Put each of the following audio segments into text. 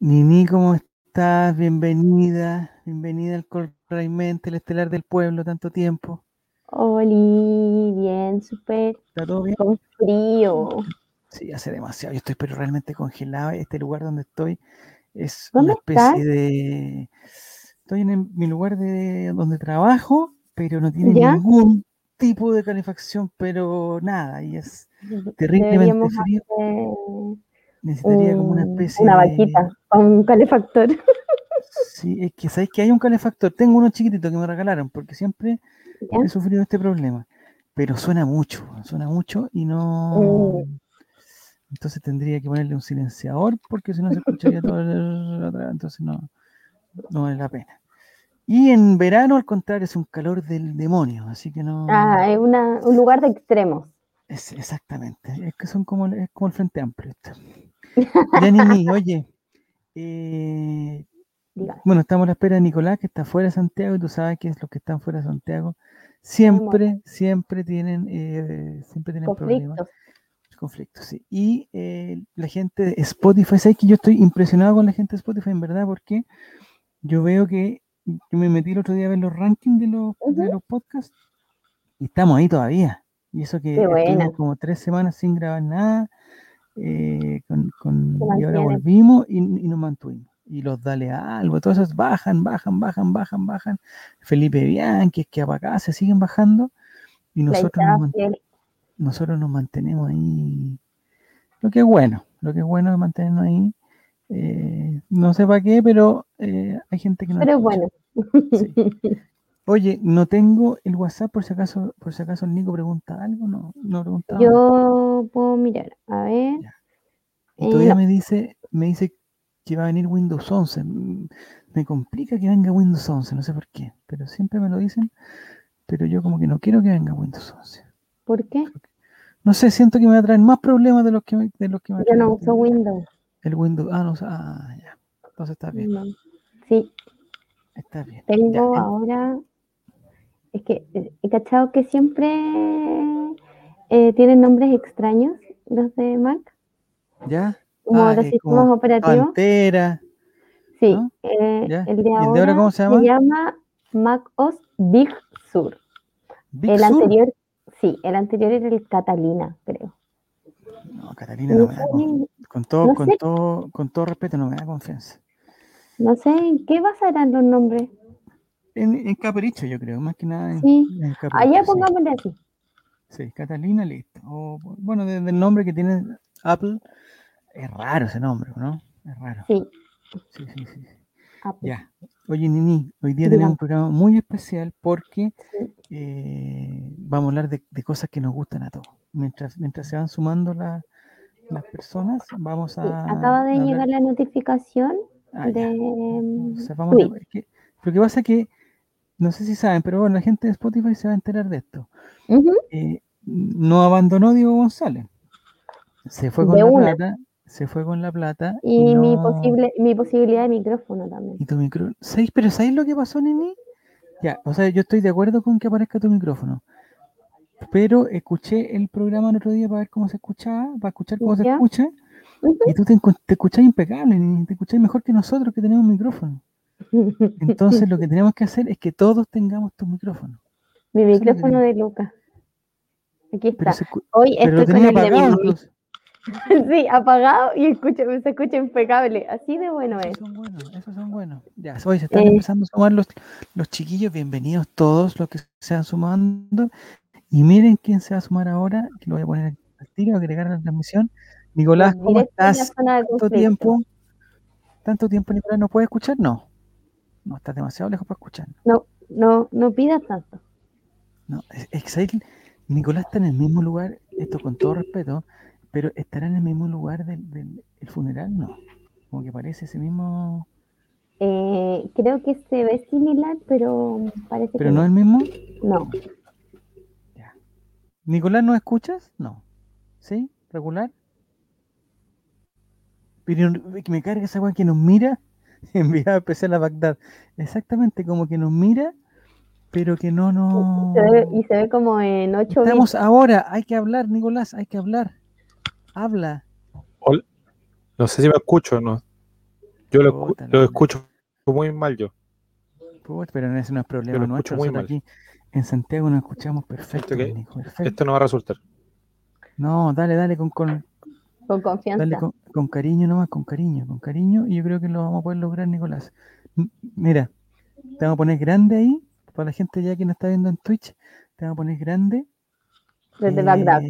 Nini, ¿cómo estás? Bienvenida, bienvenida al Corraimente, el estelar del pueblo, tanto tiempo. Oli, bien, súper. ¿Está todo bien? Con frío. Sí, hace demasiado. Yo estoy pero realmente congelado. Este lugar donde estoy es ¿Dónde una especie estás? de. Estoy en mi lugar de donde trabajo, pero no tiene ¿Ya? ningún tipo de calefacción, pero nada, y es terriblemente Deberíamos frío. hacer Necesitaría como una un- especie una de. vaquita con un calefactor. Sí, es que sabéis que hay un calefactor. Tengo uno chiquitito que me regalaron, porque siempre ¿Ya? he sufrido este problema. Pero suena mucho, suena mucho y no. Mm. Entonces tendría que ponerle un silenciador, porque si no se escucharía todo el entonces no, no vale la pena. Y en verano, al contrario, es un calor del demonio, así que no. Ah, es una- un lugar de extremos. Es exactamente, es que son como, es como el Frente Amplio. esto. Ya Nini, oye, eh, bueno, estamos a la espera de Nicolás, que está fuera de Santiago, y tú sabes que es los que están fuera de Santiago siempre, siempre tienen, eh, siempre tienen problemas. Conflictos. sí. Y eh, la gente de Spotify, ¿sabes que yo estoy impresionado con la gente de Spotify, en verdad? Porque yo veo que yo me metí el otro día a ver los rankings de los, de los podcasts y estamos ahí todavía. Y eso que estuvimos como tres semanas sin grabar nada, eh, con, con- Se y ahora volvimos y, y nos mantuvimos. Y los dale a algo, todos esos bajan, bajan, bajan, bajan, bajan. Felipe Bianchi, que para acá se siguen bajando y nosotros nos, nosotros nos mantenemos ahí. Lo que es bueno, lo que es bueno es mantenernos ahí. Eh, no sé para qué, pero eh, hay gente que no. Pero bueno. Sí. Oye, no tengo el WhatsApp por si acaso, por si acaso Nico pregunta algo, no, no preguntaba. Yo puedo mirar. A ver. Ya. Y todavía eh, me dice, me dice que va a venir Windows 11. Mm, Me complica que venga Windows 11, no sé por qué, pero siempre me lo dicen, pero yo como que no quiero que venga Windows 11. ¿Por qué? No sé, siento que me va a traer más problemas de los que me, de los que me Yo no uso Windows. El Windows. Ah, no, ah, ya. Entonces está bien, No. Sí, está bien. Tengo Ya, ahora, es que he cachado que siempre eh, tienen nombres extraños los de Mac, ¿Ya? como Ah, los sistemas como operativos. Pantera. Sí, ¿no? eh, Ya. el de ¿Y el ahora, de ahora cómo se llama? Mac OS Big Sur. Big el Sur. anterior, sí, el anterior era el Catalina, creo. No, Catalina no me da con, con todo, no con sé. todo, con todo respeto, no me da confianza. no sé en qué basarán los nombres. En, en Capricho, yo creo, más que nada en, Sí. en Capricho. Allá sí. pongámosle así. Sí, Catalina, listo. O, bueno, desde el nombre que tiene Apple, es raro ese nombre, ¿no? Es raro. Sí, Sí, sí, sí. Apple. Ya. Oye, Nini, hoy día tenemos un programa muy especial porque Sí. eh, vamos a hablar de, de cosas que nos gustan a todos. Mientras, mientras se van sumando la- las personas, vamos Sí, a. acaba de a llegar la notificación Ah, de O sea, vamos es que- lo que pasa es que, no sé si saben, pero bueno, la gente de Spotify se va a enterar de esto. Eh, no abandonó Diego González. Se fue con De la una. plata, se fue con la plata Y mi, no- posible, mi posibilidad de micrófono también. y tu micro. ¿Sabéis? Pero ¿sabéis lo que pasó, Nini? Ya, o sea, yo estoy de acuerdo con que aparezca tu micrófono. Pero escuché el programa el otro día para ver cómo se escuchaba, para escuchar cómo se escucha, y tú te, te escuchás impecable, Nini, te escuchás mejor que nosotros que tenemos micrófono. Entonces lo que tenemos que hacer es que todos tengamos tu micrófono. mi micrófono de Lucas. Aquí está. se Hoy estoy con el de mi. Sí, apagado y escucha, se escucha impecable. Así de bueno es. Esos son buenos, esos son buenos. Ya, hoy se están Eh. empezando a sumar los, los chiquillos. Bienvenidos todos los que se van sumando. Y miren quién se va a sumar ahora, que lo voy a poner al tiro, agregar a la transmisión. Nicolás, ¿cómo estás? ¿Tanto tiempo? ¿Tanto tiempo, Nicolás? ¿No puede escuchar? No. No, estás demasiado lejos para escuchar. No, no, no pidas tanto. No, es, es. Nicolás está en el mismo lugar, esto con todo respeto, pero estará en el mismo lugar del, del el funeral, no. Como que parece ese mismo. Eh, creo que se ve similar, pero parece Pero que no no. el mismo. No. Ya. Nicolás, ¿no escuchas? No. ¿Sí? ¿Regular? Pero que me carga esa weá que nos mira, enviada especial a Bagdad. Exactamente, como que nos mira, pero que no nos. Se ve- y se ve como en 8 Estamos ahora, hay que hablar, Nicolás, hay que hablar. Habla. Hola. No sé si me escucho o no. Yo lo, escu- lo escucho muy mal yo. Puta, pero ese no es problema Yo lo nuestro. muy mal. aquí en Santiago nos escuchamos perfecto, ¿Esto? Nico, perfecto. Esto no va a resultar. No, dale, dale con, con, Con confianza. dale con, con cariño nomás, con cariño, con cariño, y yo creo que lo vamos a poder lograr, Nicolás. Mira, te vamos a poner grande ahí, para la gente ya que nos está viendo en Twitch, te vamos a poner grande. Desde eh, Bagdad.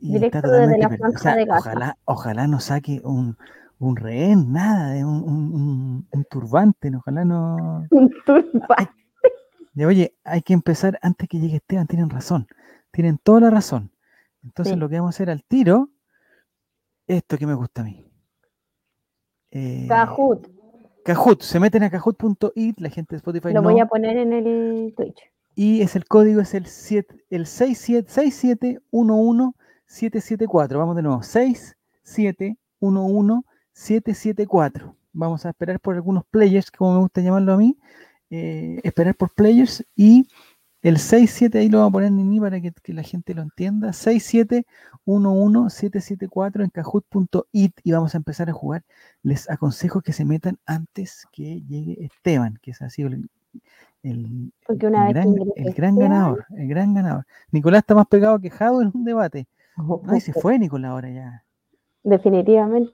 Directo desde la franja O sea, de Gaza. Ojalá, ojalá no saque un, un rehén, nada, de un, un- turbante, ojalá no. Un turba. Ya, oye, hay que empezar antes que llegue Esteban, tienen razón, tienen toda la razón. Entonces Sí. lo que vamos a hacer al tiro, esto que me gusta a mí. Eh, Kahoot. Kahoot, se meten a kahoot.it, la gente de Spotify Lo no, voy a poner en el Twitch. y es el código es el 7, el 6711774. Vamos de nuevo, 6711774. Vamos a esperar por algunos players, como me gusta llamarlo a mí, eh, esperar por players y el 67 ahí lo vamos a poner Nini para que, que la gente lo entienda. 6711774 en kahoot.it y vamos a empezar a jugar. Les aconsejo que se metan antes que llegue Esteban, que es así el, el, Porque una el vez gran, que el ingrese gran Esteban- ganador, el gran ganador. Nicolás está más pegado que Jado en un debate. Ay, se fue Nicolás ahora ya. Definitivamente.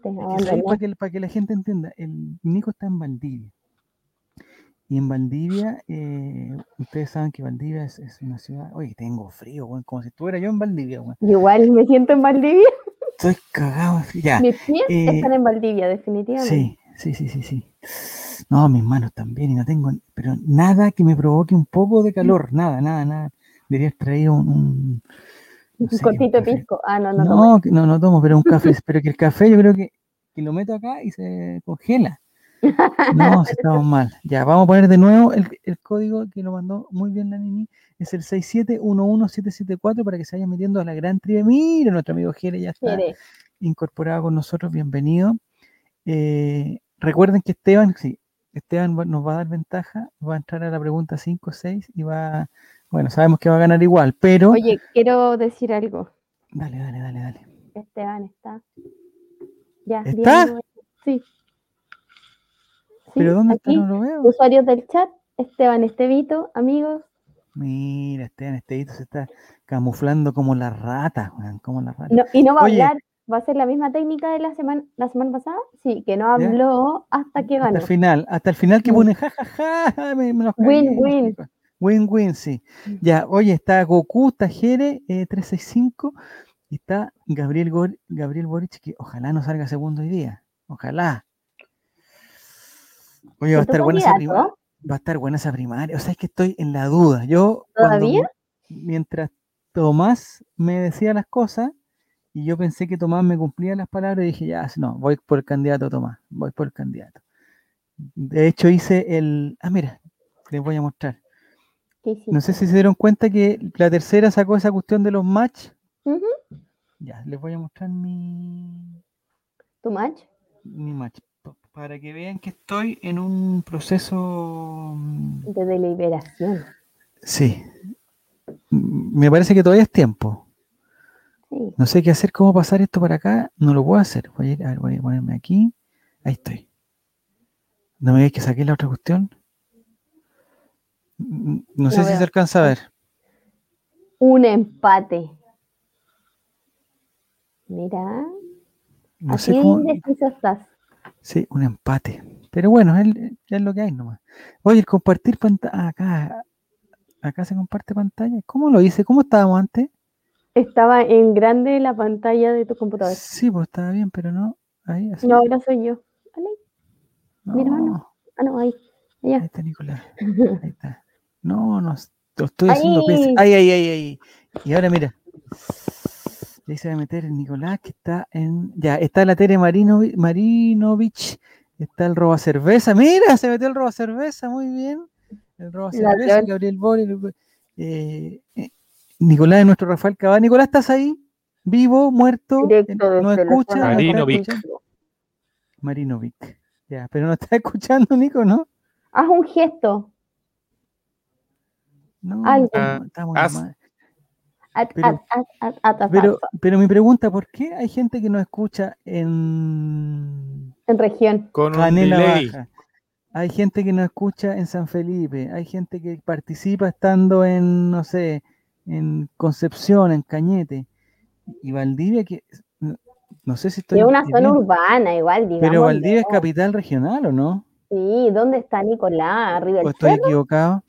Para, que, para que la gente entienda, el Nico está en Valdivia. Y en Valdivia, eh, ustedes saben que Valdivia es, es una ciudad. Oye, tengo frío, weón, como si estuviera yo en Valdivia, weón. Igual me siento en Valdivia. Estoy cagado. Ya, Mis pies eh, están en Valdivia, definitivamente. sí, sí, sí, sí, sí. No, mis manos también, y no tengo, pero nada que me provoque un poco de calor, nada, nada, nada. Deberías traer un, un- no Un sé, un cortito café. pisco. Ah, no, no, No, que- no, no tomo, pero un café, pero que el café yo creo que, que lo meto acá y se congela. No, estamos mal. Ya, vamos a poner de nuevo el, el código que lo mandó muy bien la Nini. Es el 6711774 para que se vayan metiendo a la gran tribe. Mira, nuestro amigo Jere ya está incorporado con nosotros. Bienvenido. Eh, recuerden que Esteban, sí, Esteban va- nos va a dar ventaja. Va a entrar a la pregunta 5 o 6 y va, bueno, sabemos que va a ganar igual, pero... Oye, quiero decir algo. Dale, dale, dale, dale. Esteban está. Ya, ¿Está? viendo- Sí. ¿Pero dónde aquí, está? No lo veo. usuarios del chat, Esteban Estevito, amigos. Mira, Esteban Estevito se está camuflando como la rata, como la rata. No, y no va Oye. a hablar, va a ser la misma técnica de la semana, la semana pasada, sí, que no ¿Ya? habló hasta que hasta ganó. el final, hasta el final que Mm. pone jajaja, me, me los Win, win. Win, win, sí. Ya, oye, está Goku, está Jere, eh, 365, y está Gabriel, Gor- Gabriel Boric, que ojalá no salga segundo hoy día. Ojalá. Oye, va a ¿Es tu estar buena esa primaria. Va a estar buena esa primaria. O sea, es que estoy en la duda. Yo, ¿Todavía? mi- mientras Tomás me decía las cosas, y yo pensé que Tomás me cumplía las palabras, y dije, ya, no, voy por el candidato Tomás, voy por el candidato. De hecho, hice el. Ah, mira, les voy a mostrar. No sé si se dieron cuenta que la tercera sacó esa cuestión de los match. Ya, les voy a mostrar mi, ¿Tu match? mi match. Pa- Para que vean que estoy en un proceso. mm, De deliberación. Sí. Me parece que todavía es tiempo. Sí. No sé qué hacer, cómo pasar esto para acá. No lo puedo hacer. Voy a, ir, a ver, voy a ponerme aquí. Ahí estoy. No me digas que saqué la otra cuestión. No sé si se alcanza a ver. Un empate. Mira, No así sé cómo. indeciso estás. Sí, un empate. Pero bueno, es, es lo que hay nomás. Oye, el compartir pantalla. acá, acá se comparte pantalla. ¿Cómo lo hice? ¿Cómo estábamos antes? Estaba en grande la pantalla de tu computador. Sí, pues estaba bien, pero no. Ahí, así. No, ahora soy yo. Vale. mira, No, mano. Ah, no, ahí. Ahí está Nicolás. Ahí está. No, no, lo estoy haciendo. Ahí. Ay, ay, ay, ay. Y ahora mira. Ahí se va a meter el Nicolás que está en. Ya, está la Tere Marinovi- Marinovich. Está el roba cerveza. Mira, se metió el roba cerveza, muy bien. El roba La cerveza. Gabriel Bori. el- eh, eh, Nicolás es nuestro Rafael Cabal. Nicolás, ¿estás ahí? ¿Vivo? ¿Muerto? ¿No escucha? zona ¿No Marinovic. Marinovic. Ya, pero no está escuchando, Nico, ¿no? Haz un gesto. No, Algo. estamos, estamos Haz- Pero- at- at- at- at- at- Pero, mi pregunta, ¿por qué hay gente que nos escucha en, En región. Con un Canela delay. Baja. Hay gente que nos escucha en San Felipe, hay gente que participa estando en, no sé, en Concepción, en Cañete. Y Valdivia, que no, no sé si estoy. Es una bien, zona urbana, igual, digamos. pero Valdivia es capital regional, ¿o no? Sí, ¿dónde está Nicolás? Arriba ¿O del estoy equivocado?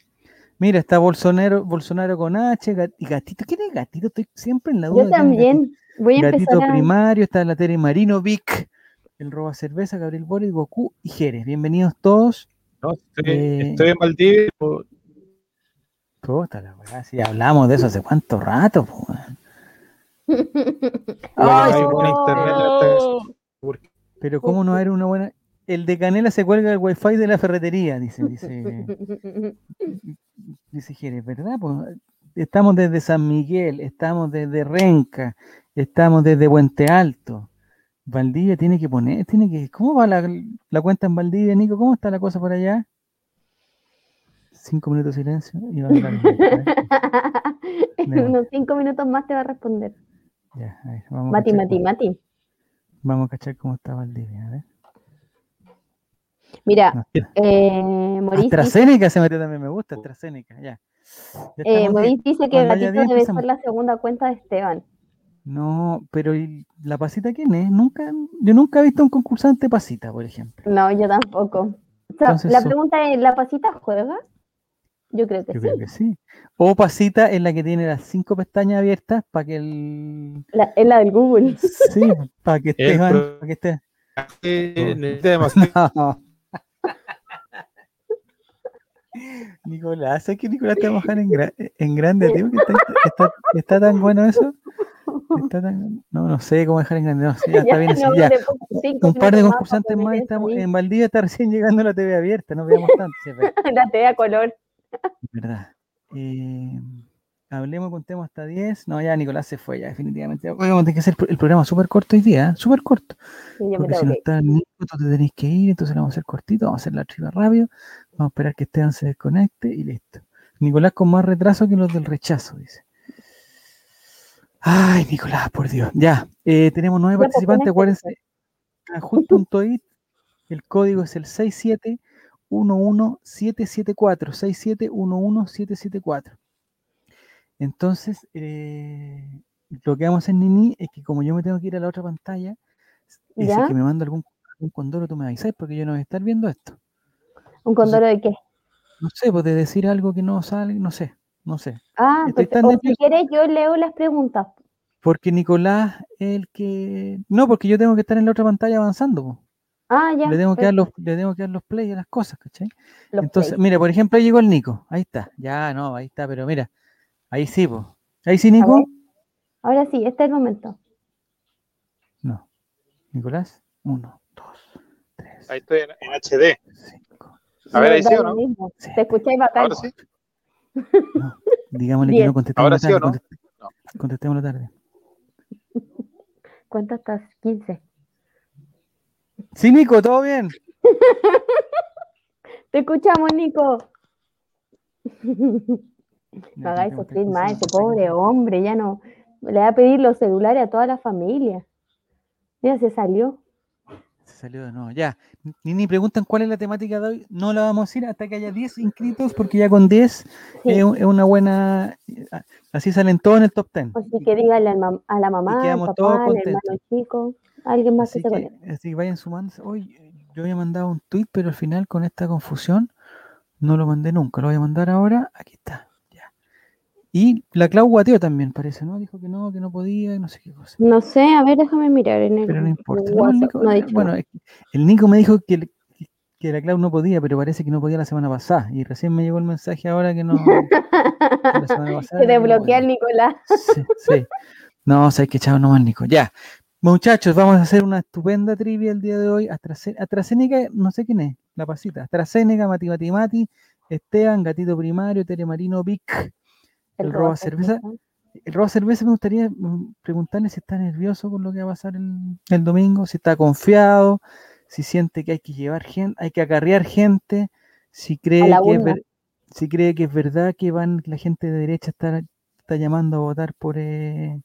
Mira, está Bolsonaro, Bolsonaro con H, y gatito, ¿quién es gatito? Estoy siempre en la duda. Yo también. Voy a Gatito empezar a. Primario, está la Tere Marino, Vic, el Roba Cerveza, Gabriel Boris, Goku y Jerez. Bienvenidos todos. No, estoy, Eh, estoy en Valdivia. Puta la weá, si hablamos de eso hace cuánto rato, po. Ay, ¡Oh! buen internet Pero cómo no era una buena. El de Canela se cuelga el wifi de la ferretería, dice, dice, dice Jerez, ¿verdad? Pues, estamos desde San Miguel, estamos desde Renca, estamos desde Puente Alto. Valdivia tiene que poner, tiene que. ¿Cómo va la, la cuenta en Valdivia, Nico? ¿Cómo está la cosa por allá? Cinco minutos de silencio y va a hablar en Dale. unos cinco minutos más te va a responder. Ya, a ver, vamos Mati, Mati, cómo- Mati. Vamos a cachar cómo está Valdivia, a ver. Mira, No, eh, Maurice dice, AstraZeneca se metió también, me gusta AstraZeneca, ya. Eh, Maurice dice que Gatito debe empezamos. ser la segunda cuenta de Esteban. No, pero ¿y la pasita quién es? Nunca, yo nunca he visto un concursante pasita, por ejemplo. No, yo tampoco. O sea, Entonces la pregunta es, ¿la pasita juega? Yo creo que Yo sí. creo que sí. O pasita es la que tiene las cinco pestañas abiertas para que el La- es la del Google. sí, para que Esteban, para que esté. Eh, necesita demasiado- No. Nicolás, ¿sabes que Nicolás te va a bajar en, gra- en grande, tío? Que está, está, está tan bueno eso. Está tan- no, no sé cómo dejar en grande. No, sí, ya está bien así, no, ya. le pongo cinco Un par de concursantes más. Estamos, en Valdivia está recién llegando la TV abierta, no veamos tanto. La TV a color. verdad. Eh, hablemos, contemos hasta 10. No, ya Nicolás se fue, ya definitivamente. Hoy vamos a tener que hacer el programa súper corto hoy día, ¿eh? súper corto. Sí, Porque si no está el Nico, tú te tenés que ir, entonces lo vamos a hacer cortito, vamos a hacer la triba rápido, vamos a esperar que Esteban se desconecte y listo. Nicolás con más retraso que los del rechazo, dice. Ay, Nicolás, por Dios. Ya, eh, tenemos nueve pues, participantes, conéctense. acuérdense. Ajust.it, el código es el 6711774, 6711774. Entonces, eh, lo que vamos a hacer, Nini, es que como yo me tengo que ir a la otra pantalla, y si ¿Ya? es que me manda algún, algún condoro, tú me avisas, porque yo no voy a estar viendo esto. ¿Un condoro de qué? No sé, pues de decir algo que no sale, no sé, no sé. Ah, Estoy pues, o si quieres yo leo las preguntas. Porque Nicolás es el que... No, porque yo tengo que estar en la otra pantalla avanzando. po. Ah, ya. le, tengo que dar los, le tengo que dar los play a las cosas, ¿cachai? los Entonces, play. mira, por ejemplo, ahí llegó el Nico. Ahí está. Ya, no, ahí está, pero mira. Ahí sí, pues. Ahí sí, Nico. Ahora sí, este es el momento. No. Nicolás. Uno, dos, tres, Ahí estoy en, en HD. cinco. A ver, ahí sí o lo no. mismo. Te escucháis bacán. Ahora sí. No, digámosle que no contestemos ¿Ahora la sí tarde. o no? contest- No. Contestemos la tarde. Cuenta hasta 15. Sí, Nico, todo bien. Te escuchamos, Nico. No hagáis sufrir más sí, ese sí, pobre hombre, ya no. Le va a pedir los celulares a toda la familia. Ya se salió. Se salió de nuevo. Ya. Ni, ni preguntan cuál es la temática de hoy. No la vamos a ir hasta que haya 10 inscritos, porque ya con 10 Sí. es, un- es una buena. Así salen todos en el top 10. Así que díganle a la mamá, al papá, al hermano chico, alguien más Así que se que, conecte. así que vayan sumando. Hoy yo había mandado un tweet, pero al final con esta confusión no lo mandé nunca. Lo voy a mandar ahora. Aquí está. Y la Clau guateó también, parece, ¿no? Dijo que no, que no podía, y no sé qué cosa. No sé, a ver, déjame mirar en el, Pero no importa. el No, el WhatsApp. Nico- No eh, bueno, es el Nico me dijo que, que- la Clau no podía, pero parece que no podía la semana pasada. Y recién me llegó el mensaje ahora que no. la semana pasada Se que no desbloquea el. Nicolás. Sí, sí. No, sabes que chavo nomás, Nico. Ya. Muchachos, vamos a hacer una estupenda trivia el día de hoy. Astraze- AstraZeneca, no sé quién es, la pasita. AstraZeneca, Mati Mati Mati, Esteban, Gatito Primario, Telemarino, Vic. El roba cerveza. El roba cerveza me gustaría mm, preguntarle si está nervioso con lo que va a pasar el, el domingo, si está confiado, si siente que hay que llevar gente, hay que acarrear gente, si cree que es ver- si cree que es verdad que van la gente de derecha está, está llamando a votar por eh,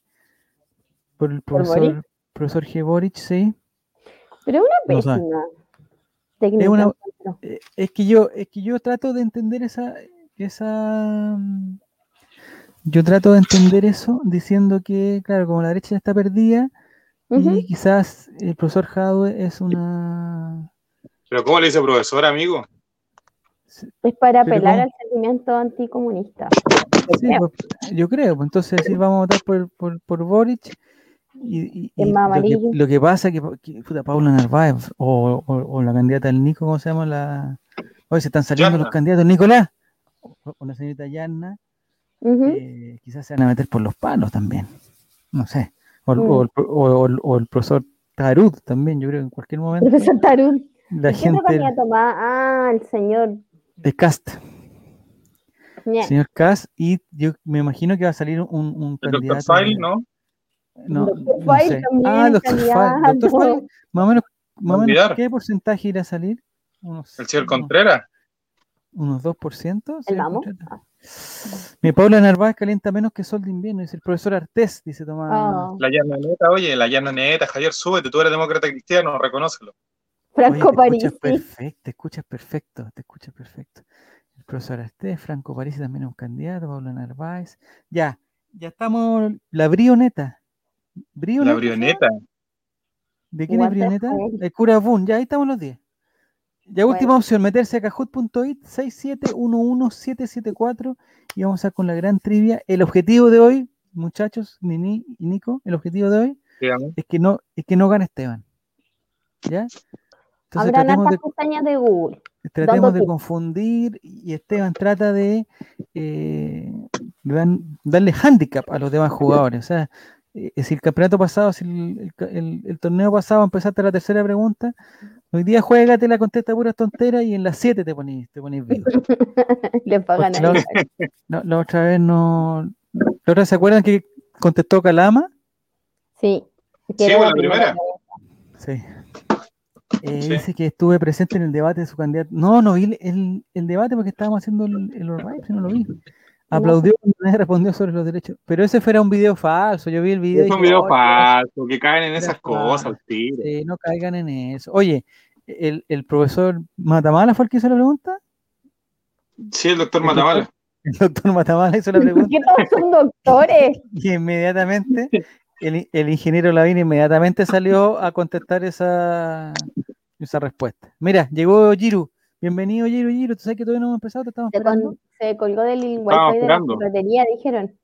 por el ¿Por Boric? profesor profesor G. Boric, sí. Pero es una pésima. Es una-. Eh, Es que yo, es que yo trato de entender esa, esa. Yo trato de entender eso diciendo que, claro, como la derecha ya está perdida, y quizás el profesor Jadwe es una. Pero ¿cómo le dice profesor, amigo? Es para apelar ¿cómo? al sentimiento anticomunista. Sí, pues, yo creo, pues entonces decir vamos a votar por, por, por Boric. Y, y- Es y más lo, que, amarillo. lo que pasa que, que puta, Paula Narváez o, o- o la candidata del Nico, ¿cómo se llama? La... Hoy se están saliendo los candidatos, Nicolás, o, o la señorita Yanna, Eh, quizás se van a meter por los palos también. No sé. O, el- Mm. o el, pro- o- o- o el profesor Tarud también, yo creo que en cualquier momento Profesor Tarun. la ¿Y ¿Qué otro gente? Ah, el señor. de Cast, Ñe. señor Cast, y yo me imagino que va a salir un, un El candidato. doctor File, ¿no? No, Doctor no sé. también Ah, doctor File. Doctor File, más o menos, más o menos. ¿qué porcentaje irá a salir? Unos, El señor unos- Contreras. unos 2%. ¿El vamos? Contreras. Mi Paula Narváez calienta menos que sol de invierno, dice el profesor Artés, dice Tomás. Ah, La llana neta, oye, la llana neta, Javier, súbete, tú eres demócrata cristiano, reconócelo. Oye, Franco te Parisi. escuchas perfecto, te escuchas perfecto, te escuchas perfecto. El profesor Artés, Franco Parisi también es un candidato, Paula Narváez. Ya, ya estamos, la brioneta. ¿Brioneta? La brioneta. ¿De quién es Brioneta? El cura Boon, ya ahí estamos los 10. Ya última opción, meterse a cajut.it 6711774 y vamos a con la gran trivia. El objetivo de hoy, muchachos, Nini y Nico, el objetivo de hoy Dígame. es que no, es que no gane Esteban. ¿Ya? Entonces tratemos de, pestañas de Google. tratemos de confundir y Esteban trata de eh, dan- darle handicap a los demás jugadores. O sea, eh, si el campeonato pasado, si el, el- el torneo pasado empezaste la tercera pregunta, hoy día juégate la contesta puras tonteras y en las siete te ponís, te ponís vivo. Les pagan ahí. la, la otra vez no. La otra vez, ¿se acuerdan que contestó Calama? Sí. Sí, bueno, la primera. Sí. Eh, Sí. Dice que estuve presente en el debate de su candidato. No, no vi el, el- debate porque estábamos haciendo el, el All-Right, no lo vi. Aplaudió cuando nadie respondió sobre los derechos. Pero ese fuera un video falso. Yo vi el video. Es un video "Oye, falso, que caen en esas cosas, tiro. eh, no caigan en eso. Oye, el, el profesor Matamala fue el que hizo la pregunta. Sí, el doctor El Matamala. El doctor Matamala hizo la pregunta. Porque todos son doctores. Y inmediatamente el, el ingeniero Lavín inmediatamente salió a contestar esa, esa respuesta. Mira, llegó Giru. Bienvenido, Giru, Giru. Tú sabes que todavía no hemos empezado, te estamos esperando. Se colgó del wifi de la ferretería, dijeron.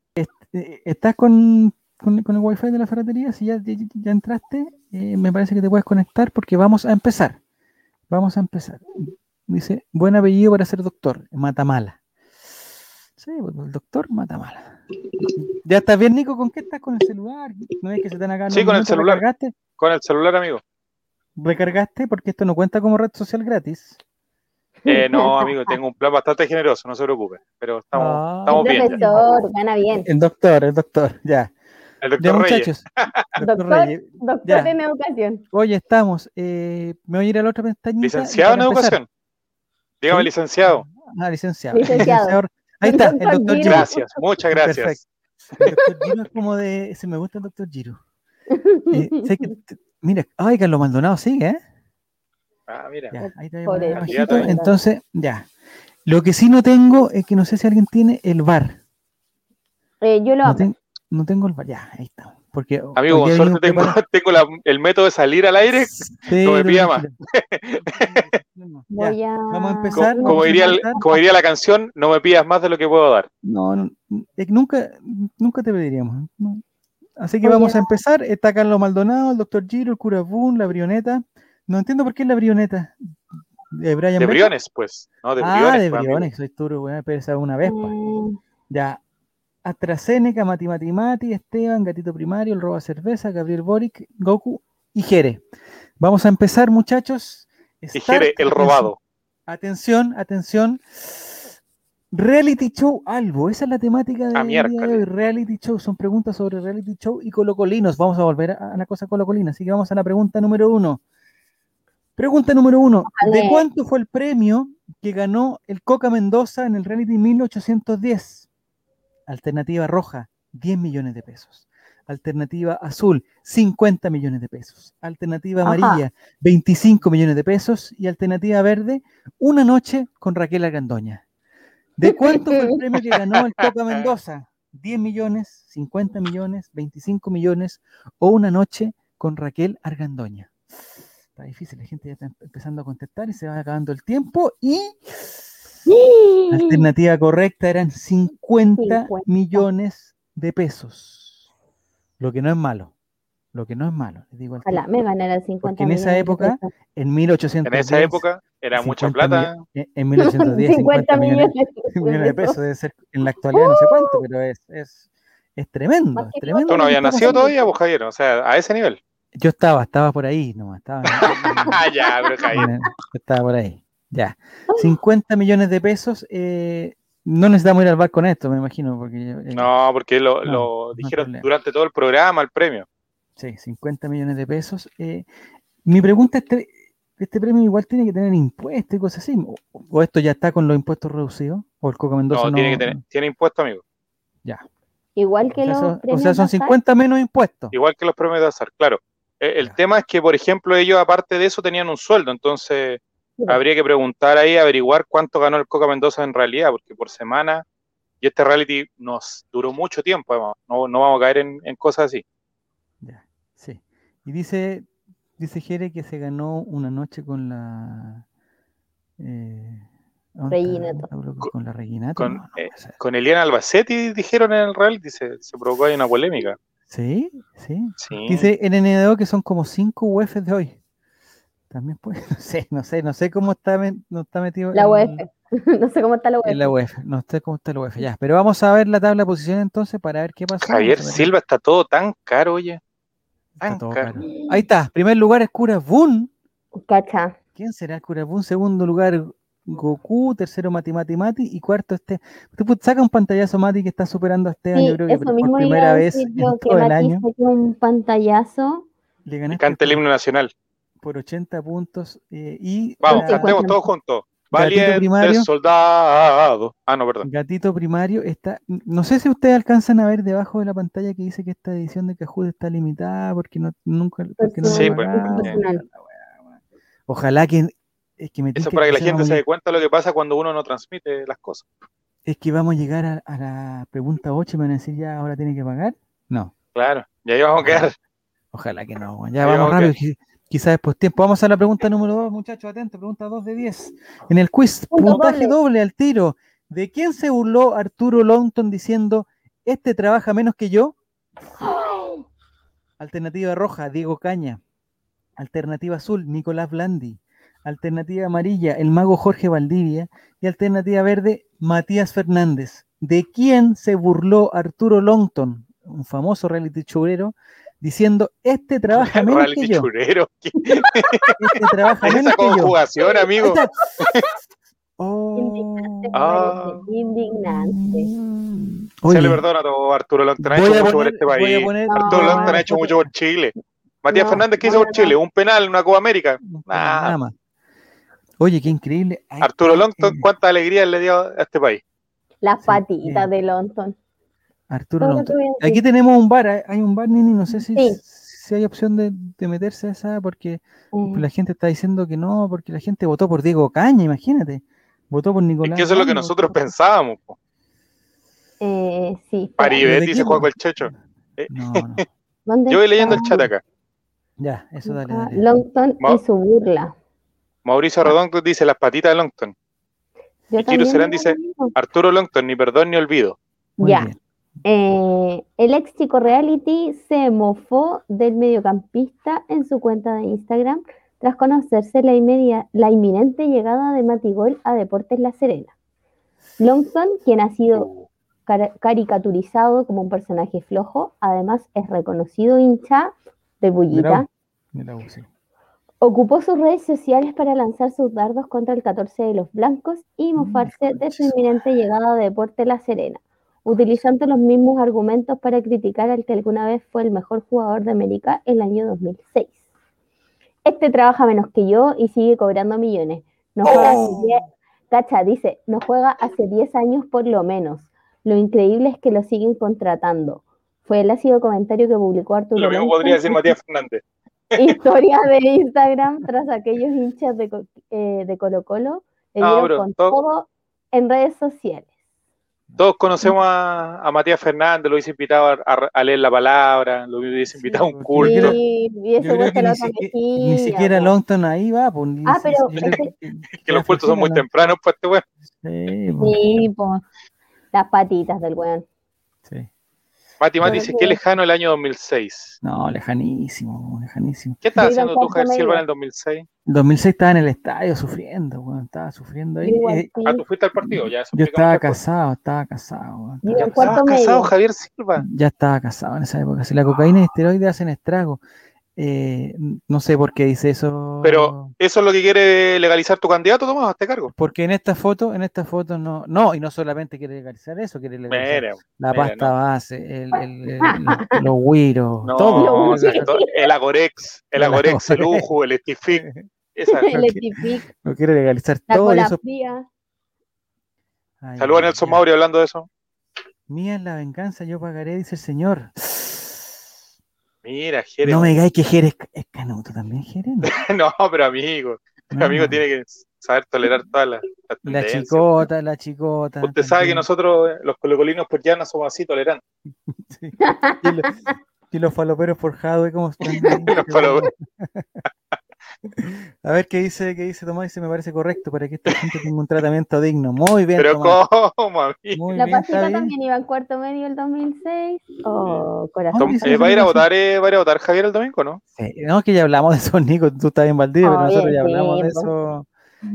¿Estás con, con- con el wifi de la ferretería? Si ya, ya, ya entraste, eh, me parece que te puedes conectar porque vamos a empezar. Vamos a empezar. Dice, buen apellido para ser doctor, Matamala. Sí, pues, el doctor Matamala. ¿Ya estás bien, Nico? ¿Con qué estás? ¿Con el celular? ¿No es que se te acabado Sí, con el celular. ¿Recargaste? Con el celular, amigo. ¿Recargaste? Porque esto no cuenta como red social gratis. Eh, no, amigo, tengo un plan bastante generoso, no se preocupe. Pero estamos, Ah. estamos bien. ya. Profesor, gana bien. El doctor, el doctor, ya. El Ya, doctor Reyes. muchachos. Doctor Doctor, Reyes. doctor Ya. en educación. Hoy estamos. eh, me voy a ir a la otra pestañita. Licenciado en empezar- educación. Dígame, ¿Sí? licenciado. Ah, licenciado. Licenciado. Ahí está, el Doctor doctor Giro. Gracias, muchas gracias. Perfecto. El doctor Giro es como de. Se me gusta el doctor Giro. Eh, sé que te- mira, ay, Carlos Maldonado sigue, ¿eh? Ah, mira. Ya, ahí te voy a Fíjate. Entonces, ya. Lo que sí no tengo es que no sé si alguien tiene el bar. Eh, yo lo No, ten- no tengo el bar. Ya, ahí está. Porque Amigo, con suerte tengo, la- el método de salir al aire. Sí, no me pida más. Voy a... vamos a empezar. como diría el- como diría la canción, no me pidas más de lo que puedo dar. No, no, es que nunca, nunca te pediríamos. no. Así que vamos a empezar. Está Carlos Maldonado, el doctor Giro, el cura Boone, la brioneta. No entiendo por qué es la brioneta. De Brian De. Briones, pues. No, de ah, Briones. de pues. Briones, soy turo, weón, pero esa es una vez. pues. Mm, Ya. AstraZeneca, Mati Mati Mati, Esteban, Gatito Primario, el Roba Cerveza, Gabriel Boric, Goku y Jere. Vamos a empezar, muchachos. Y Jere, el robado. Atención, atención. Reality show Albo, esa es la temática de Ah, miércoles. Reality show, son preguntas sobre reality show y colocolinos. Vamos a volver a a la cosa colocolina, así que vamos a la pregunta número uno. Pregunta número uno. ¿De cuánto fue el premio que ganó el Coca Mendoza en el reality 1810? Alternativa roja, 10 millones de pesos. Alternativa azul, 50 millones de pesos. Alternativa Ajá. amarilla, 25 millones de pesos. Y alternativa verde, una noche con Raquel Argandoña. ¿De cuánto fue el premio que ganó el Coca Mendoza? 10 millones, 50 millones, 25 millones o una noche con Raquel Argandoña. Está difícil, la gente ya está empezando a contestar y se va acabando el tiempo. Y la alternativa correcta eran 50, 50. millones de pesos. Lo que no es malo. Lo que no es malo. les digo Ojalá me ganara 50 Porque en esa millones de época, pesos. En 1810. En esa época era mucha 50 plata. millo- En en 1810, 50 millones, millones de pesos. Debe ser en la actualidad no sé cuánto, pero es, es, es tremendo. Es tremendo Tú no habías nacido todavía, pues Javier. O sea, a ese nivel. Yo estaba, estaba por ahí nomás. Estaba, Ah, ya, pero estaba por ahí. Ya. 50 millones de pesos. eh, no necesitamos ir al bar con esto, me imagino. Porque, eh, No, porque lo, No, dijeron durante todo el programa, el premio. Sí, 50 millones de pesos. Eh, mi pregunta es, ¿este, ¿este premio igual tiene que tener impuestos y cosas así? ¿O, o esto ya está con los impuestos reducidos? ¿O el Coca Mendoza No, no? tiene que tener, tiene impuesto, amigo. Ya. Igual O que sea, los son, o sea, son Bazar. 50 menos impuestos. Igual que los premios de azar, claro. Eh, El Ya. tema es que, por ejemplo, ellos aparte de eso tenían un sueldo, entonces Sí. habría que preguntar ahí, averiguar cuánto ganó el Coca Mendoza en realidad, porque por semana, y este reality nos duró mucho tiempo, además. no, no vamos a caer en, en cosas así. Ya, sí. Y dice, dice Jere que se ganó una noche con la. Eh, ¿dónde está? Reginato. ¿Está bloco- Con la Reginato. Con, No, no eh. Con Eliana Albacete dijeron en el reality, se, se provocó ahí una polémica. Sí, sí. Sí. Dice en NNDO que son como 5 UEFs de hoy. También puede, no sé, no sé, no sé cómo está, no está metido La en- UEF. no sé cómo está la UEF. en la UEF. No sé cómo está la UEF. Ya, pero vamos a ver la tabla de posiciones entonces para ver qué pasa. Javier Vamos a ver. Silva está todo tan caro, oye. Tan caro. caro. Ahí está. Primer lugar es Curabun. Cacha. ¿Quién será el Curabun? Segundo lugar, Goku. Tercero, Mati Mati Mati. Y cuarto, este. Tú, pues, saca un pantallazo, Mati, que está superando a Esteban. Sí, yo creo que por primera vez en que todo el Mati año un pantallazo. le Y ganaste canta el himno nacional. por 80 puntos. eh, y Vamos, cantemos todos juntos. Gatito Valiente primario. soldado. Ah, no, perdón. Gatito primario está. No sé si ustedes alcanzan a ver debajo de la pantalla que dice que esta edición de Kahoot está limitada porque no nunca porque no la Sí, pues. Ojalá que es que me Eso para que la gente se dé cuenta de lo que pasa cuando uno no transmite las cosas. es que vamos a llegar a, a la pregunta 8 y me van a decir ya ahora tiene que pagar. No, Claro, y ahí vamos a quedar. ojalá que no. Ya Ahí vamos rápido, qui- quizás después tiempo. Vamos a la pregunta número 2, muchachos, atentos, pregunta 2 de 10. En el quiz, puntaje doble. doble al tiro. ¿De quién se burló Arturo Longton diciendo este trabaja menos que yo? Alternativa roja, Diego Caña. Alternativa azul, Nicolás Blandi. Alternativa amarilla, el mago Jorge Valdivia. Y alternativa verde, Matías Fernández. ¿De quién se burló Arturo Longton, un famoso reality churero, diciendo este trabaja menos que Reality yo? churero. ¿Qué- Este trabaja Esa menos que yo. conjugación, amigo. Oh. Indignante, Ah. indignante. Se le perdona a todo Arturo Longton. Ha hecho mucho por este país. poner- Arturo No, Longton ha hecho mucho por Chile. Matías No, Fernández, ¿qué hizo no, por. Chile? ¿Un penal, una Copa América? Nada más. Oye, qué increíble. Ay, Arturo Longton, eh, ¿cuánta alegría le dio a este país? Las Sí, patitas eh. de Longton. Arturo Longton. Aquí tenemos un bar, hay- hay un bar, Nini, no sé si, Sí. si hay opción de, de meterse a esa, porque Eh, la gente está diciendo que no, porque la gente votó por Diego Caña, imagínate. Votó por Es Nicolás. que eso es lo que nosotros pensábamos. po. eh, sí. Paribet, ¿de dice po? el Checho. No, no. ¿dónde Yo voy leyendo el chat acá. Ya, eso dale, Ah, dale. Longton y su burla. Mauricio Redondo dice las patitas de Longton. Yo Y Serán dice-. Arturo Longton, ni perdón ni olvido. Muy ya. Eh, el ex chico reality se mofó del mediocampista en su cuenta de Instagram tras conocerse la, inmedia- la inminente llegada de Matigol a Deportes La Serena. Longton, quien ha sido caricaturizado como un personaje flojo, además es reconocido hincha de Bullita, Mira, mira, sí. Ocupó sus redes sociales para lanzar sus dardos contra el 14 de los blancos y mofarse de su inminente llegada a Deporte La Serena, utilizando los mismos argumentos para criticar al que alguna vez fue el mejor jugador de América el año 2006. Este trabaja menos que yo y sigue cobrando millones. No juega hace Oh. 10 Cacha dice, no juega hace 10 años por lo menos. Lo increíble es que lo siguen contratando. Fue el ácido comentario que publicó Arturo Lo mismo podría decir Matías Fernández. Historia de Instagram tras aquellos hinchas de, eh, de Colo Colo le No, bro, con todo- todo en redes sociales. Todos conocemos a, a Matías Fernández, lo hubiese invitado a, a- a leer la palabra, lo hubiese invitado a un porque culto. creo- Y, que la ni, siquiera, mejilla, ni siquiera po. Longton ahí va. Pues, Ah, pero ese- Que los cultos son muy tempranos para este weón. Sí, pues, Sí, po. Las patitas del weón. Mati Mati dice, que- qué lejano el año 2006. No, lejanísimo, lejanísimo. ¿Qué en haciendo tú, Javier Silva, en el 2006? En 2006 estaba en el estadio sufriendo, weón, estaba sufriendo ahí. Igual, Eh, sí. Ah, tú fuiste al partido, ya. eso yo estaba casado, estaba casado, en ¿Estabas cuarto casado. Javier Silva? Ya estaba casado en esa época. Si la cocaína y esteroides hacen estrago. Eh, no sé por qué dice eso. Pero, ¿eso es lo que quiere legalizar tu candidato, Tomás, a este cargo? Porque en esta foto, en esta foto no, no, y no solamente quiere legalizar eso, quiere legalizar la pasta no. base, el, el- el- los güiros, no, todo. el Agorex, el Agorex, el. Uju, el Estific, esa. El Estipic, No quiere legalizar la todo eso. Saludos a Nelson. Mauri hablando de eso. Mía es la venganza, yo pagaré, dice el señor. Mira, Jerez. No me digáis que Jerez es, es canuto también, Jerez. No, No, pero amigo, No, amigo no. tiene que saber tolerar todas las, La tendencias. chicota, la chicota. Usted sabe que también. nosotros, eh, los colocolinos, pues ya no somos así tolerantes. Sí. Y, lo- y los faloperos forjados. ¿cómo están? Los faloperos. A ver qué dice, qué dice Tomás, dice, me parece correcto para que esta gente tenga un tratamiento digno. Muy bien, Pero Tomás. ¿cómo? Muy La bien, pasita también iba en cuarto medio el 2006. Oh, corazón. ¿Dónde Tom- eh, ¿Va a ir a votar, eh, va a ir a votar Javier el domingo, no? Sí, no, que ya hablamos de eso, Nico. Tú estás en Valdivia, pero nosotros ya hablamos de eso.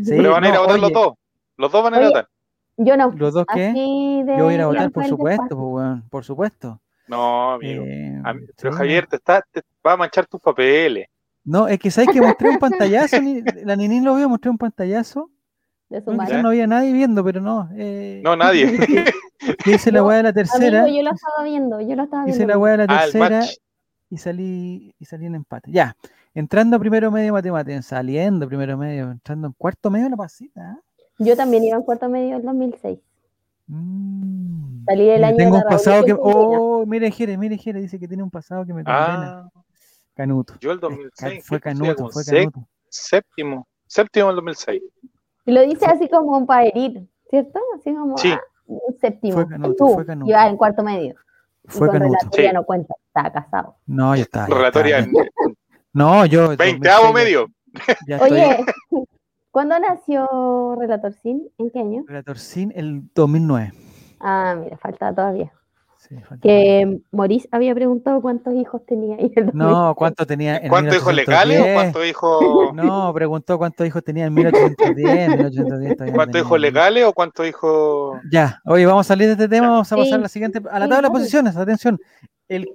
Sí, Pero van a ir a votar los dos. Los dos van a ir a Oye, votar. Yo no. ¿Los dos qué? Yo voy a ir a votar, por supuesto, pues, por supuesto. No, amigo. Eh, Pero sí, Javier, te, está, te va a manchar tus papeles. No, es que sabes que mostré un pantallazo, ni- la Ninín lo vio, mostré un pantallazo. De su No, madre. no había nadie viendo, pero no. Eh, No, nadie. que hice la weá de la tercera, Amigo, yo lo estaba viendo, yo lo estaba hice viendo. la weá de la Ah, tercera y salí y salí en empate. Ya, entrando a primero medio de matemáticas, saliendo primero medio, entrando en cuarto medio la pasita. ¿ah? Yo también iba en cuarto medio el 2006. Mm. Salí del año Tengo de un pasado que. Oh, mire, Jere, mire, Jere, dice que tiene un pasado que me condena. Ah, Canuto. yo el Es ca- 2006. Fue canuto, fue canuto. Séptimo. Séptimo el 2006. Y lo dice así como para herir, ¿cierto? Así como Sí. ah, un séptimo. Fue canuto, Tú, fue canuto. ibas en cuarto medio. Y Fue con canuto. relatoria Sí. no cuenta, estaba casado. No, ya Relatoria estaba- en No, yo. 20 20 medio. Ya estoy. Oye, ¿cuándo nació Relator Sin? ¿En qué año? Relator Sin el 2009. Ah, mira, falta todavía. Sí, Que Maurice había preguntado cuántos hijos tenía. No, ¿cuánto tenía en ¿Cuántos hijos legales o 1810? cuántos hijos, No, preguntó cuántos hijos tenía en 1810. 1810 todavía no cuántos hijos legales o cuántos hijos. Ya, oye, vamos a salir de este tema, vamos a Sí. pasar a la siguiente, a la Sí, tabla de posiciones, atención. El,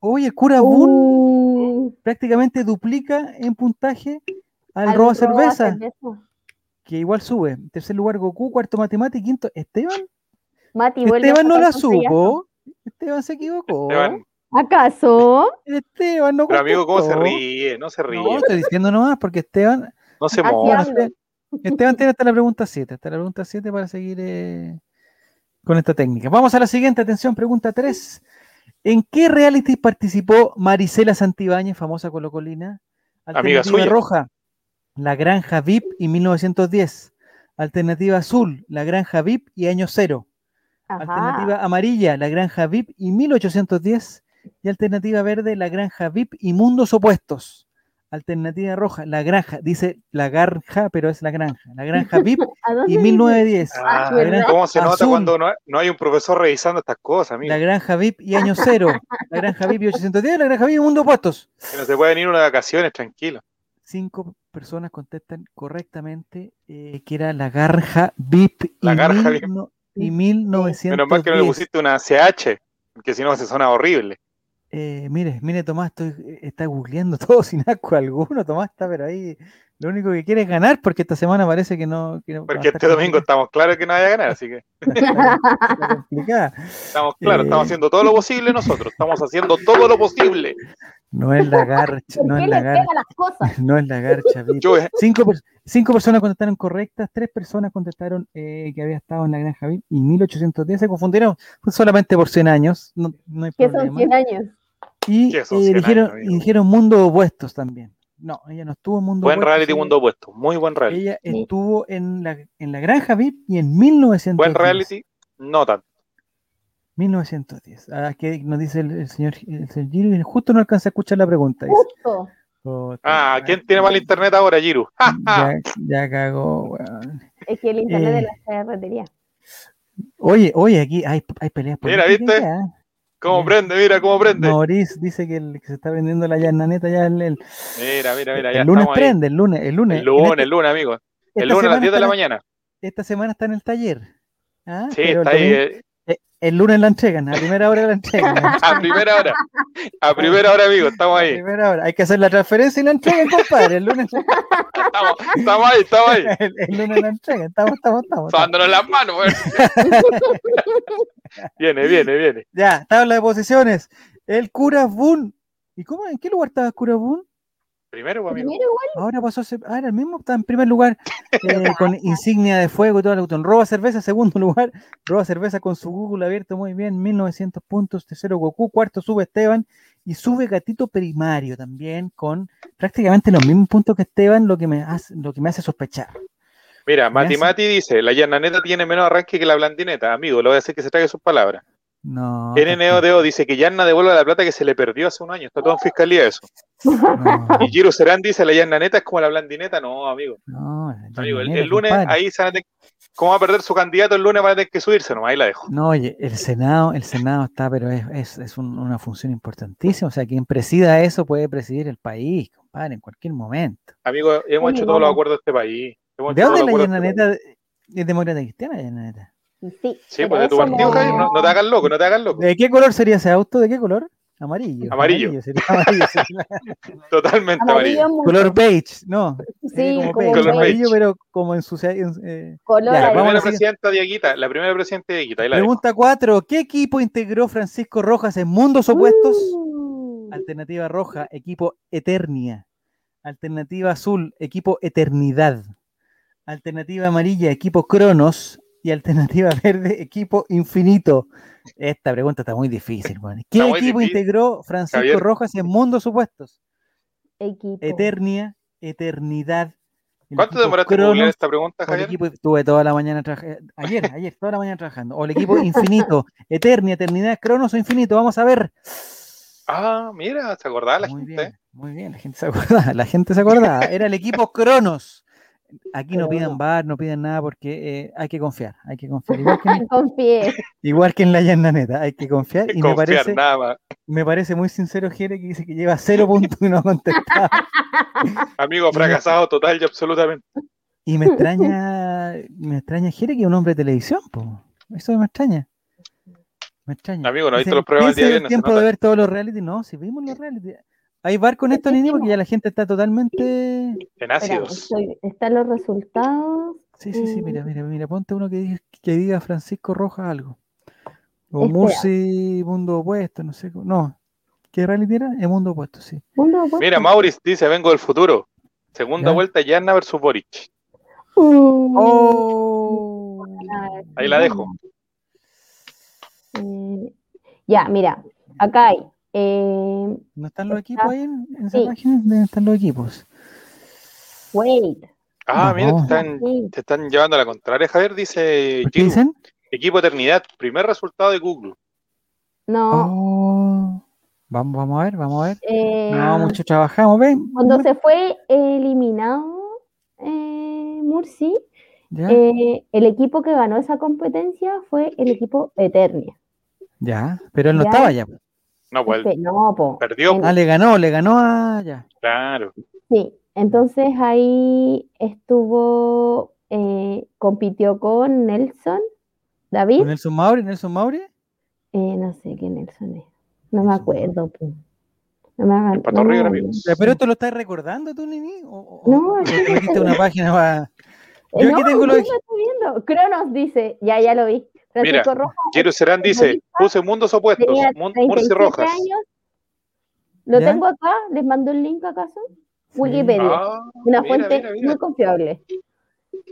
oye, el cura Boone Uh, prácticamente duplica en puntaje al, al roba cerveza, cerveza. que igual sube. En tercer lugar, Goku, cuarto matemática, quinto, Esteban. Mati Esteban no la supo. Esteban se equivocó. Esteban, ¿Acaso? Esteban no pero amigo, ¿cómo se ríe? No se ríe. No, estoy diciendo nomás porque Esteban No se moja. Esteban tiene hasta la pregunta 7, hasta la pregunta 7 para seguir eh, con esta técnica. Vamos a la siguiente, atención, pregunta 3. ¿En qué reality participó Marisela Santibáñez, famosa colocolina? Amiga Alternativa suya. roja, La Granja VIP y 1910. Alternativa azul, La Granja VIP y Año Cero. Alternativa amarilla, La Granja VIP y 1810. Y alternativa verde, La Granja VIP y Mundos Opuestos. Alternativa roja, La Granja, dice La Granja, pero es La Granja. La Granja VIP ¿A dónde y dice? 1910. Ah, Ah. ¿Cómo se nota Azul. cuando no hay, no hay un profesor revisando estas cosas, amigo? La Granja VIP y Año Cero. La Granja VIP y 810. La Granja VIP y Mundos Opuestos. Que no se pueden ir una de vacaciones, tranquilo. Cinco personas contestan correctamente eh, que era La Granja VIP y, La Granja mil VIP. no- y 1910. Menos mal que no le pusiste una CH, porque si no se suena horrible. Eh, mire, mire, Tomás, estoy, está googleando todo sin asco alguno. Tomás está, pero ahí Lo único que quiere es ganar porque esta semana parece que no. que Porque este domingo estamos claros que no vaya a ganar, así que estamos claros, Eh. estamos haciendo todo lo posible nosotros, estamos haciendo todo lo posible. No es la garcha, no ¿Por es qué la garcha, las cosas? no es la garcha. Yo, eh, Cinco, per- cinco personas contestaron correctas, tres personas contestaron eh, que había estado en la granja Vic y 1810 se confundieron fue solamente por 100 años, no, no hay Que son problema. 100 años. Y, ¿Qué son eh, 100 dijeron, años, y dijeron mundo opuestos también. No, ella no estuvo en mundo buen opuestos. reality ella- mundo opuesto, muy buen reality. Ella estuvo en la, en la granja VIP y en 1910. Buen reality, no tanto. 1910. Ah, que nos dice el, el señor, el señor Giro y justo no alcanza a escuchar la pregunta. dice. Justo. Ah. ¿quién tiene mal internet ahora, Giru? ¡Ja, ja! Ya, ya cagó, weón. Es que el internet Eh. de la ferretería. Oye, oye, aquí hay, hay peleas Mira, políticas ¿viste? ya, ¿eh? ¿Cómo prende? Mira cómo prende. Maurice dice que, el- que se está prendiendo la llananeta ya el, el, Mira, mira, mira, el ya lunes estamos ahí. prende, el lunes, el lunes. El En lunes, este- el lunes, amigo. El lunes a las semana 10 de la mañana. Esta semana está en el taller. ¿ah? Sí, Pero el está ahí el lunes la entregan, a primera hora la entregan. a primera hora. A primera hora, amigo, estamos A ahí. primera hora. Hay que hacer la transferencia y la entregan, compadre. El lunes, Estamos, estamos ahí, estamos ahí. el, el lunes la entregan. Estamos, estamos, estamos. Dándonos las manos. Viene, viene, viene. Ya, tabla de posiciones. El Cura Boon. ¿Y cómo? ¿En qué lugar estaba el Cura Boon? Primero, amigo. Primero igual. Ahora pasó a ser, ah, era el mismo, está en primer lugar, eh, con insignia de fuego y todo el auto. Roba cerveza, segundo lugar, roba cerveza con su Google abierto muy bien, 1900 puntos, tercero Goku, cuarto sube Esteban y sube Gatito Primario también con prácticamente los mismos puntos que Esteban, lo que me hace, lo que me hace sospechar. Mira, Mati. Mati dice, la llananeta tiene menos arranque que la blandineta. Amigo, le voy a decir que se trague sus palabras. No, NNODO dice que Yanna devuelve la plata que se le perdió hace un año. Está todo en fiscalía eso. no, Y Giro Serán dice, la llananeta es como la blandineta. No, amigo. no, Amigo, el, lunes compadre. ahí se van a tener- ¿Cómo va a perder su candidato el lunes? Va a tener que subirse nomás. Ahí la dejo. No, oye, el Senado, el Senado está, pero es, es, es un- una función importantísima. O sea, quien presida eso puede presidir el país, compadre, en cualquier momento. Amigo, hemos hecho todos los acuerdos de este país. Hemos ¿De dónde todos es los la este llananeta? ¿Es demócrata cristiana la llananeta? Sí, pues de tu partido, no- Javier. No, no te hagas loco, no te hagas loco. ¿De qué color sería ese auto? ¿De qué color? Amarillo. Amarillo. sería amarillo, sería. Totalmente Amarillo color beige, no. Sí, sería como como beige, Color amarillo, beige. pero como ensuciado. eh. Color Ya, La primera presidenta Dieguita, la primera presidenta dejo. Pregunta 4. ¿Qué equipo integró Francisco Rojas en Mundos Opuestos? Uh, Alternativa roja, equipo Eternia. Alternativa azul, equipo Eternidad. Alternativa amarilla, equipo Cronos. Y alternativa verde, equipo Infinito. Esta pregunta está muy difícil. ¿Qué Está equipo integró Francisco Javier. Rojas en Mundos Opuestos? equipo. Eternia, Eternidad. el ¿Cuánto equipo demoraste en googlear esta pregunta, Javier? equipo, estuve toda la mañana trabajando. Ayer, ayer, toda la mañana trabajando. O el equipo Infinito, Eternia, Eternidad, Cronos o Infinito. Vamos a ver. Ah, mira, se acordaba la muy gente. bien, muy bien, la gente se acordaba, la gente se acordaba. Era el equipo Cronos. Aquí no pidan Cronos. bar, no pidan nada porque eh, hay que confiar, hay que confiar. Igual que en, igual que en la llananeta, hay que confiar. Y me Confiar, parece, nada me parece muy sincero Jere que dice que lleva cero puntos y no ha contestado. Amigo fracasado total y absolutamente. Y me extraña, me extraña Jere que es un hombre de televisión, po. Eso me extraña. Me extraña. Amigo, ¿no Dice, viste los programas día "¿Piensa el viernes? Se tiempo de nota". ver todos los reality? No, si vimos los reality. ¿Hay bar con esto, Nini? Porque ya la gente está totalmente... En ácidos. están los resultados. Sí, sí, sí, mira, mira, mira, ponte uno que diga, que diga Francisco Rojas algo. O Espera. Murci, Mundo Opuesto, no sé. No, ¿qué reality era? El Mundo Opuesto, sí. Mundo opuesto. Mira, Maurice dice, vengo del futuro. Segunda Ya. vuelta, Yanna versus Boric. Uh, ¡Oh! Ahí la dejo. eh, ya, mira, acá hay. Eh, ¿No están los Está- equipos ahí en, en esa sí. página? ¿Dónde están los equipos? wait. Ah, mira, te están, Sí, te están llevando a la contraria, Javier. Dice ¿Por ¿Qué dicen? equipo Eternidad, primer resultado de Google. no. Oh, vamos, vamos a ver, vamos a ver. eh, No, mucho trabajamos, ven. Cuando se fue eliminado eh, Murci, Ya, eh, el equipo que ganó esa competencia fue el equipo Eternia. ya, pero él no ya. estaba ya. No, pues Este, no, po. perdió. En- Ah, le ganó, le ganó a. Ya. Claro. Sí, entonces ahí estuvo, eh, compitió con Nelson, David, ¿Con Nelson Mauri? ¿Nelson Mauri? eh, no sé qué Nelson es, no me acuerdo. po. No me hagan. No me ¿Pero esto lo estás recordando tú, Nini? ¿O, o- No, o te metiste una página para... Eh, Yo no, aquí tengo lo yo de- lo estoy viendo. Cronos dice, ya, ya lo vi. Francisco Mira, Rojas Giro Serán dice, puse mundos opuestos, tenía Mun- 37 Murci Rojas. años. Lo ¿Ya? tengo acá, les mando el link acaso. Wikipedia, Ah, una mira, fuente mira, mira. muy confiable.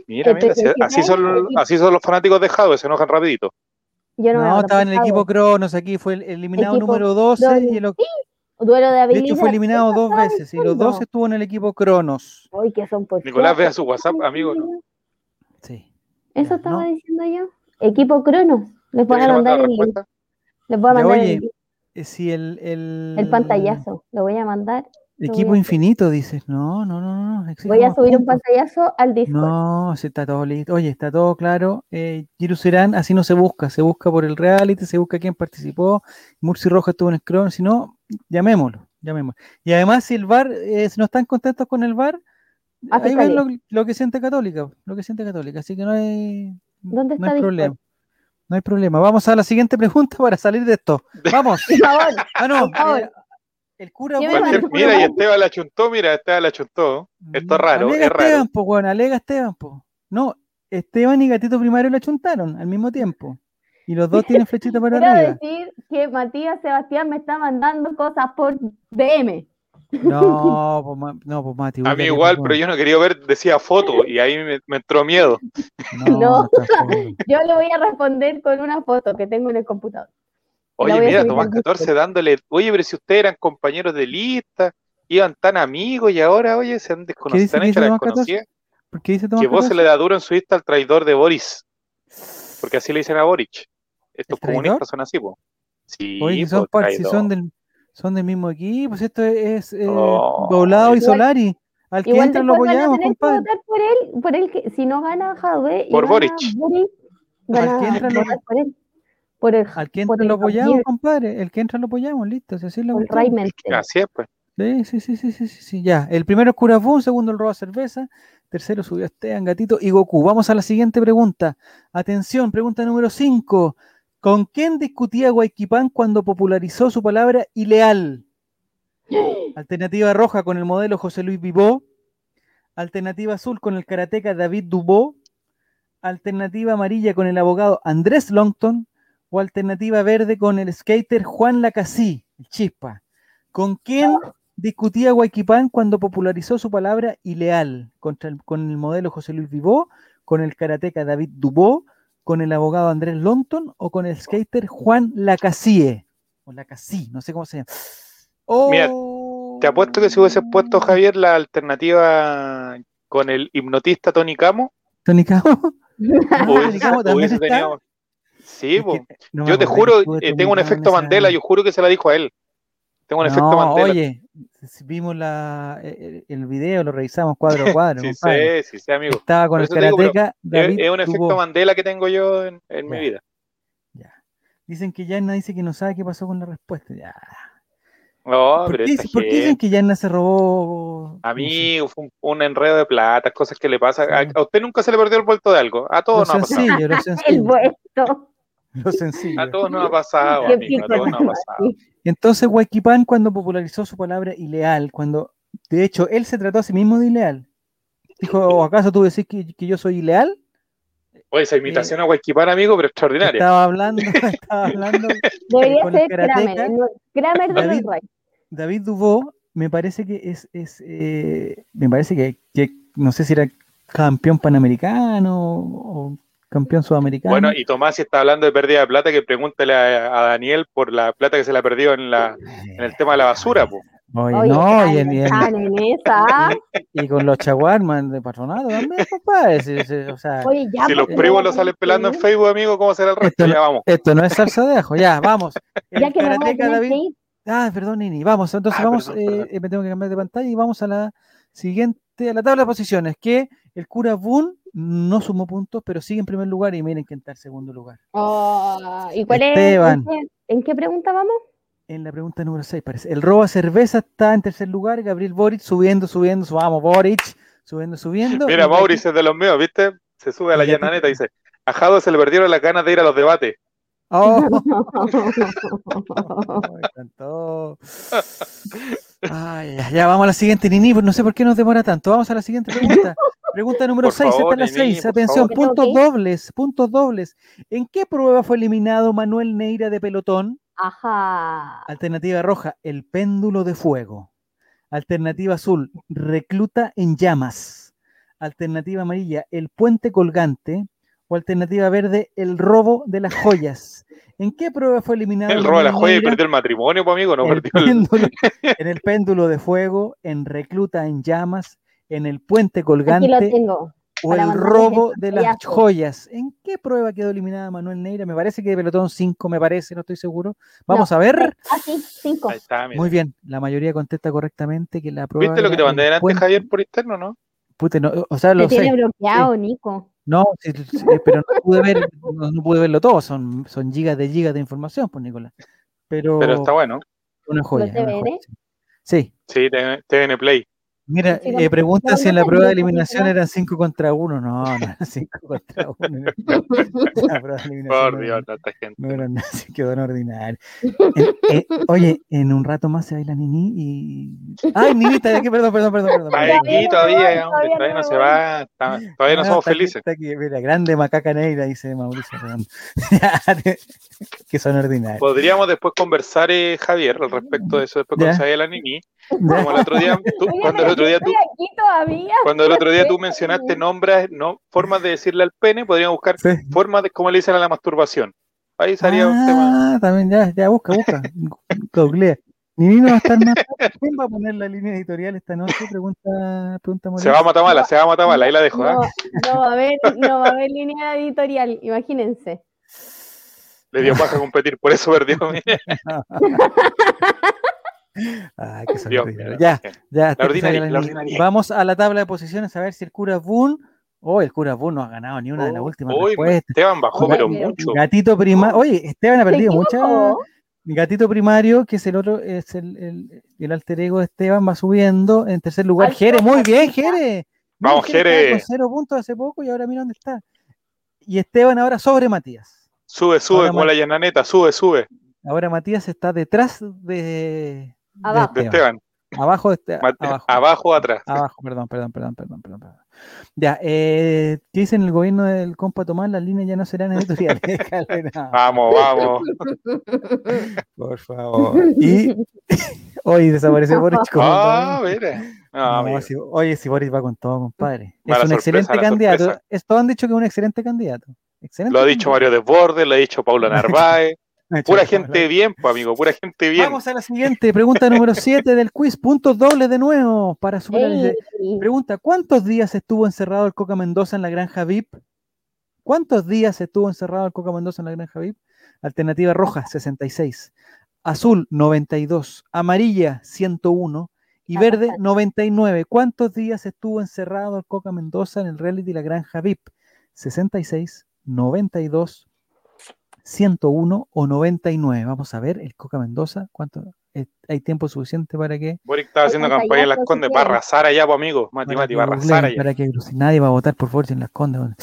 Mira, mira, si- así son, así son los fanáticos de Jadwe, se enojan rapidito. Yo no, estaba en el equipo Cronos, aquí fue el eliminado Equipo número 12 doble. y el, Duelo de de hecho fue eliminado dos veces y los. 12 estuvo en el equipo Cronos. Uy, que son por Nicolás, vea su WhatsApp, amigo. ¿no? Sí. Eso Ya, estaba no. diciendo yo. Equipo Cronos. Les voy a ¿Quieres que le mande mandar el link. Les voy a Ya, mandar oye, el, link, Eh, Si el, el, el pantallazo. Lo voy a mandar. Equipo a- infinito, dices. No, no, no, no. Voy a subir un pantallazo al Discord. No, si está todo listo. Oye, está todo claro. Eh, Giru Serán, así no se busca. Se busca por el reality, se busca quién participó. Murci Rojas estuvo en Cronos. Si no, llamémoslo. llamémoslo. Y además, si el VAR, eh, si no están contentos con el VAR, A ahí ven lo, lo que siente Católica. Lo que siente Católica. Así que no hay, ¿Dónde no está hay Discord? problema. No hay problema. Vamos a la siguiente pregunta para salir de esto. Vamos. Por favor. Ah, no. Por favor. eh, el cura. Bueno, Cualquier- mira, y Esteban la chuntó, mira, Esteban la chuntó. Esto es raro, Alega es raro. Esteban, po, weón, alega Esteban, po. No, Esteban y Gatito Primario la chuntaron al mismo tiempo. Y los dos tienen flechita para Quiero arriba. decir que Matías Sebastián me está mandando cosas por DM. No, pues, no, pues Mati. A mí igual, pero yo no quería ver, decía foto, y ahí me, me entró miedo. No. Yo le voy a responder con una foto que tengo en el computador. Oye, mira, Tomás al 14 dándole, oye, pero si ustedes eran compañeros de lista, iban tan amigos y ahora, oye, se han desconocido, se han que hecho dice la Tomás 14? desconocida. ¿Por qué dice Tomás Que vos se 14? le da duro en su lista al traidor de Boris, porque así le dicen a Boric. Estos ¿El traidor? comunistas son así, po. Sí, Oye, si son, si son, del, son del mismo equipo, pues esto es, eh, Oh, Doblado y Solari. Al que entra lo apoyamos, compadre. votar por él, por él que si no gana Jadwe y Por Boric. Al que a entra lo- por él. Por el, Al que por entra el lo apoyamos, compadre. El que entra lo apoyamos, listo. si así Mentel. Así es, pues. Sí, sí, sí, sí, sí, sí, sí, ya. El primero es Curafún, segundo el roba cerveza, tercero subió Esteban, Gatito y Goku. Vamos a la siguiente pregunta. Atención, pregunta número 5. ¿Con quién discutía Guayquipán cuando popularizó su palabra ileal? Alternativa roja con el modelo José Luis Vivó. Alternativa azul con el karateca David Dubó. Alternativa amarilla con el abogado Andrés Longton. O alternativa verde con el skater Juan Lacasí, el chispa. ¿Con quién discutía Guayquipán cuando popularizó su palabra ileal? Contra el- con el modelo José Luis Vivó, con el karateca David Dubó, con el abogado Andrés Longton o con el skater Juan Lacassie. O Lacasí, no sé cómo se llama. Mira. Te apuesto que si hubiese puesto Javier la alternativa con el hipnotista Tony Camo, Tony Camo. Hubiese, Tony Camo también hubiese está. tenido. Sí, Es po. que no me yo te juro, eh, tengo un efecto Mandela, yo juro que se la dijo a él. Tengo un efecto No, Mandela. Oye, vimos la, el, el video, lo revisamos cuadro a cuadro. sí sé, sí sé, amigo. Estaba con Por el karateca Es, David es un efecto. Mandela que tengo yo en, en mi vida. Ya. Dicen que Yanna dice que no sabe qué pasó con la respuesta. Ya. No, ¿Por, pero qué, por qué dicen que Yanna se robó? Amigo, fue un, un enredo de plata, cosas que le pasan. A, Sí. a usted nunca se le perdió el vuelto de algo. A todos nos ha pasado. El sencillo. vuelto. Lo sencillo. A todos nos ha pasado, Qué amigo. A pico todos nos ha tan pasado. así. Entonces, Huayquipán, cuando popularizó su palabra ileal, cuando de hecho él se trató a sí mismo de ileal, dijo: ¿O acaso tú decís que, que yo soy ileal? Oye, esa imitación a Guayquipán, amigo, pero extraordinaria. Estaba hablando, estaba hablando. Debería Con el ser Kramer. de David-. David Dubó, me parece que es, es eh, me parece que, que no sé si era campeón panamericano o campeón sudamericano. Bueno, y Tomás, si está hablando de pérdida de plata, que pregúntele a, a Daniel por la plata que se le ha perdido en, la, en el tema de la basura. po. Oye, Oye, no, y, están- en- y en- están en esa. y con los chaguarman de patronato también, sí, o sea, Oye, ya. Si los pues, primos lo salen pelando en. Facebook, amigo, ¿cómo será el resto? Esto Ya vamos. esto no es salsa de ajo, ya, vamos. El Ya que me voy a karateca tener David-. Ah, perdón, Nini. Vamos, entonces Ah, vamos, perdón, eh, perdón. eh, me tengo que cambiar de pantalla y vamos a la siguiente, a la tabla de posiciones, que el cura Boone no sumó puntos, pero sigue en primer lugar y miren que está en segundo lugar. Oh, ¿Y cuál Esteban. es? ¿En qué, en qué pregunta vamos? En la pregunta número 6 parece. El roba cerveza está en tercer lugar, Gabriel Boric subiendo, subiendo, su- vamos Boric, subiendo, subiendo. Mira, Mauricio es de los míos, ¿viste? Se sube a la llananeta y dice, a Jado se le perdieron las ganas de ir a los debates. Oh, me encantó. Ay, ya, ya, vamos a la siguiente, Nini. pues No sé por qué nos demora tanto. Vamos a la siguiente pregunta. Pregunta número Por 6. favor, esta es la Nini, 6. por Atención, favor. puntos dobles, puntos dobles. ¿En qué prueba fue eliminado Manuel Neira de pelotón? Ajá. Alternativa roja, el péndulo de fuego. Alternativa azul, recluta en llamas. Alternativa amarilla, el puente colgante. O alternativa verde, el robo de las joyas. ¿En qué prueba fue eliminado? El robo de la Manuel joya y perdió el matrimonio, pues amigo, no El perdió el... péndulo- en el péndulo de fuego, en recluta en llamas, en el puente Aquí lo colgante tengo. o el robo el de las joyas. ¿En qué prueba quedó eliminada Manuel Neira? Me parece que de pelotón 5, me parece, no estoy seguro. Vamos a ver. Ah, sí, cinco. Ahí está, mira. Muy bien, la mayoría contesta correctamente que la prueba. ¿Viste lo que te mandé el delante, puente- Javier, por interno, no? Puta, no, o sea, Te lo tiene sé. bloqueado, Nico. No, sí, sí, sí, pero no pude ver, no, no pude verlo todo, son, son gigas de gigas de información, pues Nicolás. Pero, Pero está bueno. una joya. una joya, sí. Sí, Sí, TVN Play. Mira, eh, pregunta si en la prueba de eliminación ¿no? eran 5 contra 1. No, no eran 5 contra 1. La prueba de eliminación Por no Dios, tanta gente. no eran quedó en ordinario. En- eh, oye, en un rato más se baila Nini y. ¡Ay, Ninita! ¿de qué? Perdón, perdón, perdón. perdón, Está perdón. Todavía aquí no todavía, hombre, todavía todavía no no se va, está- todavía no Ah, somos está aquí, felices. está aquí, mira, grande macaca negra, dice Mauricio que son ordinarios. Podríamos después conversar, eh, Javier, al respecto de eso, después Ya. cuando se vaya la Nini. Como el otro día, tú- cuando el pero otro día tú, estoy aquí todavía. cuando el otro día tú mencionaste nombres, no, formas de decirle al pene, podríamos buscar Sí. formas de cómo le dicen a la masturbación. Ahí sería un tema. Ah, también ya, ya busca, busca. Googlea. Va a estar más. ¿Quién va a poner la línea editorial esta noche? Pregunta, pregunta Se va a Matamala, se va a Matamala, ahí la dejo. ¿ah? No, no va a haber, no va a haber línea editorial, imagínense. Le dio paja a competir, por eso perdió. Ay, qué Dios Ya, ya. ordinaria, la ordinaria. Vamos a la tabla de posiciones a ver si el cura Boone. Oh, el cura Boone no ha ganado ni una de las últimas Uy, respuestas. Esteban bajó, pero mucho. Gatito primario. Oye, Esteban ha ¿Se perdido mucha. Gatito primario, que es el otro, es el, el, el alter ego de Esteban, va subiendo. En tercer lugar, Jere. Muy bien. Jere. Vamos, Jere. Con cero puntos hace poco y ahora mira dónde está. Y Esteban ahora sobre Matías. Sube, sube, Ahora como más- la llananeta, sube, sube. Ahora Matías está detrás de, de Abajo. De Esteban. Abajo este, abajo. abajo, atrás. Abajo, perdón, perdón, perdón, perdón, perdón. perdón. Ya, eh, ¿qué dicen el gobierno del compa Tomás? Las líneas ya no serán editoriales. Vamos, vamos. por favor. Y hoy desapareció Boris Ah, todo. mira. No, No, amigo. si- oye, si Boris va con todo, compadre. Es Mala un sorpresa, excelente candidato. Esto han dicho que es un excelente candidato. Excelente Lo ha dicho candidato. Mario Desbordes, lo ha dicho Paula Narváez. Dicho Pura gente bien, pues, amigo, pura gente bien. Vamos a la siguiente, pregunta número 7 del quiz. Puntos dobles de nuevo para superar. Pregunta, ¿cuántos días estuvo encerrado el Coca Mendoza en la granja VIP? ¿Cuántos días estuvo encerrado el Coca Mendoza en la granja VIP? Alternativa roja, 66. Azul, 92. Amarilla, 101. Y verde, bastante. 99. ¿Cuántos días estuvo encerrado el Coca Mendoza en el reality La Granja VIP? 66, 92, 101 o 99. Vamos a ver el Coca Mendoza. ¿Cuánto? eh, ¿Hay tiempo suficiente para que Boric estaba haciendo campaña en las Condes para arrasar allá, pues, amigo. Mati, para Mati, para arrasar allá. para que nadie va a votar por Boris en las condes. bueno.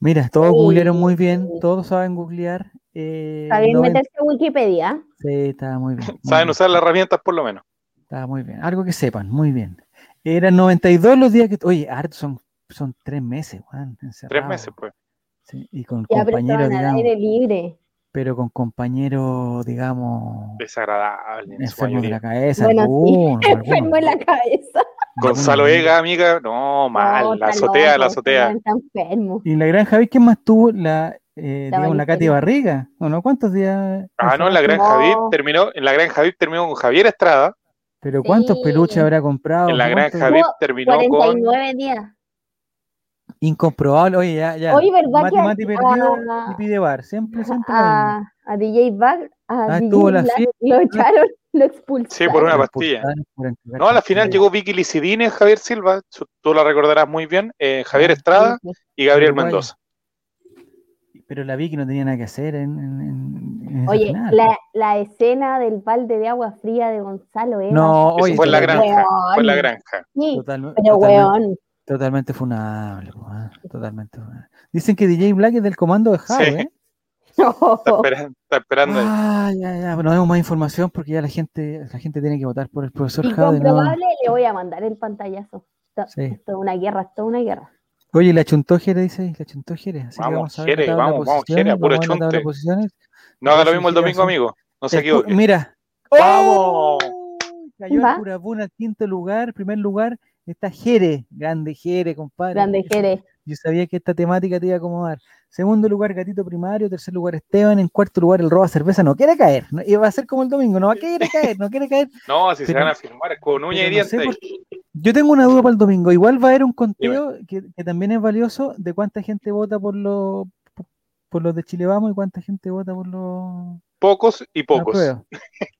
Mira, todos Sí. googlearon muy bien, todos saben googlear. Eh, Está noven- meterse a Wikipedia. Sí, estaba muy bien. muy Saben bien, usar las herramientas por lo menos. Estaba muy bien. Algo que sepan, muy bien. Eran 92 los días que. Oye, harto son, son tres meses, Juan. Tres meses, pues. Sí, y con compañeros, al digamos. aire libre. Pero con compañeros, digamos. Desagradable en su Enfermos de la cabeza. Bueno, sí, Enfermo en la cabeza. Gonzalo. Ega, amiga, no, mal, No, la azotea, la azotea. Está enfermo. Y en la granja, ¿ves quién más tuvo? La, eh, digamos, la Katy. Barriga. ¿O no? ¿Cuántos días? Ah, no, en la? Granja No. VIP terminó, en la Granja VIP terminó con Javier Estrada, Pero ¿cuántos Sí. peluches habrá comprado? en la. Granja VIP terminó con 49 días. Incomprobable. Oye, ya, ya. Oye, ¿verdad Mati que Mati a- perdió a- y pide bar. Siempre, siempre. A, a DJ Bag, a Ah, DJ la Black, lo echaron, lo expulsaron. Sí, por una pastilla. No, a la final llegó Vicky Licidine, Javier Silva, tú la recordarás muy bien, eh, Javier Ah, Estrada sí. y Gabriel. Mendoza. Pero la Vicky no tenía nada que hacer en, en- en- Oye, final. la, la escena del balde de agua fría de Gonzalo Eva. No, Eso oye, fue en la granja, fue en la granja. Sí, total- pero totalmente, weón. Totalmente funable. Totalmente funable. Dicen que DJ Black es del comando de Sí. ¿eh? Está esperando. Está esperando ahí. Ah, ya, ya. Bueno, demos más información porque ya la gente, la gente tiene que votar por el profesor Jade. ¿no? Incomprobable, le voy a mandar el pantallazo. Esto, Sí. es una guerra, esto es una guerra. Oye, la chuntó Jere, dice ahí, la chuntó Jere. Así que Vamos, vamos a ver Jere, vamos, vamos, Jere, a puro vamos chunte. No haga lo mismo el domingo, amigo. No se equivoque. Mira. ¡Vamos! Cayó ¿Va? el Curapún al quinto lugar. Primer lugar está Jere. Grande Jere, compadre. Grande Jerez. Yo sabía que esta temática te iba a acomodar. Segundo lugar, Gatito Primario. Tercer lugar, Esteban. En cuarto lugar, el Roba Cerveza. No quiere caer. No- y va a ser como el domingo. No va a querer caer. No quiere caer. No, si se van a firmar es con uña y pero no sé diente. por Yo tengo una duda para el domingo. Igual va a haber un conteo que, que también es valioso de cuánta gente vota por los por los de Chile Vamos y cuánta gente vota por los Pocos y pocos.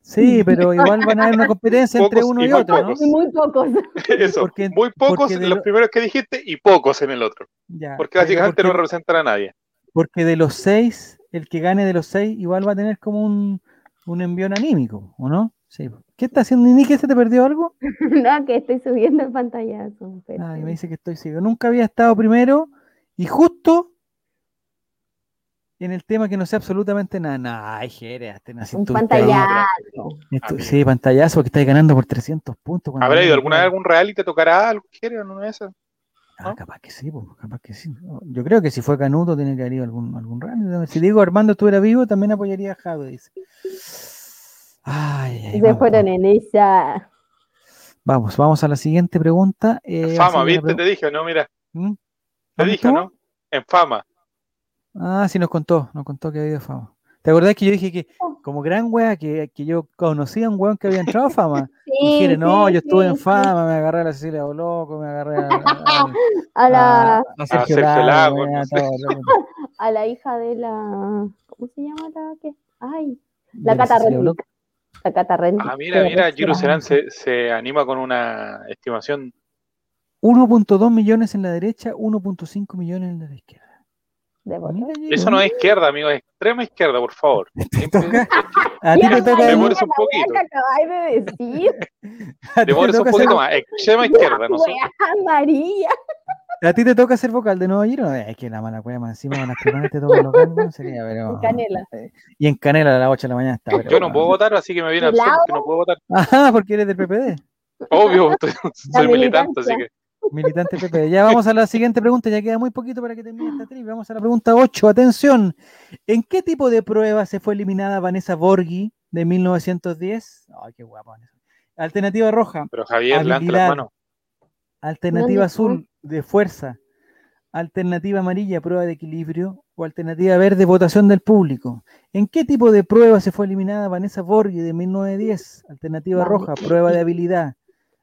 Sí, pero igual van a haber una competencia entre uno y otro, ¿no? Y muy pocos. Eso. Porque- muy pocos en los lo- primeros que dijiste y pocos en el otro. Ya, Porque básicamente no porque, representan a nadie. porque de los seis, el que gane de los seis igual va a tener como un, un envión anímico, ¿o no? Sí. ¿Qué está haciendo, Nini? ¿Que se te perdió algo? no, que estoy subiendo el pantallazo. Ay, me dice que estoy ciego. Nunca había estado primero y justo en el tema que no sé absolutamente nada. No, ay, Jere, hasta nací Un pantallazo. Esto- Amigo. sí, pantallazo, porque estáis ganando por 300 puntos. ¿Habrá ido alguna vez algún reality? ¿Te tocará algo? ¿Quieres o no es eso? Ah, ¿no? capaz que sí, po, capaz que sí. Yo creo que si fue Canuto tiene que haber ido algún, algún rally. Si digo Armando estuviera vivo, también apoyaría a Jado, dice. Ay, ay, Se vamos, fueron en esa. vamos, vamos a la siguiente pregunta. eh, Fama, que ¿viste? Te dije, ¿no? Mira, ¿Mm? te ¿Dónde dije? ¿no? En fama. Ah, sí, nos contó, nos contó que había fama. ¿Te acordás que yo dije que, como gran wea, que, que yo conocía a un weón que había entrado a fama? Sí, Y dije, no, sí, yo estuve en sí, fama, me agarré a la Cecilia Boloco, me agarré a, a- A la, a- a Sergio Lago, no sé. a la hija de la. ¿Cómo se llama la que? Ay, la Cata Cecilia Rentic. Boloco. La Cata Rentic. Ah, mira, mira. Giro Serán se, se anima con una estimación. 1.2 millones en la derecha, 1.5 millones en la izquierda. De voto. Eso no es izquierda, amigo, es extrema izquierda, por favor. Siempre a ti te toca, un poquito. que acabáis de decir. a ti te demórese un toca poquito ser- más. Extrema izquierda, no sé. María. a ti te toca ser vocal de Nuevo Giro. Es que la mala cueva más encima van a escribir te toca local, sería, pero- En Canela. Y en Canela a las 8 de la mañana está. pero Yo no puedo votar, así que me viene sur porque no puedo votar. Ajá, porque eres del PPD. Obvio, soy militante, así que. Militante PP. Ya vamos a la siguiente pregunta, ya queda muy poquito para que termine esta trivia. Vamos a la pregunta 8. Atención. ¿En qué tipo de prueba se fue eliminada Vanessa Borghi de 1910? Ay, qué guapa. Vanessa. Alternativa roja, Pero Javier, levanta Habilidad. las manos. alternativa ¿Dónde azul de fuerza, alternativa amarilla prueba de equilibrio o alternativa verde votación del público. ¿En qué tipo de prueba se fue eliminada Vanessa Borghi de 1910? Alternativa roja, prueba de habilidad.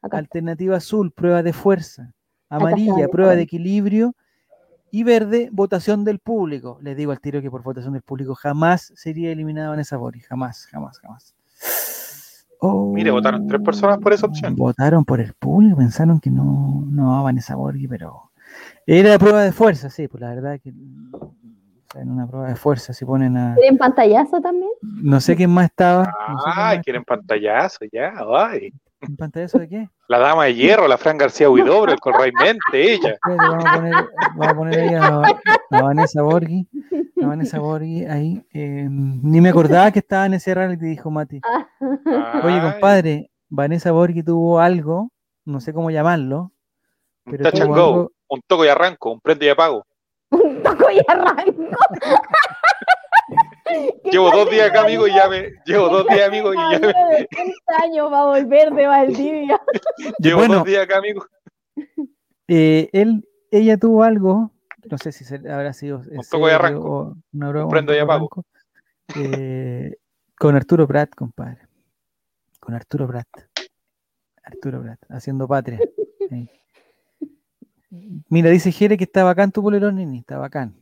Acá. Alternativa azul, prueba de fuerza. Amarilla, prueba de equilibrio. Y verde, votación del público. Les digo al tiro que por votación del público jamás sería eliminada Vanessa Borghi. Jamás, jamás, jamás. Mire, votaron tres personas por esa opción. Votaron por el público, pensaron que no, no Vanessa Borghi, pero era prueba de fuerza, sí, pues la verdad que en una prueba de fuerza se ponen a. ¿Quieren pantallazo también? No sé quién más estaba. no sé más- quieren pantallazo, ya, ay. ¿En pantallazo de qué? La dama de hierro, la Fran García Huidobro, el Colray Mente, ella. Vamos a poner, vamos a poner ahí a, a Vanessa Borghi. A Vanessa Borghi ahí. eh, ni me acordaba que estaba en ese reality, dijo Mati. Oye, Ay, compadre, Vanessa Borghi tuvo algo, no sé cómo llamarlo. Un pero touch and tuvo go, algo- un toco y arranco, un prende y apago. Un toco y arranco. ¿Qué Llevo dos días acá, amigo, y ya me. Llevo dos días, amigo, y ya me. caballero de 30 años va a volver de Valdivia. Llevo Bueno. dos días acá, amigo. Eh, él, ella tuvo algo, no sé si se- habrá sido Un toco de arranco. una broma, prendo y toco de apago. arranco, eh, con Arturo Prat, compadre. Con Arturo Prat. Arturo Prat, haciendo patria. Sí. Mira, dice Jere que está bacán tu polerón, Nini, está bacán.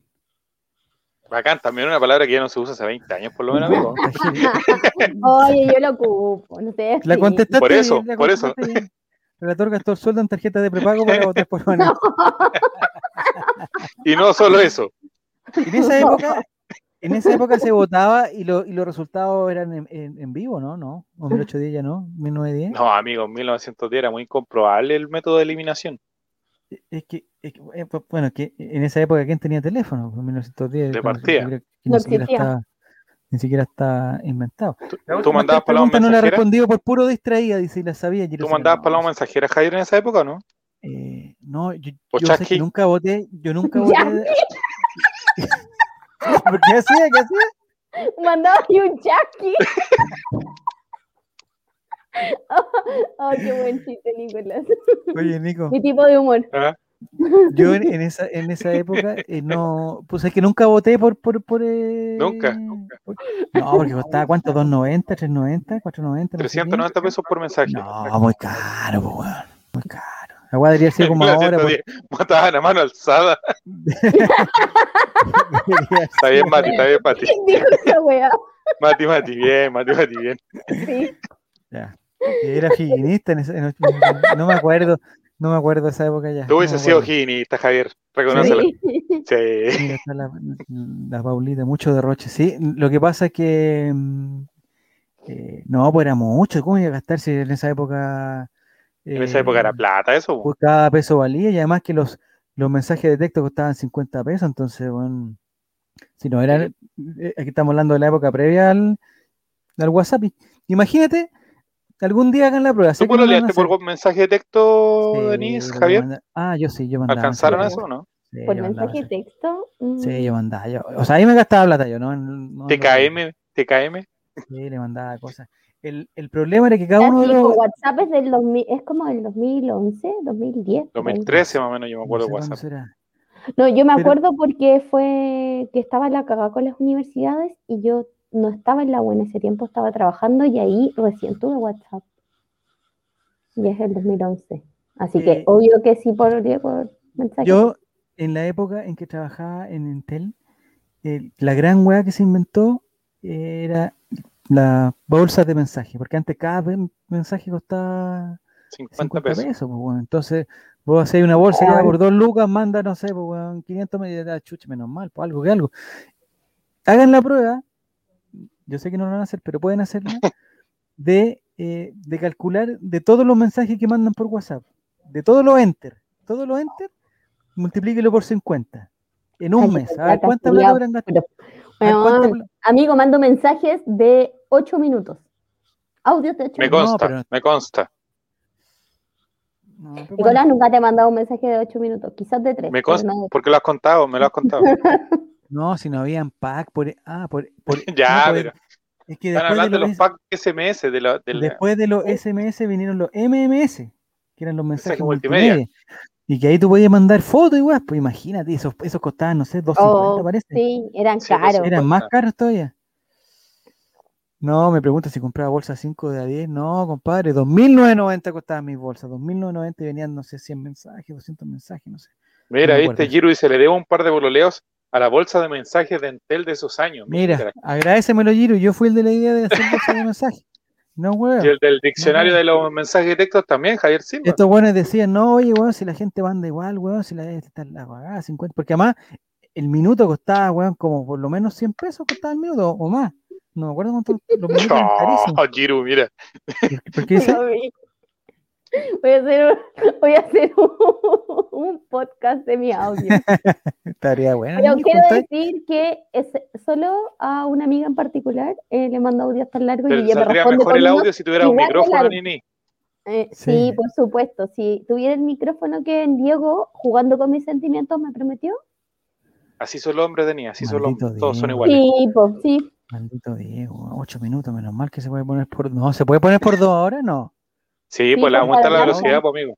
Bacán, también una palabra que ya no se usa hace 20 años, por lo menos, amigo. Oye, yo lo ocupo. No sé. La contestaste Por eso, bien, por eso. bien. Relator gastó el sueldo en tarjeta de prepago para votar por Vanessa. Y no solo eso. En esa época, en esa época se votaba y, lo- y los resultados eran en, en- en vivo, ¿no? ¿No? ¿O 1810 ya no? ¿1910? No, amigo, en 1910 era muy incomprobable el método de eliminación. Es que, es que, eh, pues, bueno, que en esa época, ¿quién tenía teléfono? En 1910. De partida. yo creo que No ni, siquiera está, ni siquiera está inventado. ¿Tú, tú mandabas palabras pregunta no la mensajeras? respondido por puro distraída, dice, y la sabía. y ¿Tú mandabas palabras mensajeras, Javier, en esa época o no? eh, no, yo, ¿O yo sé que nunca voté, yo nunca voté. ¿Por qué hacía? ¿Qué hacía? Mandaba un Jackie. oh, qué buen chiste, Nicolás. Oye, Nico, Mi tipo de humor. ¿Ah? yo en, en esa, en esa época eh, no, pues es que nunca voté por, por, por eh, Nunca, nunca. por- no, porque costaba cuánto, 2.90, 3.90, 4.90, no sé qué. 390 pesos por mensaje. No, muy caro, po, weón, muy caro. La weá debería ser como La ahora. pues. 110, Mataban a mano alzada. Está bien, Mati, está bien, Mati. Mati, Mati, bien, Mati, Mati, bien. Sí. Ya. Era higienista en ese, en- no me acuerdo, no me acuerdo de esa época ya. Tú no hubieses sido acuerdo. higienista, Javier. Reconócelo. Sí. Sí. Mira, está la, la Paulita, mucho derroche. Sí, lo que pasa es que mm, eh, no, pues era mucho. ¿Cómo iba a gastarse en esa época? En esa época era eh, plata, eso. pues cada peso valía y además que los, los mensajes de texto costaban 50 pesos, entonces, bueno, si no era, eh, aquí estamos hablando de la época previa al, al WhatsApp. Imagínate, algún día hagan la prueba. ¿Tú lo pololeaste por mensaje de texto, Sí, Denise, Javier? manda- Ah, yo sí, yo mandaba. ¿Alcanzaron eso o no? Sí, Por mensaje de texto. mm, Sí, yo mandaba. Yo, o sea, ahí me gastaba plata yo, ¿no? TKM, TKM. Sí, le mandaba cosas. El, el problema era que cada uno de sí, los. WhatsApp es del 2000, es como del 2011, 2010. por ahí. 2013 más o menos, yo me no acuerdo sé de WhatsApp. será. No, yo me Pero- acuerdo porque fue que estaba la cagada con las universidades y yo no estaba en la U en ese tiempo, estaba trabajando y ahí recién tuve WhatsApp. Y es el 2011. Así que Eh, obvio que sí por, por mensaje. Yo, en la época en que trabajaba en Intel, el- la gran weá que se inventó era la bolsa de mensaje, porque antes cada mensaje costaba 50 50 pesos. pesos, pues. Entonces, vos hacéis una bolsa ya por dos lucas, manda, no sé, pues, weón, 500 me da chucha, menos mal, pues algo que algo. Hagan la prueba, yo sé que no lo van a hacer, pero pueden hacerla, de, eh, de calcular de todos los mensajes que mandan por WhatsApp, de todos los enter, todos los enter, multiplíquelo por 50 en un Ay, mes. A ver cuánta plata habrán gastado. Cuánta amigo, mando mensajes de 8 minutos. Audios de 8 Me minutos. consta, pero- me consta. No, pero Nicolás bueno, nunca te ha mandado un mensaje de 8 minutos, quizás de 3. Me consta, porque lo has contado, me lo has contado. no, si no habían pack, por, ah, por, por- ya, no, pues, pero es que están después de hablando de los los packs SMS, de la, de la- Después de los SMS vinieron los MMS, que eran los mensajes Mensaje multimedia. multimedia. Y que ahí tú podías mandar fotos igual, pues imagínate, esos, esos costaban, no sé, 250 Oh, parece. sí, eran Sí, caros. Eran más caros todavía. No, me pregunta si compraba bolsa 5 de a 10. No, compadre, 2.990 costaban mis bolsas. 2.990 y venían, no sé, 100 mensajes, 200 mensajes, no sé. Mira, no viste. Giro dice, le debo un par de bololeos a la bolsa de mensajes de Entel de esos años. Mira, agradecemelo, Giro. Yo fui el de la idea de hacer bolsa de mensajes. No, Y weón. el del diccionario No. de los mensajes de texto también, Javier Silva. Estos buenos decían, no, oye, weón, si la gente manda igual, weón, si la gente está la cagada, 50, porque además el minuto costaba, weón, como por lo menos 100 pesos costaba el minuto o más. No me acuerdo cuánto, los minutos. Oh, Giro, mira. ¿Por- ¿Por qué dice? Voy a hacer, un, voy a hacer un, un podcast de mi audio. Estaría bueno. Pero quiero decir que es solo a una amiga en particular eh, le mando audios tan largos y ella me responde mejor el audio si tuviera un micrófono, largo. Nini. eh, Sí. sí, por supuesto. Si tuviera el micrófono que en Diego, jugando con mis sentimientos, me prometió. Así son los hombres de Nini, así son los Maldito hombres. Todos son iguales. Sí, pues sí. Maldito Diego, 8 minutos, menos mal que se puede poner por. No, ¿se puede poner por dos ahora? No. Sí, Sí, pues le aumenta la velocidad, pues, amigo.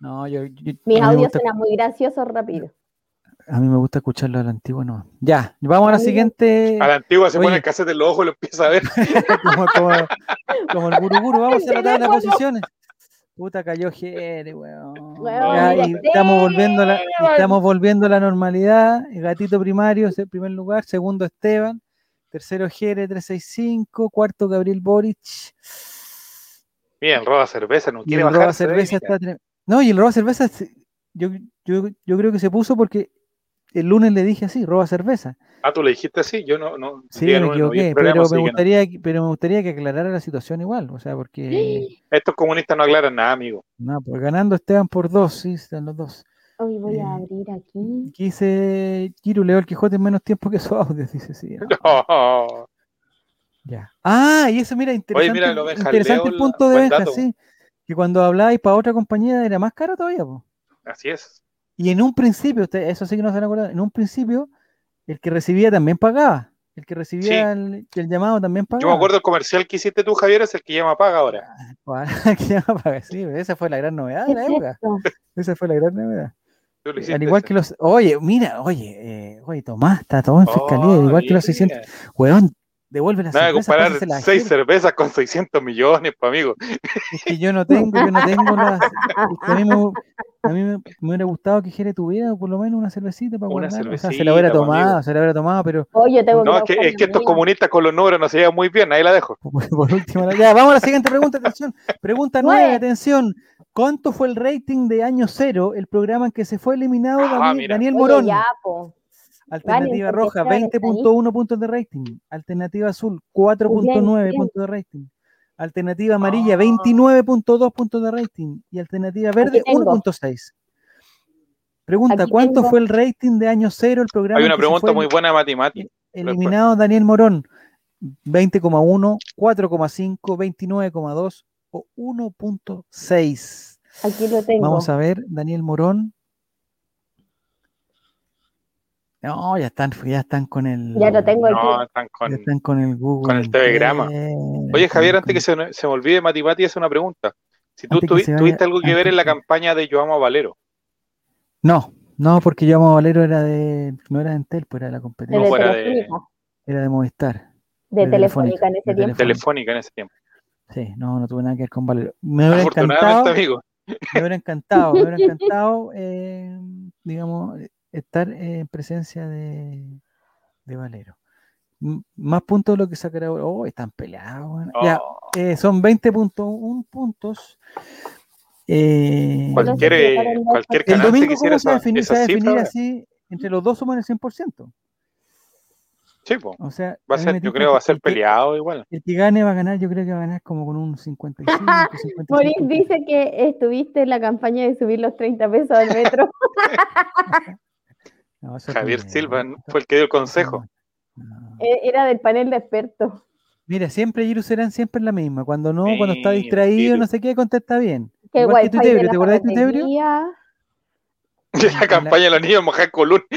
No, yo. yo- Mis a, audios gusta, suenan muy graciosos rápido. a mí me gusta escucharlo al antiguo, no. Ya, vamos a la siguiente. A la antigua se Oye. pone el cassette en los ojos y lo empieza a ver. como, como, como el guruguru, vamos a la tabla de posiciones. Puta, cayó Jere, weón. Weón, Ya, mira, y estamos volviendo, a la, estamos volviendo a la normalidad. El gatito primario es el primer lugar, segundo Esteban, tercero Jere 365, cuarto Gabriel Boric. Bien, roba cerveza, no Y quiere el bajar. roba cerveza está tre- No, y el roba cerveza, yo, yo, yo creo que se puso porque el lunes le dije así, roba cerveza. Ah, tú le dijiste así, yo no, no. Sí, me no el equivoqué, programa, pero me que no. gustaría, que- pero me gustaría que aclarara la situación igual, o sea, porque Estos comunistas no aclaran nada, amigo. no, pues ganando Esteban por dos, sí, están los dos. Hoy voy Eh, a abrir aquí. Dice Kiru, leo el Quijote en menos tiempo que su audio, dice sí. Oh, ya. Ah, y eso, mira, interesante, mira, lo Benja, interesante el la- punto de dato. sí. Que cuando hablabais para otra compañía era más caro todavía, po. así es. Y en un principio, usted, eso sí que no se han acordado, en un principio, el que recibía también pagaba. El que recibía el, el llamado también pagaba. Yo me acuerdo el comercial que hiciste tú, Javier, es el que llama paga ahora. Para que llama paga, sí, esa fue la gran novedad ¿Qué de la época. Esa fue la gran novedad. Al igual ese. que los. Oye, mira, oye, eh, oye, Tomás, está todo en fiscalía, Oh, igual que los mira. 600. Weón, devuelve las Nada comparar seis cervezas con 600 millones, pues, amigo. Es que yo no tengo, yo no tengo las. es que a mí, me, a mí me, me hubiera gustado que Jere tuviera por lo menos una cervecita para Una guardar. O sea, se la hubiera pues, tomado, amigo. se la hubiera tomado, pero Oye, yo tengo No, es que, es la que estos comunistas con los números no se llevan muy bien, ahí la dejo. por, por último. Ya, vamos a la siguiente pregunta, atención. Pregunta nueve, atención. ¿Cuánto fue el rating de año cero, el programa en que se fue eliminado Ah, Daniel. Daniel Oye, Morón? ya, po. Alternativa roja, Esteban está ahí. 20.1 puntos de rating. Alternativa azul, 4.9 bien. puntos de rating. Alternativa amarilla, Ah. 29.2 puntos de rating. Y alternativa verde, tengo. 1.6. Pregunta, Aquí ¿cuánto tengo. fue el rating de año cero el programa? Hay una pregunta muy buena de matemática. Eliminado Daniel Morón, 20,1, 4,5, 29,2 o 1.6. Aquí lo tengo. Vamos a ver, Daniel Morón. No, ya están, ya están con el. Ya lo tengo aquí. No, están con. Ya están con el Google. con el telegrama. Oye, Javier, con- antes que se, me- se me olvide, Matipati hace una pregunta. Si tú tuvi- vaya- tuviste algo que ver en la campaña de Yo Amo a Valero. No, no, porque yo amo a Valero era de. No era de Entel, pues era de la de, competencia. No fuera de-. Era de Movistar. De de Telefónica en ese de tiempo. Telefónica en ese tiempo. Sí, no, no tuve nada que ver con Valero. Me hubiera Afortunadamente, encantado. amigo. Me hubiera encantado, me hubiera encantado, eh, digamos, estar en presencia de, de Valero. M- más puntos de lo que sacará ahora. Oh, están peleados. Ya, Oh, eh, son 20.1 puntos. Eh, cualquier, eh, el cualquier el canal domingo, que quisiera ¿cómo se va a esa, definir? Se esa va a definir cifra, así, entre los dos suman el 100%. sí, po. O sea, va a ser, yo creo va a que ser el que- peleado igual. El que gane va a ganar, yo creo que va a ganar como con un 55, 55. Moris dice que estuviste en la campaña de subir los 30 pesos al metro. No, eso Javier fue- Silva fue el que dio el consejo. No. Eh, Era del panel de expertos. Mira, siempre Giru serán siempre la misma. Cuando no, cuando está distraído, Giru. no sé qué, contesta bien. Que Igual que Tutebrio, ¿te la acordás de Tutebrio? la campaña de los niños mojar colún.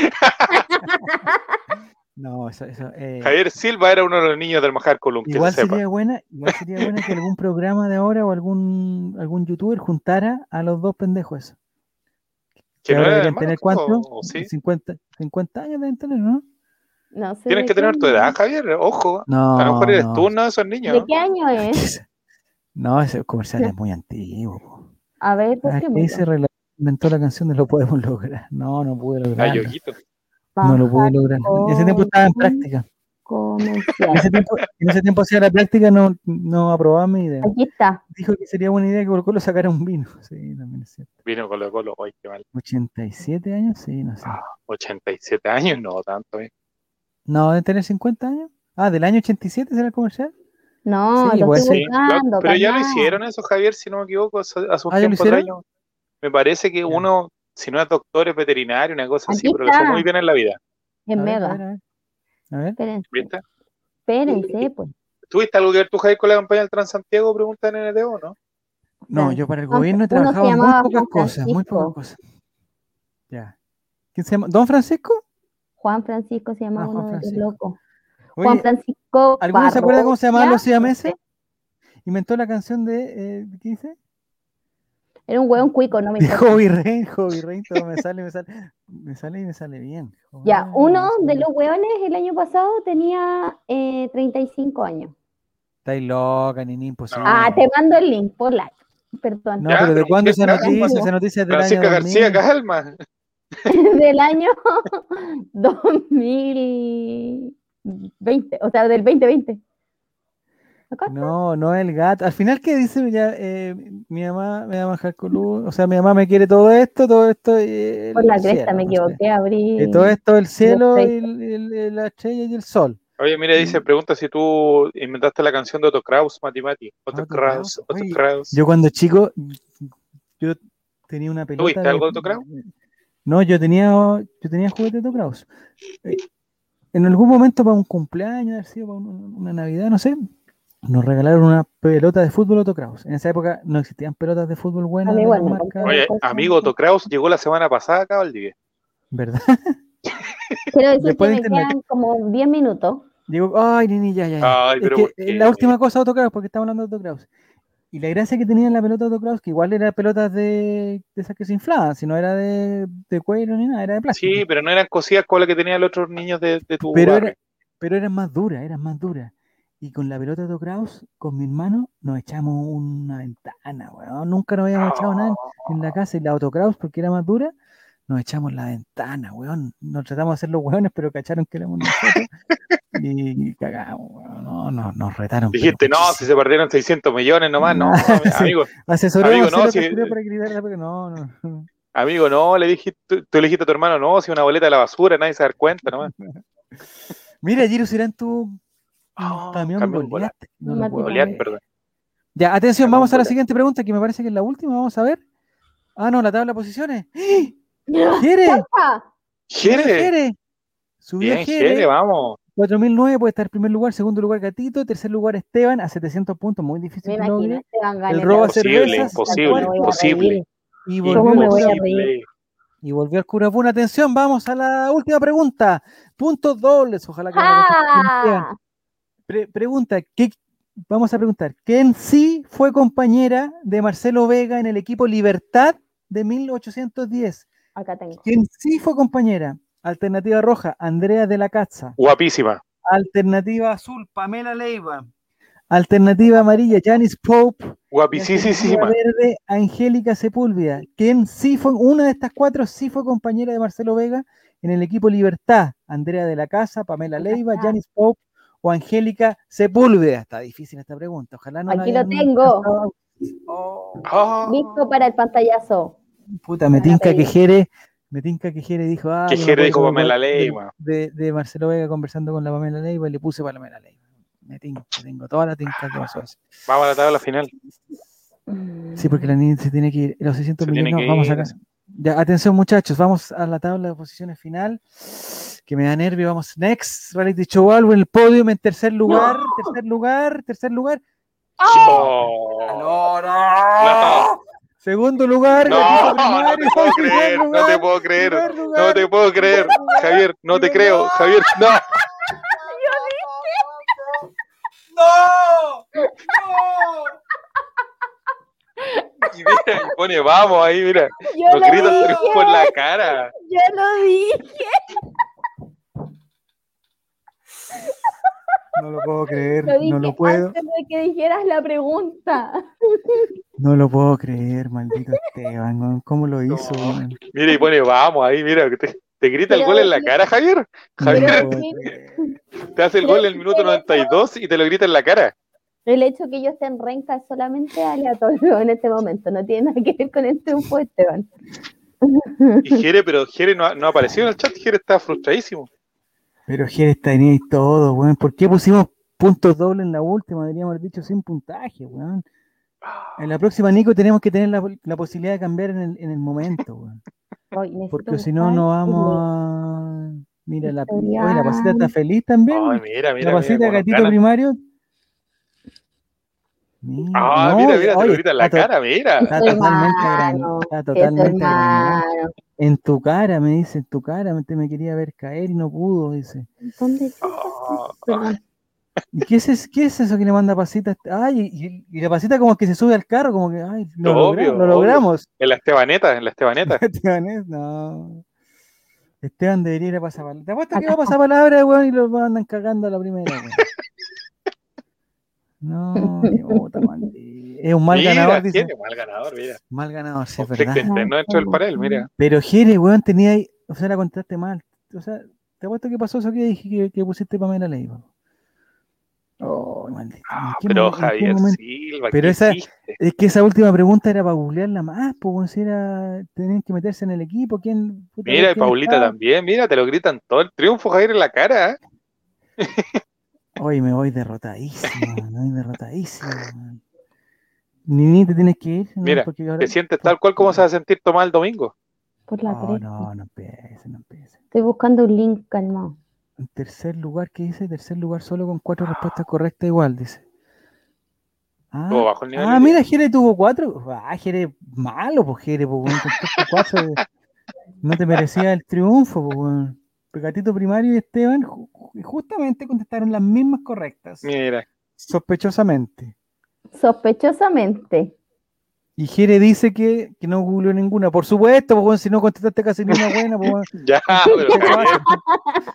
No, eso, eso, eh, Javier Silva era uno de los niños del mojar colún, que igual sepa. sería buena, igual sería buena que algún programa de ahora o algún algún youtuber juntara a los dos pendejos esos. Que ahora deben hermano, tener cuánto? o- o sí. 50, 50 años deben tener, ¿no? No sé. Tienes que tener qué tu edad, Javier. Ojo. No, a lo mejor eres no. tú uno de esos niños. ¿De qué año es? No, ese comercial es muy antiguo. A ver, ¿por ese rela- inventó la canción de Lo Podemos Lograr. No, no pude Ah. Yoguito. No lo pude lograr. En ese tiempo estaba en con- En ese tiempo, en ese tiempo hacía la práctica, no, no aprobaba mi idea. Aquí está. Dijo que sería buena idea que Colo Colo sacara un vino. Sí, también es cierto. Vino Colo Colo. Ay, qué mal. 87 años, sí, no sé. Ah, 87 años, no tanto. eh. No, debe tener 50 años. Ah, del año 87 será el comercial. No, Sí, lo estoy Sí, buscando. pero ya lo hicieron eso, Javier, si no me equivoco, hace hace un ¿Ah, ya lo tiempo atrás. hicieron? yo- Me parece que uno, si no es doctor, es veterinario, una cosa así, pero le fue está. muy bien en la vida. En A ver, Mega. A ver. Espérense, ¿Viste? espérense, pues. ¿Tuviste algo que ver tú, Javier, con la campaña del Transantiago? Pregunta en NTO, ¿no? No, yo para el gobierno he trabajado en muy pocas cosas, muy pocas cosas. Ya. ¿Quién se llama? ¿Don Francisco? Juan Francisco se llama Ah, Juan uno de los Francisco. locos. Oye, Juan Francisco. ¿alguno se acuerda cómo se llamaban los siameses? Inventó la canción de, eh, ¿qué dice? Era un hueón cuico, no me importa. Hobby Rain, Hobby Rain, todo me sale, me sale, me sale y me sale bien. Ya, Joder, uno me de los hueones el año pasado tenía eh, 35 años. Estáis loca, ni imposible. Ah, te mando el link por like. Perdón. No, Ya, pero ¿de pero cuándo ¿qué esa noticia? Esa noticia es del año Francisca García 2000. Calma. del año 2020, o sea, del 2020. No, no el gato. Al final, ¿qué dice? Ya, eh, mi mamá me va a bajar. O sea, mi mamá me quiere todo esto, todo esto. y Por la cresta cielo, me no sé. equivoqué, abrí. Y todo esto, el cielo, y el- el- el- la estrella y el sol. Oye, mira, dice, pregunta si tú inventaste la canción de Otto Kraus, Matimati. Otto Otto Kraus, Otto oye, Kraus. Yo cuando chico, yo tenía una pelota. ¿Tuviste algo de Otto Kraus? No, yo tenía, yo tenía juguete de Otto Kraus. Eh, en algún momento para un cumpleaños, haber sido para un- una Navidad, no sé, nos regalaron una pelota de fútbol Otto Kraus. En esa época no existían pelotas de fútbol buenas. A mí de igual la me marca, compraron. Oye, amigo Otto Kraus llegó la semana pasada acá, Valdivia. ¿verdad? Quiero decir Después que de me internet. quedan como 10 minutos. Digo, ay, Nini, ya, ya. ya. La última cosa de Otto Kraus, porque estamos hablando de Otto Kraus. Y la gracia que tenía en la pelota de Otto Kraus, que igual era pelotas de, de esas que se inflaban, si no era de, de cuero ni nada, era de plástico. Sí, pero no eran cosidas como las que tenían los otros niños de, de tu pero, barrio. era, pero eran más duras, eran más duras. Y con la pelota de Kraus, con mi hermano, nos echamos una ventana, weón. Nunca nos habíamos echado nada en, la casa. Y la Otto Kraus, porque era más dura, nos echamos la ventana, weón. Nos tratamos de hacer los weones, pero cacharon que éramos nosotros. y cagamos, weón. No, no, nos retaron. pero Dijiste, no, si se perdieron 600 millones nomás, no, amigo, Asesoramos Amigo, no, si- para gritarla, pero no, no. amigo, no, le dijiste, tú, tú le dijiste a tu hermano, no, si una boleta de la basura, nadie se da cuenta nomás. Mira, Giro Serán tuvo Ah, camión camión Goliat. No lo Martín puedo Goliat, creer. perdón. Ya, atención, Camión vamos a la Goliat. siguiente pregunta, que me parece que es la última. Vamos a ver. Ah, no, la tabla de posiciones. ¡Jere! Jere, Jere! Subió bien, Jere. Jere, vamos. 4009 puede estar en primer lugar, segundo lugar Gatito, tercer lugar Esteban a 700 puntos, muy difícil logre. imagino Esteban El robo Imposible, cervezas, imposible, imposible. Y ¿Cómo volvió, me voy a Imposible. reír? y volvió al Curapún. Atención, vamos a la última pregunta. Puntos dobles, ojalá que. ¡Ah! Pre- pregunta, ¿qué, vamos a preguntar, ¿quién sí fue compañera de Marcelo Vega en el equipo Libertad de 1810? Acá tengo. ¿Quién sí fue compañera? Alternativa roja, Andrea de la Cazza. Guapísima. Alternativa azul, Pamela Leiva. Alternativa amarilla, Janice Pope. Guapísima. verde, Angélica Sepúlveda. ¿Quién sí fue, una de estas cuatro sí fue compañera de Marcelo Vega en el equipo Libertad? Andrea de la Casa, Pamela Leiva. Janice Pope o Angélica Sepúlveda. Está difícil esta pregunta. Ojalá no la Aquí lo tengo. Oh, Listo para el pantallazo. puta, me tinca que. Jere, me tinca que Jere dijo, ah, Que Jere dijo de- Pamela Leiva. De, de Marcelo Vega conversando con la Pamela Leiva y le puse Pamela Leiva. Me tinca, tengo toda la tinca que pasó eso. vamos a la tabla final. Sí, porque la niña se tiene que ir. Los 600 Se tiene millones, vamos ir. acá. Ya, atención muchachos, vamos a la tabla de posiciones final. Que me da nervio. Vamos, next, reality show algo en el podio, en tercer lugar, tercer lugar, tercer lugar. Oh. No, no. Segundo lugar, No, gatito no primario, te puedo creer, no te lugar, puedo creer, primer no lugar, te puedo creer, lugar, Javier, no te creo, lugar. Javier, no. ¡No! ¡No! Y mira, y pone vamos ahí, mira, Yo los lo gritos dije, por la cara. yo lo dije. No lo puedo creer, Lo dije no lo puedo, antes de que dijeras la pregunta. no lo puedo creer, maldito Esteban, ¿cómo lo hizo? No. Mira, y pone vamos ahí, mira, que te, te grita el gol en la cara, Javier. Javier, te hace el Pero gol en el minuto pero- 92 y te lo grita en la cara. El hecho que yo esté en renca es solamente aleatorio en este momento. No tiene nada que ver con el triunfo de Esteban. Y Jere, pero Jere no, ha- no ha aparecido en el chat, Jere está frustradísimo. Pero Jerez está ahí y todo, weón. ¿Por qué pusimos puntos dobles en la última? Deberíamos haber dicho sin puntaje, weón. En la próxima, Nico, tenemos que tener la, la posibilidad de cambiar en el, en el momento, weón. Hoy Porque si no, no vamos a. Mira, la, oye, la pasita está feliz también. Ay, mira, mira. la pasita mira, gatito primario. Mira, Ah, no, mira, mira, te lo oye, grita en la to- cara, mira. Está totalmente agranado. Está totalmente hermano. En tu cara, me dice, en tu cara, me, te me quería ver caer y no pudo, dice. ¿Dónde. ¿Y qué es, es- qué es eso que le manda pasita? Ay, y, la pasita como que se sube al carro, como que, ay, lo, Obvio, logra- lo obvio. logramos. En la Estebaneta, en la Estebaneta. Esteban es, no. Esteban debería ir a pasar palabra. Te apuesto que va a pasar palabra, weón, y lo andan cagando a la primera, weón. No, puta. Es un mal mira, ganador, dice. tiene mal ganador, mira. Mal ganador, sí, es Conflicto verdad. interno dentro del panel, mira. Pero Jere, weón, tenía ahí, o sea, la contaste mal. O sea, te apuesto que pasó eso que dije que, que pusiste Pamela Leiva. Oh, maldito. ¿en Ah, pero Javier momento? Silva, Pero ¿qué esa- hiciste? Es que esa última pregunta era para googlearla más, pues si era, tenían que meterse en el equipo, quién. puta, Mira, y Paulita estaba. también, mira, te lo gritan todo el triunfo, Javier, en la cara. ¿eh? Hoy me voy derrotadísimo, me voy derrotadísimo. man. Nini, te tienes que ir. ¿no? Mira, Porque ahora- Te sientes tal cual como se va a sentir Tomás el domingo. Por la Oh, tres. no, no empiece, no empiece. Estoy buscando un link calmado. En tercer lugar, ¿qué dice? Tercer lugar solo con cuatro respuestas correctas igual, dice. Ah, Estuvo bajo el nivel ah, de mira, Jere tuvo cuatro. Ah, Jere, malo, pues Jere, pues, cuatro, no te merecía el triunfo, pues, Gatito Primario y Esteban ju- ju- justamente contestaron las mismas correctas, Mira, sospechosamente. Sospechosamente. Y Jere dice que, que no googleó ninguna. Por supuesto, pues, weón, si no contestaste casi ni una buena, pues, ya, pero Te Javier,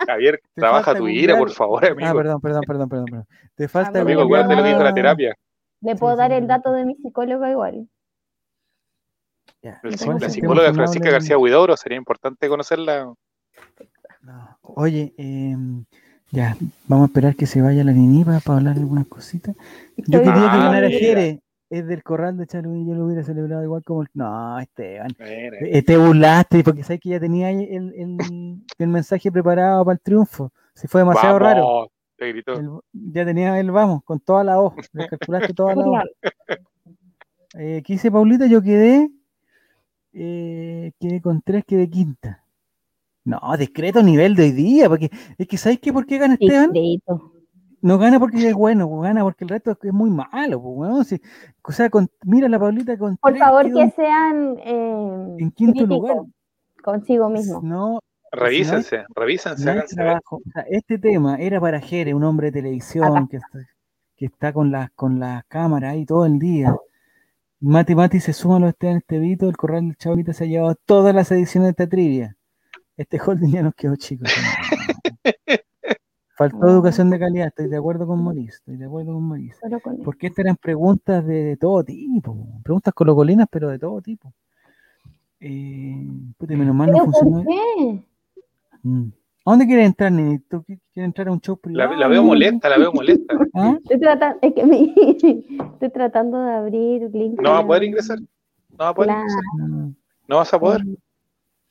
Javier, te trabaja tu ira, por favor, amigo. Ah, perdón, perdón, perdón, perdón, perdón. Te falta Amigo, acuérdate lo que dijo la terapia. Le puedo sí, dar sí. el dato de mi psicóloga igual. Ya, El La psi- ¿cuál es La el psicóloga Francisca? García Huidobro, sería importante conocerla. No. Oye, em, ya, vamos a esperar que se vaya la Nini para, hablar algunas cositas. Yo quería que ganara mira. Jere. Es del corral de Charly, yo lo hubiera celebrado igual como el... No, Esteban. Eh, Te burlaste porque sabes que ya tenía el, el- el mensaje preparado para el triunfo. Si fue demasiado raro. vamos, Te gritó. el- ya tenía el vamos, con toda la hoja. Le calculaste toda la hoja. Eh, ¿Qué hice, Paulita? Yo quedé. eh, quedé con tres, quedé quinta. No, discreto nivel de hoy día, porque es que ¿sabes qué? ¿Por qué gana Esteban? Discreto. No gana porque es bueno, pues gana porque el resto es muy malo, pues. Si- o sea, con- mira la Paulita con Por favor, que en- sean eh, en quinto lugar. consigo mismo. No, Revísense, revísense, no hay háganse ver. trabajo. O sea, este tema era para Jere, un hombre de televisión Acá. que está, que está con las con las cámaras ahí todo el día. Mati Mati se suma a los Esteban Estevito, el corral del Chavita se ha llevado todas las ediciones de esta trivia. Este holding ya nos quedó chico. Faltó educación de calidad, estoy de acuerdo con Maurice, estoy de acuerdo con Maurice. Porque estas eran preguntas de, de todo tipo, preguntas colocolinas, pero de todo tipo. Eh, puta, menos mal no ¿Pero por funcionó. qué? Mm. ¿A dónde quieres entrar, Nini? ¿Tú qui- quieres entrar a un show La, privado? la veo molesta, la veo molesta. ¿Ah? Estoy tratando, es que me- estoy tratando de abrir link. No va a poder ingresar. No va a poder Claro. ingresar. No. No vas a poder.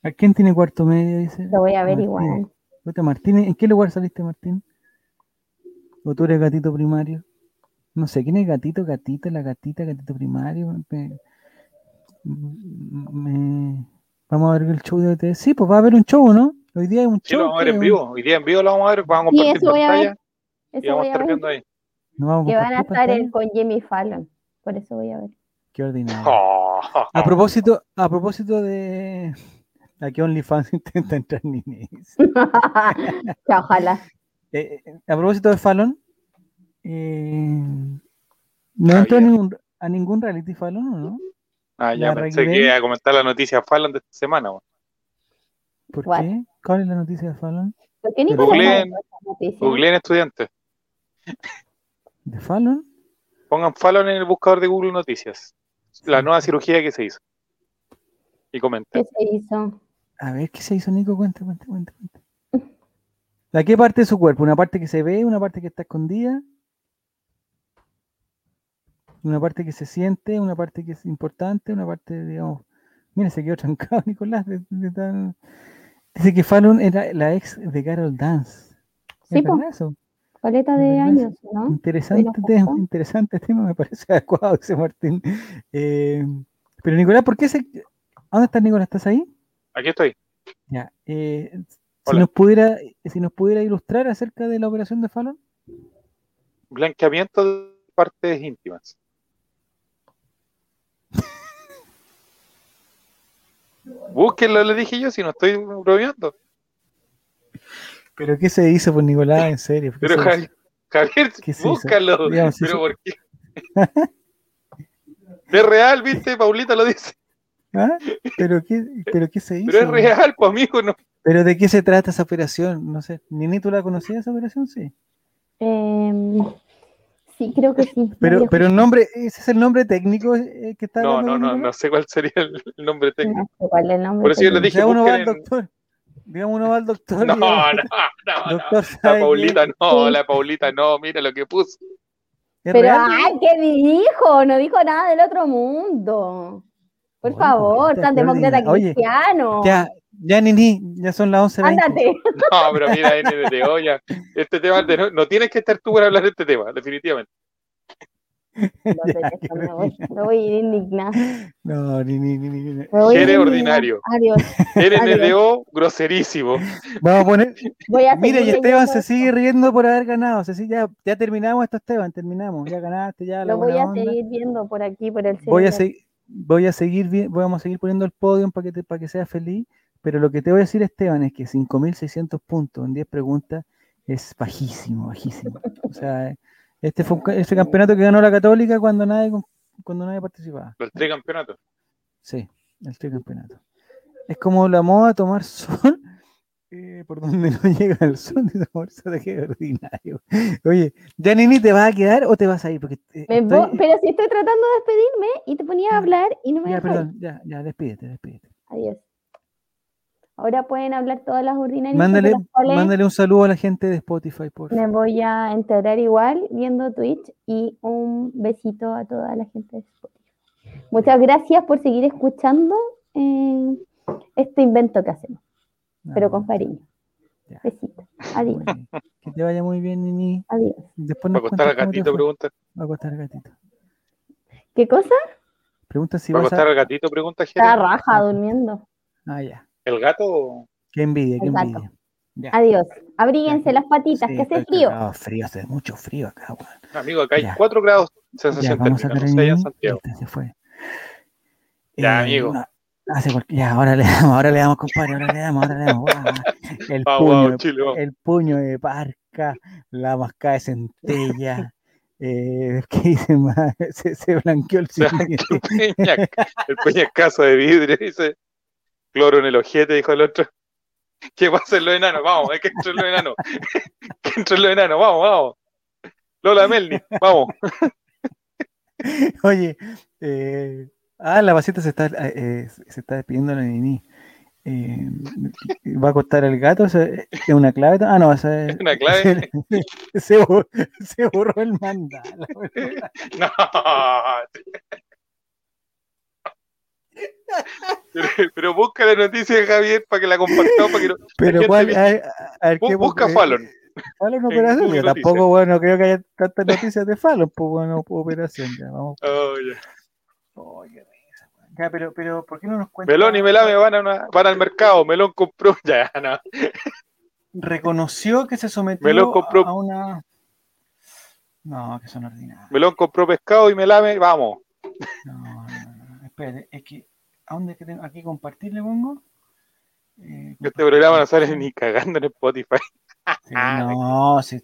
¿A quién tiene cuarto medio? Dice. Lo voy a ver Martín. igual. Puta, Martín, ¿en qué lugar saliste, Martín? ¿O tú eres gatito primario? No sé, ¿quién es gatito, gatita, la gatita, gatito primario? Me- me- Vamos a ver el show de OT. Sí, pues va a haber un show, ¿no? Hoy día hay un Sí, show. lo vamos a ver en vivo. Hoy día en vivo lo vamos a ver. Vamos a Sí, compartir eso voy a ver. pantalla y Eso vamos a voy a estar ver. viendo ahí. ¿No vamos a Que van a estar pantalla? en- con Jimmy Fallon. Por eso voy a ver. Qué ordinario. Oh, A propósito, a propósito de a qué OnlyFans intenta entrar Nini. Ya, ojalá. Eh, eh, a propósito de Fallon, eh, no entró a ningún, a ningún reality Fallon, ¿o no? Ah, ya La pensé que iba a comentar la noticia Fallon de esta semana. ¿Por What? qué? ¿Cuál es la noticia de Fallon? ¿Por qué Googleen-? Googleen estudiantes. ¿De Fallon? Pongan Fallon en el buscador de Google Noticias. La nueva cirugía que se hizo. Y comenten. ¿Qué se hizo? A ver, ¿qué se hizo, Nico? Cuenta, cuenta, cuenta. cuenta. ¿La qué parte de su cuerpo? ¿Una parte que se ve? ¿Una parte que está escondida? ¿Una parte que se siente? ¿Una parte que es importante? ¿Una parte, digamos... Mira, se quedó trancado, Nicolás. de- de tan- Dice que Fallon era la ex de Carol Dance. Sí, ¿Es po. verdad eso? Paleta de años, ¿no? Interesante tema, interesante tema, me parece adecuado ese Martín. Eh, pero Nicolás, ¿por qué se... ¿A ¿Dónde estás, Nicolás? ¿Estás ahí? Aquí estoy. Ya. eh, si nos pudiera, si nos pudiera ilustrar acerca de la operación de Fallon. Blanqueamiento de partes íntimas. Búsquenlo, le dije yo, si no estoy bromeando. ¿Pero qué se hizo por Nicolás? En serio. ¿qué Pero se? Javier, Javier búscalo. Digamos, si Pero se- ¿por qué? Es real, viste, Paulita lo dice. ¿Ah? ¿Pero qué, ¿Pero qué se hizo? Pero es real, pues amigo, no. ¿Pero de qué se trata esa operación? No sé. ¿Nini, tú la conocías esa operación? Sí. Em, sí, creo que sí. Pero, pero el nombre, ese es el nombre técnico eh, que está No, no, no, no sé cuál sería el, nombre técnico. no sé cuál es el nombre Por eso yo le dije, Digamos uno va al doctor. Digamos uno va al doctor. No, y- no, no, no. doctor, La. Paulita no, Sí. la Paulita no, mira lo que puso. ¿Es Pero, real? ay, ¿qué dijo? No dijo nada del otro mundo. Por favor, tan demócrata. Oye, cristiano. Ya, ya, Nini, ya son las 11.20. Ándate. No, pero mira, NDTO ya. Este tema, de- no, no tienes que estar tú para hablar de este tema, definitivamente. Ya, me voy, me voy a ir indignada. No, ni, ni, ni, ni, indignada. ordinario. Adiós. NNDO, groserísimo. Vamos a poner. Voy a Mira, y seguir Esteban se sigue riendo por haber ganado. Se sigue- ya, ya terminamos esto, Esteban. Terminamos. Ya ganaste, ya. la Lo voy a onda. seguir viendo por aquí, por el Voy a, celular. Voy a seguir vamos a seguir poniendo el podio para que, te- para que seas feliz, pero lo que te voy a decir, Esteban, es que 5.600 puntos en 10 preguntas es bajísimo, bajísimo. O sea, este fue un ese campeonato que ganó la Católica cuando nadie, cuando nadie participaba. Los tres campeonatos. Sí, el tricampeonato. Es como la moda tomar sol eh, por donde no llega el sol y tomar sol, qué ordinario. Oye, Janini, ¿te vas a quedar o te vas a ir? Porque eh, estoy- Pero si estoy tratando de despedirme y te ponía a hablar y no me Ya, perdón, ya, ya, despídete, despídete. Adiós. Ahora pueden hablar todas las ordinarias de Mándale, las cuales mándale un saludo a la gente de Spotify, por favor. me voy a enterar igual viendo Twitch y un besito a toda la gente de Spotify. Muchas gracias por seguir escuchando eh, este invento que hacemos, pero con cariño. Ya. Besito. Adiós. Que te vaya muy bien, Nini. Adiós. Después Va nos a costar al gatito, pregunta. Va a costar al gatito. ¿Qué cosa? Pregunta si Va a costar al gatito, pregunta Está Jere. raja durmiendo. Ah, ya. ¿El gato? Qué envidia, qué envidia. Ya. Adiós. Abríguense las patitas, Sí, que hace frío. frío, hace mucho frío acá, weón. Amigo, acá hay Ya. 4 grados Ya, sensación vamos a térmica. No a sé en. Santiago. Este se fue. Ya, Eh, amigo. una- hace Ya, ahora le damos, ahora le damos, compadre, ahora le damos, ahora le damos. Guau, El Vamos, puño, Chile, el puño de parca, la mascada de centella. Eh, ¿Qué dice más? Se, se blanqueó el siguiente. El peña, el peñascaso de vidrio, dice. Cloro en el ojete, dijo el otro. ¿Qué pasa en los enanos? Vamos, hay que entrar en los enanos. que entrar en los enanos, vamos, vamos. Lola Melni, vamos. Oye, eh, ah, la vasita se está, eh, eh, se está despidiendo la Nini. Eh, ¿Va a costar el gato? ¿Esa ¿Es una clave? Ah, no, esa es. Una clave. Se, borró, se borró el mandala. No. Pero, pero busca la noticia de Javier para que la compartamos. Para que no- Pero cuál, a a ver, Bu- ¿qué busca eh, Fallon. Fallon operación. Yo tampoco, bueno, creo que haya tantas noticias de Fallon, pues bueno, operación. Ya, vamos. Oh, ya. Oh, weón. Ya, pero, pero, ¿por qué no nos cuenta? Melón y Melame van, a una- van al mercado. Melón compró. Ya, no. Reconoció que se sometió Melón compró- a una. No, que son ordinarios. Melón compró pescado y Melame, vamos. No, no, no, no, espérate, es que, ¿a dónde que tengo? Aquí compartir le pongo. Eh, Este programa no sale ni cagando en Spotify. sí, no, sí,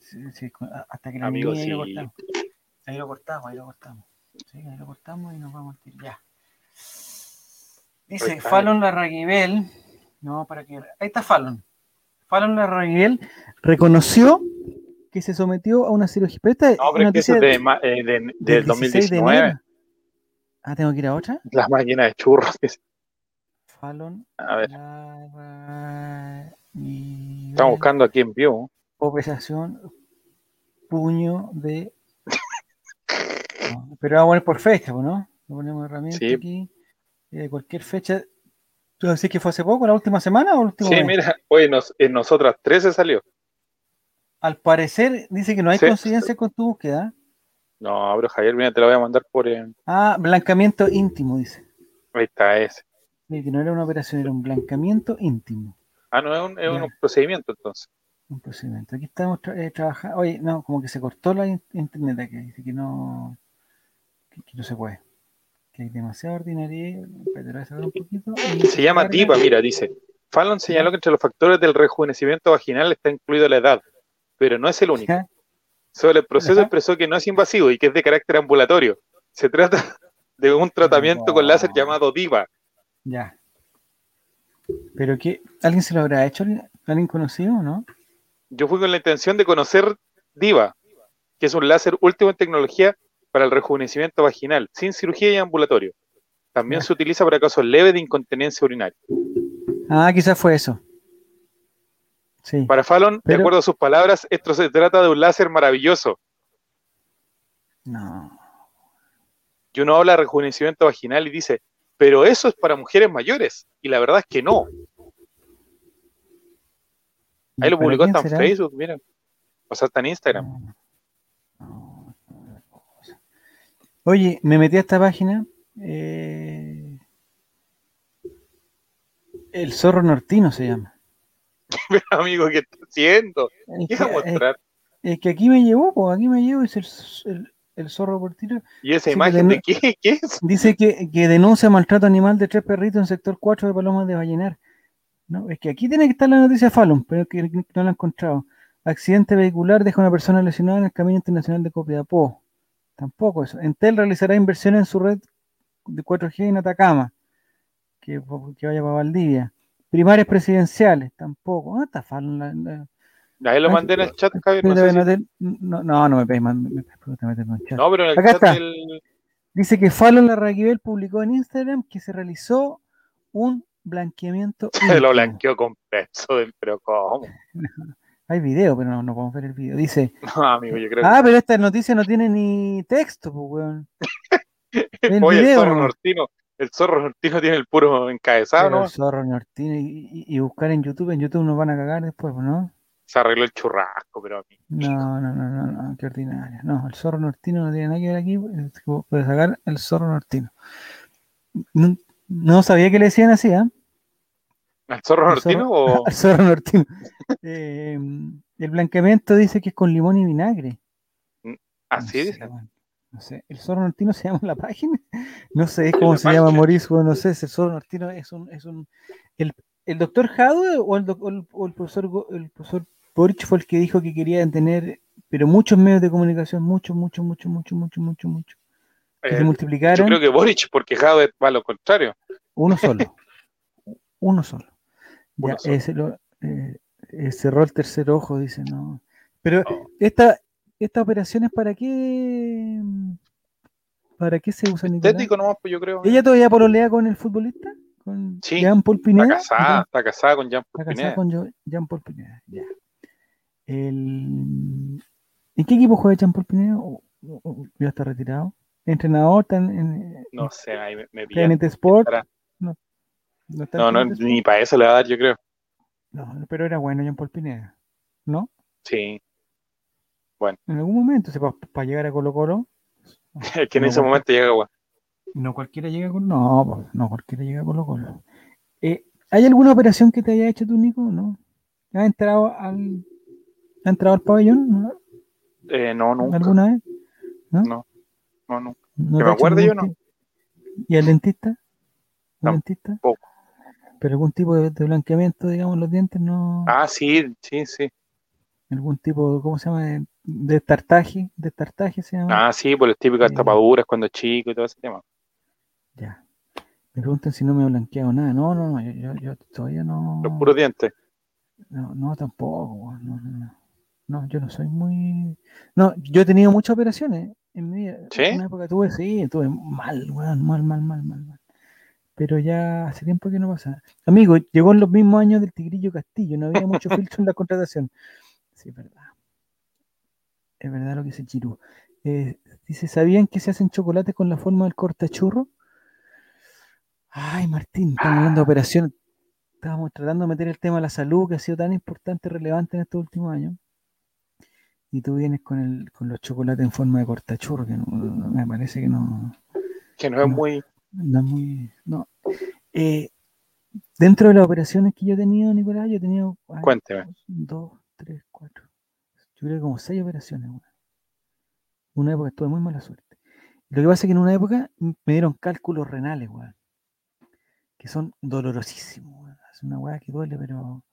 hasta que la Amigo, ahí lo cortamos. Ahí lo cortamos, ahí lo cortamos. Sí, ahí lo cortamos y nos vamos a tirar. Ya. Dice. Fallon Larraguibel. No, para que. Ahí está Fallon. Fallon Larraguibel reconoció que se sometió a una cirugía. Pero esta No, pero es que eso es de, eh, de- del del 16 de 2019. enero. Ah, tengo que ir a otra. La máquina de churros. Fallon A ver, Larraguibel. estamos buscando aquí en vivo. Operación puño de. No, pero vamos a poner por fecha, pues, ¿no? Le ponemos herramienta Sí. aquí. Eh, cualquier fecha. ¿Tú decís que fue hace poco, la última semana o el último Sí, mes? mira, hoy nos, en nosotras 13 salió. Al parecer dice que no hay Sí. coincidencia con tu búsqueda. No, pero Javier, mira, te la voy a mandar por. eh, Ah, blancamiento íntimo, dice. ahí está ese. Sí, que no era una operación, era un blancamiento íntimo. Ah, no, es un, es Ya. un procedimiento entonces. Un procedimiento. Aquí estamos tra- eh, trabajando. Oye, no, como que se cortó la in- internet aquí. Dice que no. Que, que no se puede. Que hay demasiada ordinaria. Voy a sacar un poquito. Se llama carga. TIPA, mira, dice. Fallon señaló que entre los factores del rejuvenecimiento vaginal está incluida la edad, pero no es el único. Sobre el proceso Ajá. expresó que no es invasivo y que es de carácter ambulatorio. Se trata de un tratamiento con láser llamado DIVA. Ya. Pero que. ¿Alguien se lo habrá hecho? ¿Alguien- ¿Alguien conocido o no? Yo fui con la intención de conocer DIVA, que es un láser último en tecnología para el rejuvenecimiento vaginal, sin cirugía y ambulatorio. También se utiliza para casos leves de incontinencia urinaria. Ah, quizás fue eso. Sí. Para Fallon, de acuerdo a sus palabras, esto se trata de un láser maravilloso. No. Y uno habla de rejuvenecimiento vaginal y dice, pero eso es para mujeres mayores. Y la verdad es que no. Ahí lo ¿Para publicó hasta en? Facebook, mira. O sea, está en Instagram. No, no, no, cosa. Oye, me metí a esta página. eh, el zorro nortino se llama. Pero amigo, ¿qué está haciendo? Es ¿Qué que, mostrar? es- es que aquí me llevó, pues aquí me llevó, es el, el- el zorro portino. ¿Y esa imagen de qué? ¿Qué es? Dice que, que denuncia maltrato animal de tres perritos en sector 4 de Palomas de Vallenar. No, es que aquí tiene que estar la noticia Fallon, pero que no la he encontrado. Accidente vehicular deja una persona lesionada en el Camino Internacional de Copiapó. Tampoco eso. Entel realizará inversiones en su red de 4G en Atacama. Que, que vaya para Valdivia. Primarias presidenciales. Tampoco. ¿Dónde está? La- la- Ahí lo mandé en el chat, Javier. No, Espérate, sé si- no, no, no, no me man, me- en el chat. no, pero en el Acá chat está. del. Dice que Fallon Larraquibel publicó en Instagram que se realizó un blanqueamiento. Se lo blanqueó con peso, pero ¿cómo? Hay video, pero no, no podemos ver el video. Dice, No, amigo, yo creo ah, pero esta noticia no tiene ni texto, pues, weón. el Oye, el video, zorro ¿no? nortino. El zorro nortino tiene el puro encabezado, ¿no? el zorro nortino y, buscar en YouTube, en YouTube nos van a cagar después, pues, ¿no? Se arregló el churrasco, pero a mí. No, no, no, no, no, qué ordinario. No, el zorro nortino no tiene nada que ver aquí. pues, Puedes sacar el zorro nortino. No, no sabía que le decían así, ¿ah? ¿Al zorro El nortino o.? Al zorro nortino. Eh, el blanqueamiento dice que es con limón y vinagre. Así no dice. sé. No sé, ¿el zorro nortino se llama la página? No sé cómo se llama. Mauricio, weón, no sé, si el zorro nortino es un, es un el, el doctor Jadwe o el, doc- o el, o el profesor el profesor Boric fue el que dijo que querían tener pero muchos medios de comunicación, muchos, muchos, muchos, muchos, muchos, muchos, muchos, que se Eh, yo multiplicaran creo que Boric, porque Jade va a lo contrario. uno solo. uno solo. Ya, ese lo- eh, eh, cerró el tercer ojo, dice, no. Pero Oh. esta, esta operación es para qué ¿Para qué se usa Nicolás? Estético nomás, pues yo creo. ¿Ella todavía pololea con el futbolista? ¿Con Sí, Jean Paul Pineda? Está casada, está casada con Jean Está Paul casada Pineda. con Jean Paul Pineda. Ya. El... ¿En qué equipo juega Jean Paul Pineda? ¿O- o- o ya está retirado? ¿Entrenador? ¿Está en, en, No sé, ahí me, me está Sport? No, no, No, no, ni para eso le va a dar, yo creo. No, pero era bueno Jean Paul Pineda. ¿No? Sí. En algún momento, para llegar a Colo Colo. Es que en No, ese bueno. momento llega, weón. No cualquiera llega con. No, no cualquiera llega a Colo. Eh, ¿Hay alguna operación que te haya hecho tú, Nico? ¿No? ¿Has entrado al, ¿has entrado al pabellón? ¿No? Eh, no, nunca. ¿Alguna vez? No, no, nunca. ¿No Que me acuerde yo, ti- ¿Y al dentista? ¿Al No, dentista? poco. ¿Pero algún tipo de, de blanqueamiento, digamos, en los dientes? ¿No? Ah, sí, sí, sí. ¿Algún tipo, ¿cómo se llama? De, tartaje? ¿De tartaje se llama? Ah, sí, por las típicas Sí. tapaduras cuando chico y todo ese tema. Ya. Me preguntan si no me he blanqueado nada. No, no, no, yo, yo, todavía no. Los puros dientes. No, no, tampoco. No, no, no. No, yo no soy muy. No, yo he tenido muchas operaciones en mi vida. ¿Sí? En una época tuve, sí, tuve mal, weón, mal, mal, mal, mal, mal. Pero ya hace tiempo que no pasa. Amigo, llegó en los mismos años del Tigrillo Castillo, no había mucho filtro en la contratación. Sí, es verdad. Es verdad lo que dice Chiru. Eh, dice, ¿sabían que se hacen chocolates con la forma del cortachurro? Ay, Martín, estamos hablando de operaciones. Estábamos tratando de meter el tema de la salud que ha sido tan importante y relevante en estos últimos años. Y tú vienes con, el, con los chocolates en forma de cortachurro, que no- me parece que no, Que no es muy. No muy. No. Eh, dentro de las operaciones que yo he tenido, Nicolás, yo he tenido. ay, Cuénteme. Dos, tres, cuatro. Yo creo que como seis operaciones, weón. Una época estuve muy mala suerte. Lo que pasa es que en una época me dieron cálculos renales, weón. Que son dolorosísimos, weón. Es una weá que duele, pero.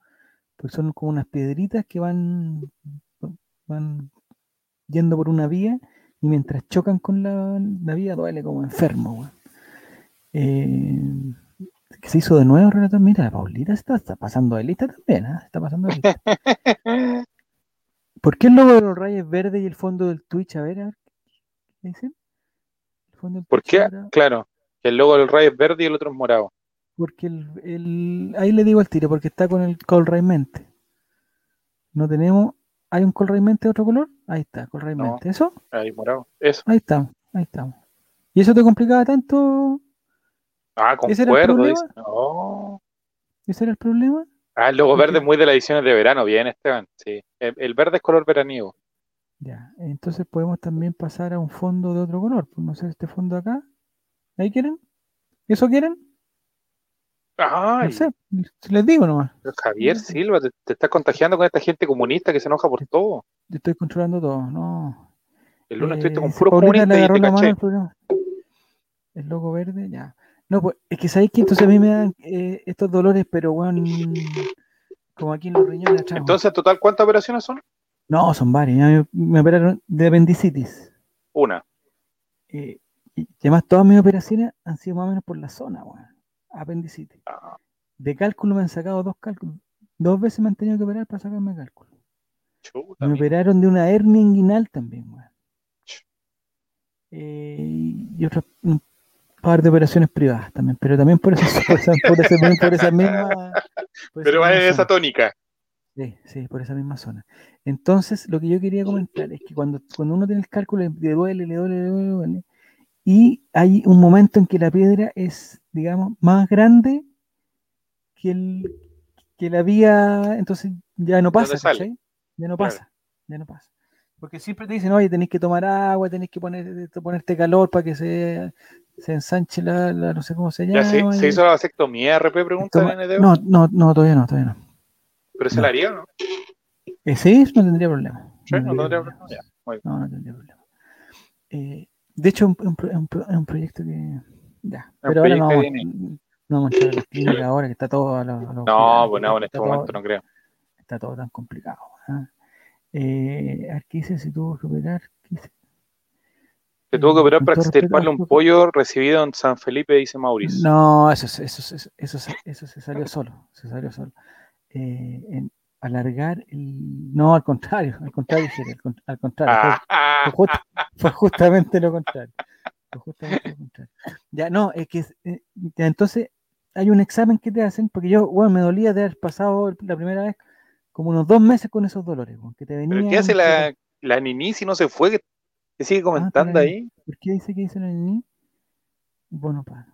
Pues son como unas piedritas que van. van yendo por una vía y mientras chocan con la, la vía duele como enfermo, weón. Eh, que se hizo de nuevo, relator. Mira, la Paulita está, está pasando de lista también, ¿ah? Está pasando de lista. ¿Por qué el logo de los rayos verde y el fondo del Twitch? A ver, a ver, ¿qué dicen? El fondo del ¿Por Twitch qué? Claro. El logo del Ray es verde y el otro es morado. Porque el, el- ahí le digo al tiro, porque está con el Colray Mente. No tenemos. ¿Hay un Colray Mente de otro color? Ahí está, Colray No. Mente. ¿Eso? Ahí, morado. Eso. Ahí estamos, ahí estamos. ¿Y eso te complicaba tanto? Ah, ¿Ese era el concuerdo. problema? Dice. No. ¿Ese era el problema? Ah, el logo ¿Por verde es muy de las ediciones de verano. Bien, Esteban. Sí. El, el verde es color veraniego. Ya, entonces podemos también pasar a un fondo de otro color. Pues no sé, este fondo acá. ¿Ahí quieren? ¿Eso quieren? Ay, No sé, les digo nomás. pero Javier Silva, te, te estás contagiando con esta gente comunista que se enoja por todo. Yo estoy controlando todo, no. El lunes Eh, estuviste con puros comunistas y te caché. El logo verde, ya. No, pues es que sabéis que entonces a mí me dan eh, estos dolores, pero weón, como aquí en los riñones atrás. Entonces, en total, ¿cuántas operaciones son? No, son varias. Me, me operaron de apendicitis. Una. Eh, y además todas mis operaciones han sido más o menos por la zona, weón. Apendicitis. Ah, De cálculo me han sacado dos cálculos. Dos veces me han tenido que operar para sacarme cálculo. chuta, Me operaron de una hernia inguinal también, weón. Eh, y otras un par de operaciones privadas también, pero también por esas, por mismas. por Pero esa va misma en esa zona. tónica. Sí, sí, por esa misma zona. Entonces, lo que yo quería comentar es que cuando, cuando uno tiene el cálculo, le le duele, le duele, le duele, le duele, y hay un momento en que la piedra es, digamos, más grande que, el, que la vía, entonces ya no pasa. Ya no pasa, ya no pasa. Porque siempre te dicen, oye, tenés que tomar agua, tenés que poner, ponerte calor para que se, se ensanche la, la- no sé cómo se llama. Ya se, se hizo la vasectomía, RP, pregunta NDO. no, no, no, todavía no, todavía no. Pero se no. la haría, ¿o ¿no? Eh, sí, no tendría problema. Sí, no tendría problema. problema. Ya, muy bien. No, no tendría problema. Eh, de hecho, es un, un un un proyecto que. Ya. Pero ahora no vamos, no vamos a entrar a las clínicas ahora que está todo. a los- a los No, pues no, en este todo- momento no creo. Está todo tan complicado. ¿ah? Eh, a ver, ¿qué dice? Si tuvo que operar. ¿qué dice? Se tuvo que operar para extirparle un pollo recibido en San Felipe, dice Mauricio. No, eso, es- eso, es- eso, eso, se- salió solo. Se salió solo. Eh, en alargar el. No, al contrario. Al contrario, al, con- al contrario. fue- fue, just- fue justamente lo contrario. Fue justamente lo contrario. Ya, no, es que eh, ya, entonces hay un examen que te hacen, porque yo, bueno, me dolía de haber pasado la primera vez como unos dos meses con esos dolores, que te ¿Pero venían. qué hace la, la Nini si no se fue? ¿Qué, qué sigue comentando la ahí? ¿Por qué dice que dice la niña? Bueno, pa,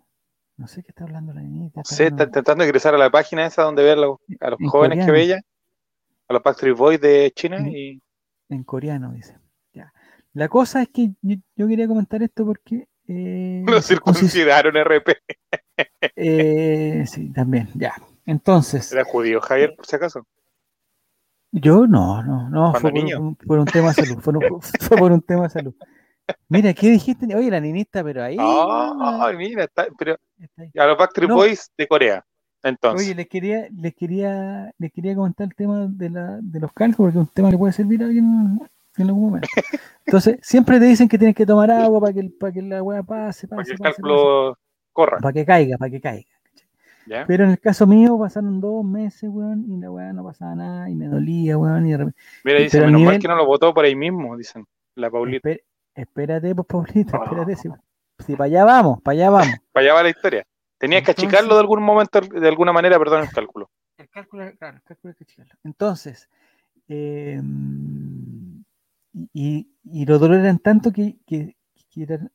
no sé qué está hablando la niña. No sé, está intentando ingresar a la página esa donde ve a los, a los En jóvenes que coreano. veía, a los Backstreet Boys de China En- y En coreano, dice. Ya. La cosa es que yo, yo quería comentar esto porque. Eh, lo circuncidaron RP. eh, sí, también, ya. Entonces, Era judío, Javier, por si acaso. Yo no, no, no, fue por, un, por un tema de salud, fue, un- fue por un tema de salud. Mira, ¿qué dijiste? Oye, la ninista, pero ahí. Ay, mira, está- pero está ahí. a los Backstreet No. Boys de Corea. Entonces, Oye, les quería, les quería, les quería comentar el tema de, la, de los cálculos, porque es un tema que puede servir a alguien en algún momento. Entonces, siempre te dicen que tienes que tomar agua para que, para que la hueá pase, para pase, que el pase, cálculo corra. para que caiga, para que caiga. ¿Ya? Pero en el caso mío pasaron dos meses, weón, y la weá no pasaba nada, y me dolía, weón, y de repente Mira, dice, menos mal nivel- que no lo votó por ahí mismo, dicen. La Paulita. Espe- espérate, pues, Paulita, Ah. espérate. Si, si para allá vamos, para allá vamos. Para allá va la historia. Tenías que achicarlo de algún momento, de alguna manera, perdón, el cálculo. El cálculo, claro, el cálculo hay que checarlo. Entonces, eh, y, y los dolores eran tanto que, que,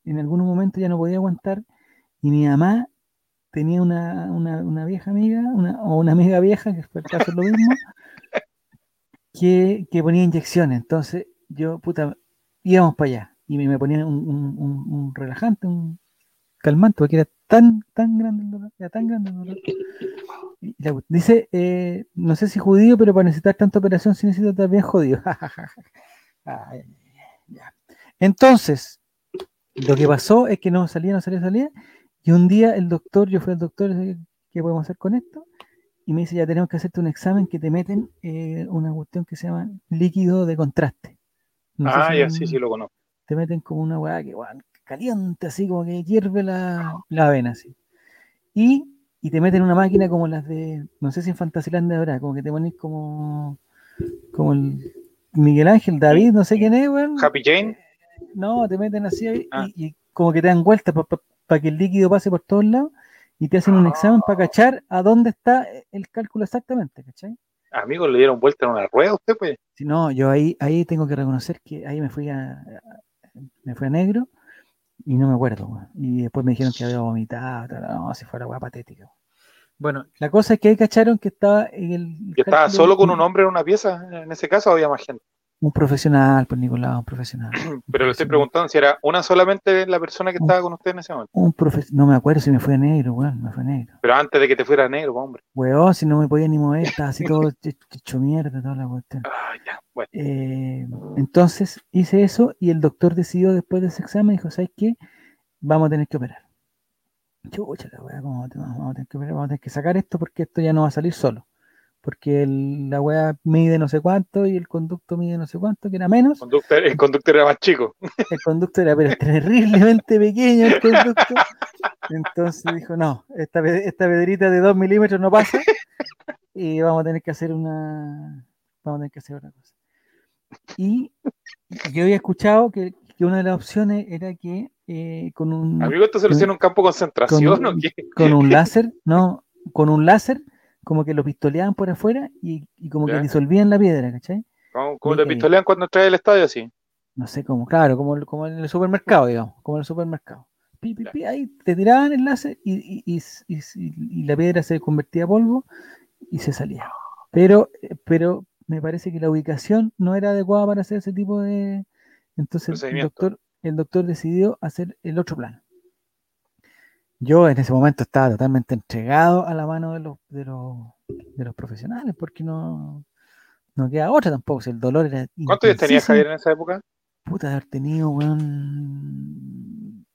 en algunos momentos ya no podía aguantar. Y mi mamá tenía una, una, una vieja amiga, una, o una amiga vieja, que fue el caso lo mismo, que, que ponía inyecciones. Entonces, yo, puta, íbamos para allá. Y me, me ponían un, un- un- un relajante, un calmante, porque era tan, tan grande el dolor, era tan grande el dolor. Y la cu- dice, eh, no sé si judío, pero para necesitar tanta operación sí necesito estar bien jodido. Ay, ya. Entonces, lo que pasó es que no salía, no salía, salía. Y un día el doctor, yo fui al doctor, eh, ¿qué podemos hacer con esto? Y me dice, ya tenemos que hacerte un examen que te meten eh, una cuestión que se llama líquido de contraste. No ah, si ya sí, sí lo conozco. te meten como una weá que caliente, así como que hierve la, la avena, así. Y, y te meten una máquina como las de, no sé si en Fantasyland habrá, como que te pones como, como el Miguel Ángel, David, no sé quién es, weón. Happy Jane, No, te meten así y, Ah. y como que te dan vueltas para que el líquido pase por todos lados y te hacen un examen para Ah. cachar a dónde está el cálculo exactamente, ¿cachai? amigos, le dieron vuelta en una rueda a usted, pues. Si no, yo ahí, ahí tengo que reconocer que ahí me fui a, a- me fui a negro y no me acuerdo. Y después me dijeron que había vomitado, tal, no, si fuera weá patética. Bueno, la cosa es que ahí cacharon que estaba en el. Yo estaba solo con un hombre en una pieza, en ese caso había más gente. Un profesional, pues Nicolás, un profesional. Pero le estoy preguntando si era una solamente la persona que estaba con usted en ese momento. Un profe no me acuerdo si me fue negro, weón, me fue negro. Pero antes de que te fuera negro, pues, hombre. Weón, si no me podía ni mover, estaba así todo hecho- mierda, toda la cuestión. Ah, ya, bueno. Eh, entonces hice eso y el doctor decidió después de ese examen, dijo, ¿sabes qué? Vamos a tener que operar. Chucha la weá, ¿cómo te- vamos a tener que operar? Vamos a tener que sacar esto porque esto ya no va a salir solo. Porque el- la weá mide no sé cuánto y el conducto mide no sé cuánto, que era menos. Conductor- el conductor era más chico. El conducto era pero terriblemente pequeño el conducto. Entonces dijo, no, esta, esta pedrita de 2 milímetros no pasa y vamos a tener que hacer una... Vamos a tener que hacer otra cosa. Y yo había escuchado que, que una de las opciones era que eh, con un Amigo, esto se lo en un campo de concentración, con- ¿o qué? con un láser, no, con un láser, como que lo pistoleaban por afuera y, y como que disolvían la piedra, ¿cachai? ¿Cómo, cómo te Eh, pistolean cuando traes el estadio así? no sé cómo, claro, como, como en el supermercado, digamos, como en el supermercado. Pi, pi, pi, ahí te tiraban el láser y, y- y- la piedra se convertía a polvo y se salía. Pero, eh, pero me parece que la ubicación no era adecuada para hacer ese tipo de. Entonces el doctor, el doctor decidió hacer el otro plano. Yo en ese momento estaba totalmente entregado a la mano de los, de los, de los profesionales, porque no, no queda otra tampoco. si el dolor era ¿Cuántos años tenía intensísimo. Javier en esa época? Puta, de haber tenido, weón,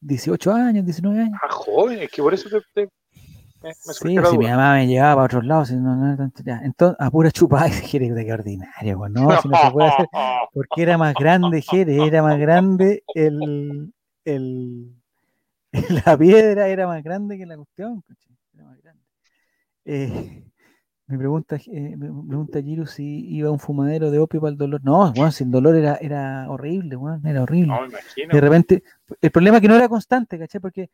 18 años, 19 años. Ah, joven, es que por eso te, te- me, me Sí, la si mi mamá me llevaba para otros lados, no, no era tanto, ya. Entonces, a pura chupada, Jerez, de qué ordinario, weón, no, si no se puede hacer, porque era más grande Jerez, era más grande el, el, la piedra era más grande que la cuestión, era más grande. Eh, me pregunta, eh, me pregunta Giru si iba a un fumadero de opio para el dolor. No, bueno, si el dolor era, era horrible, weón, era horrible. No, imagino. De repente, el problema es que no era constante, ¿cachai? Porque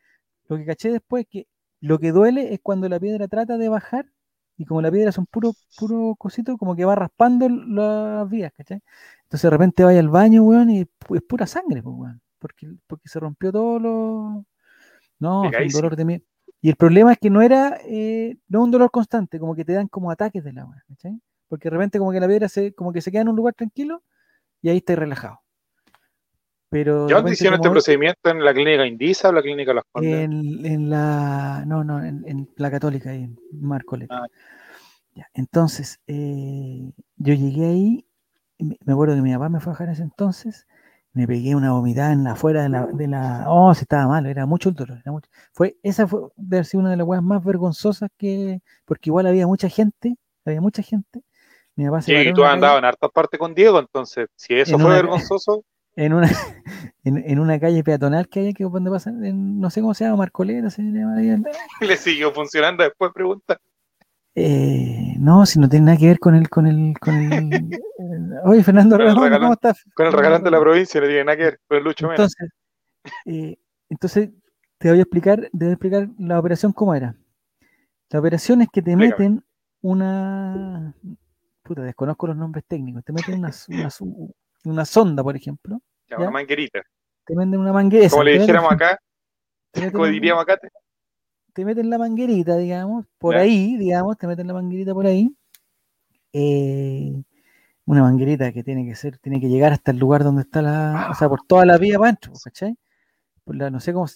lo que caché después es que lo que duele es cuando la piedra trata de bajar y como la piedra son puro, puro cosito, como que va raspando las vías, ¿cachai? Entonces de repente vaya al baño, weón, y es pura sangre, pues, weón, porque, porque se rompió todo lo... No, fue un dolor de miedo. Y el problema es que no era, eh, no un dolor constante, como que te dan como ataques del agua, ¿cachai? Porque de repente como que la piedra se, como que se queda en un lugar tranquilo y ahí está relajado. Pero ¿Ya hicieron este procedimiento? ¿En la clínica Indisa o la clínica Las Condes? en, en la. No, no, en, en la Católica, ahí, en Marcolet. Ah. Ya, entonces, eh, yo llegué ahí, me acuerdo que mi papá me fue a dejar en ese entonces, me pegué una vomitada en la afuera de la, de la. Oh, si estaba mal, era mucho el dolor. Era mucho. Fue, esa fue de haber sido una de las weas más vergonzosas que. Porque igual había mucha gente, había mucha gente. Mi papá se Sí, y tú has andado en hartas partes con Diego, entonces, si eso En fue una- vergonzoso, en una, en, en una calle peatonal que hay aquí donde pasa, en- no sé cómo se llama, Marcoleta, se llama le siguió funcionando después, pregunta. Eh, no, si no tiene nada que ver con el, con el, con el. el- Oye, Fernando Con el Ramón, regalón- ¿cómo estás? Con el regalante de la provincia no tiene nada que ver, con el Lucho. Entonces, eh, entonces te voy a explicar, te voy a explicar la operación cómo era. La operación es que te Explícame. meten una, puta, desconozco los nombres técnicos, te meten una, una, una sonda, por ejemplo, Ya, ya. una manguerita. te meten una manguera, Como le dijéramos acá, como diríamos acá, te- te meten la manguerita, digamos, por ahí, digamos, te meten la manguerita por ahí. eh, una manguerita que tiene que ser, tiene que llegar hasta el lugar donde está la, o sea, por toda la vía para adentro, ¿cachai? Por la- no sé cómo,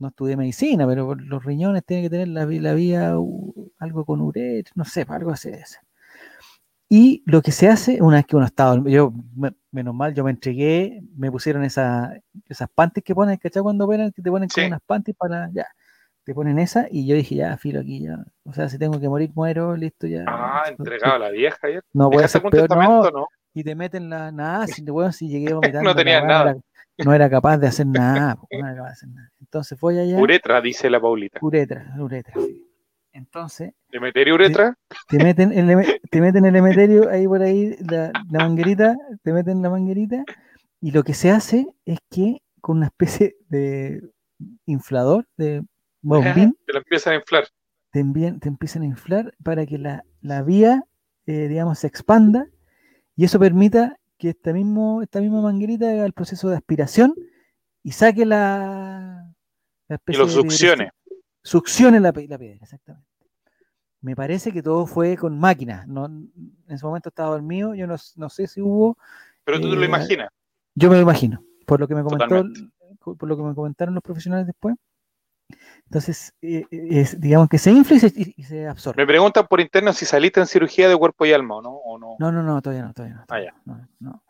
no estudié medicina, pero por los riñones tiene que tener la, vía, u- algo con uret, no sé, algo así. de eso. Y lo que se hace, una vez que uno está yo, me- menos mal, yo me entregué, me pusieron esa, esas panties que ponen, ¿cachai? Cuando operan, que te ponen como Sí. unas panties para, ya, te ponen esa, y yo dije, ya, filo aquí, ya, o sea, si tengo que morir, muero, listo, ya. Ah, no- entregado a la vieja ayer. No ¿Dejaste ser algún peor, no, testamento no? y te meten la, nada, si, weón, si llegué vomitando, No tenías nada. No era, no era capaz de hacer nada, no era capaz de hacer nada. Entonces voy allá, Uretra, dice la Paulita. uretra, uretra, sí. Entonces, ¿De meter uretra? te meten el, te meten el emeterio ahí por ahí, la, la manguerita, te meten la manguerita, y lo que se hace es que con una especie de inflador, de bombín, Te la empiezan a inflar. te, envían- te empiezan a inflar para que la, la vía, eh, digamos, se expanda y eso permita que esta, mismo, esta misma manguerita haga el proceso de aspiración y saque la, la Y especie lo de succione. succione la, la piedra, exactamente. Me parece que todo fue con máquina. No, en ese momento estaba dormido, yo no, no sé si hubo Pero tú te lo Eh, imaginas. Yo me lo imagino, por lo que me comentó, Totalmente. por lo que me comentó, Totalmente. por lo que me comentaron los profesionales después. Entonces, eh, es, digamos que se infla y se, y- y se absorbe. Me preguntan por interno si saliste en cirugía de cuerpo y alma o no. O no. No, no, no, todavía no, todavía no. Ah, todavía no, no.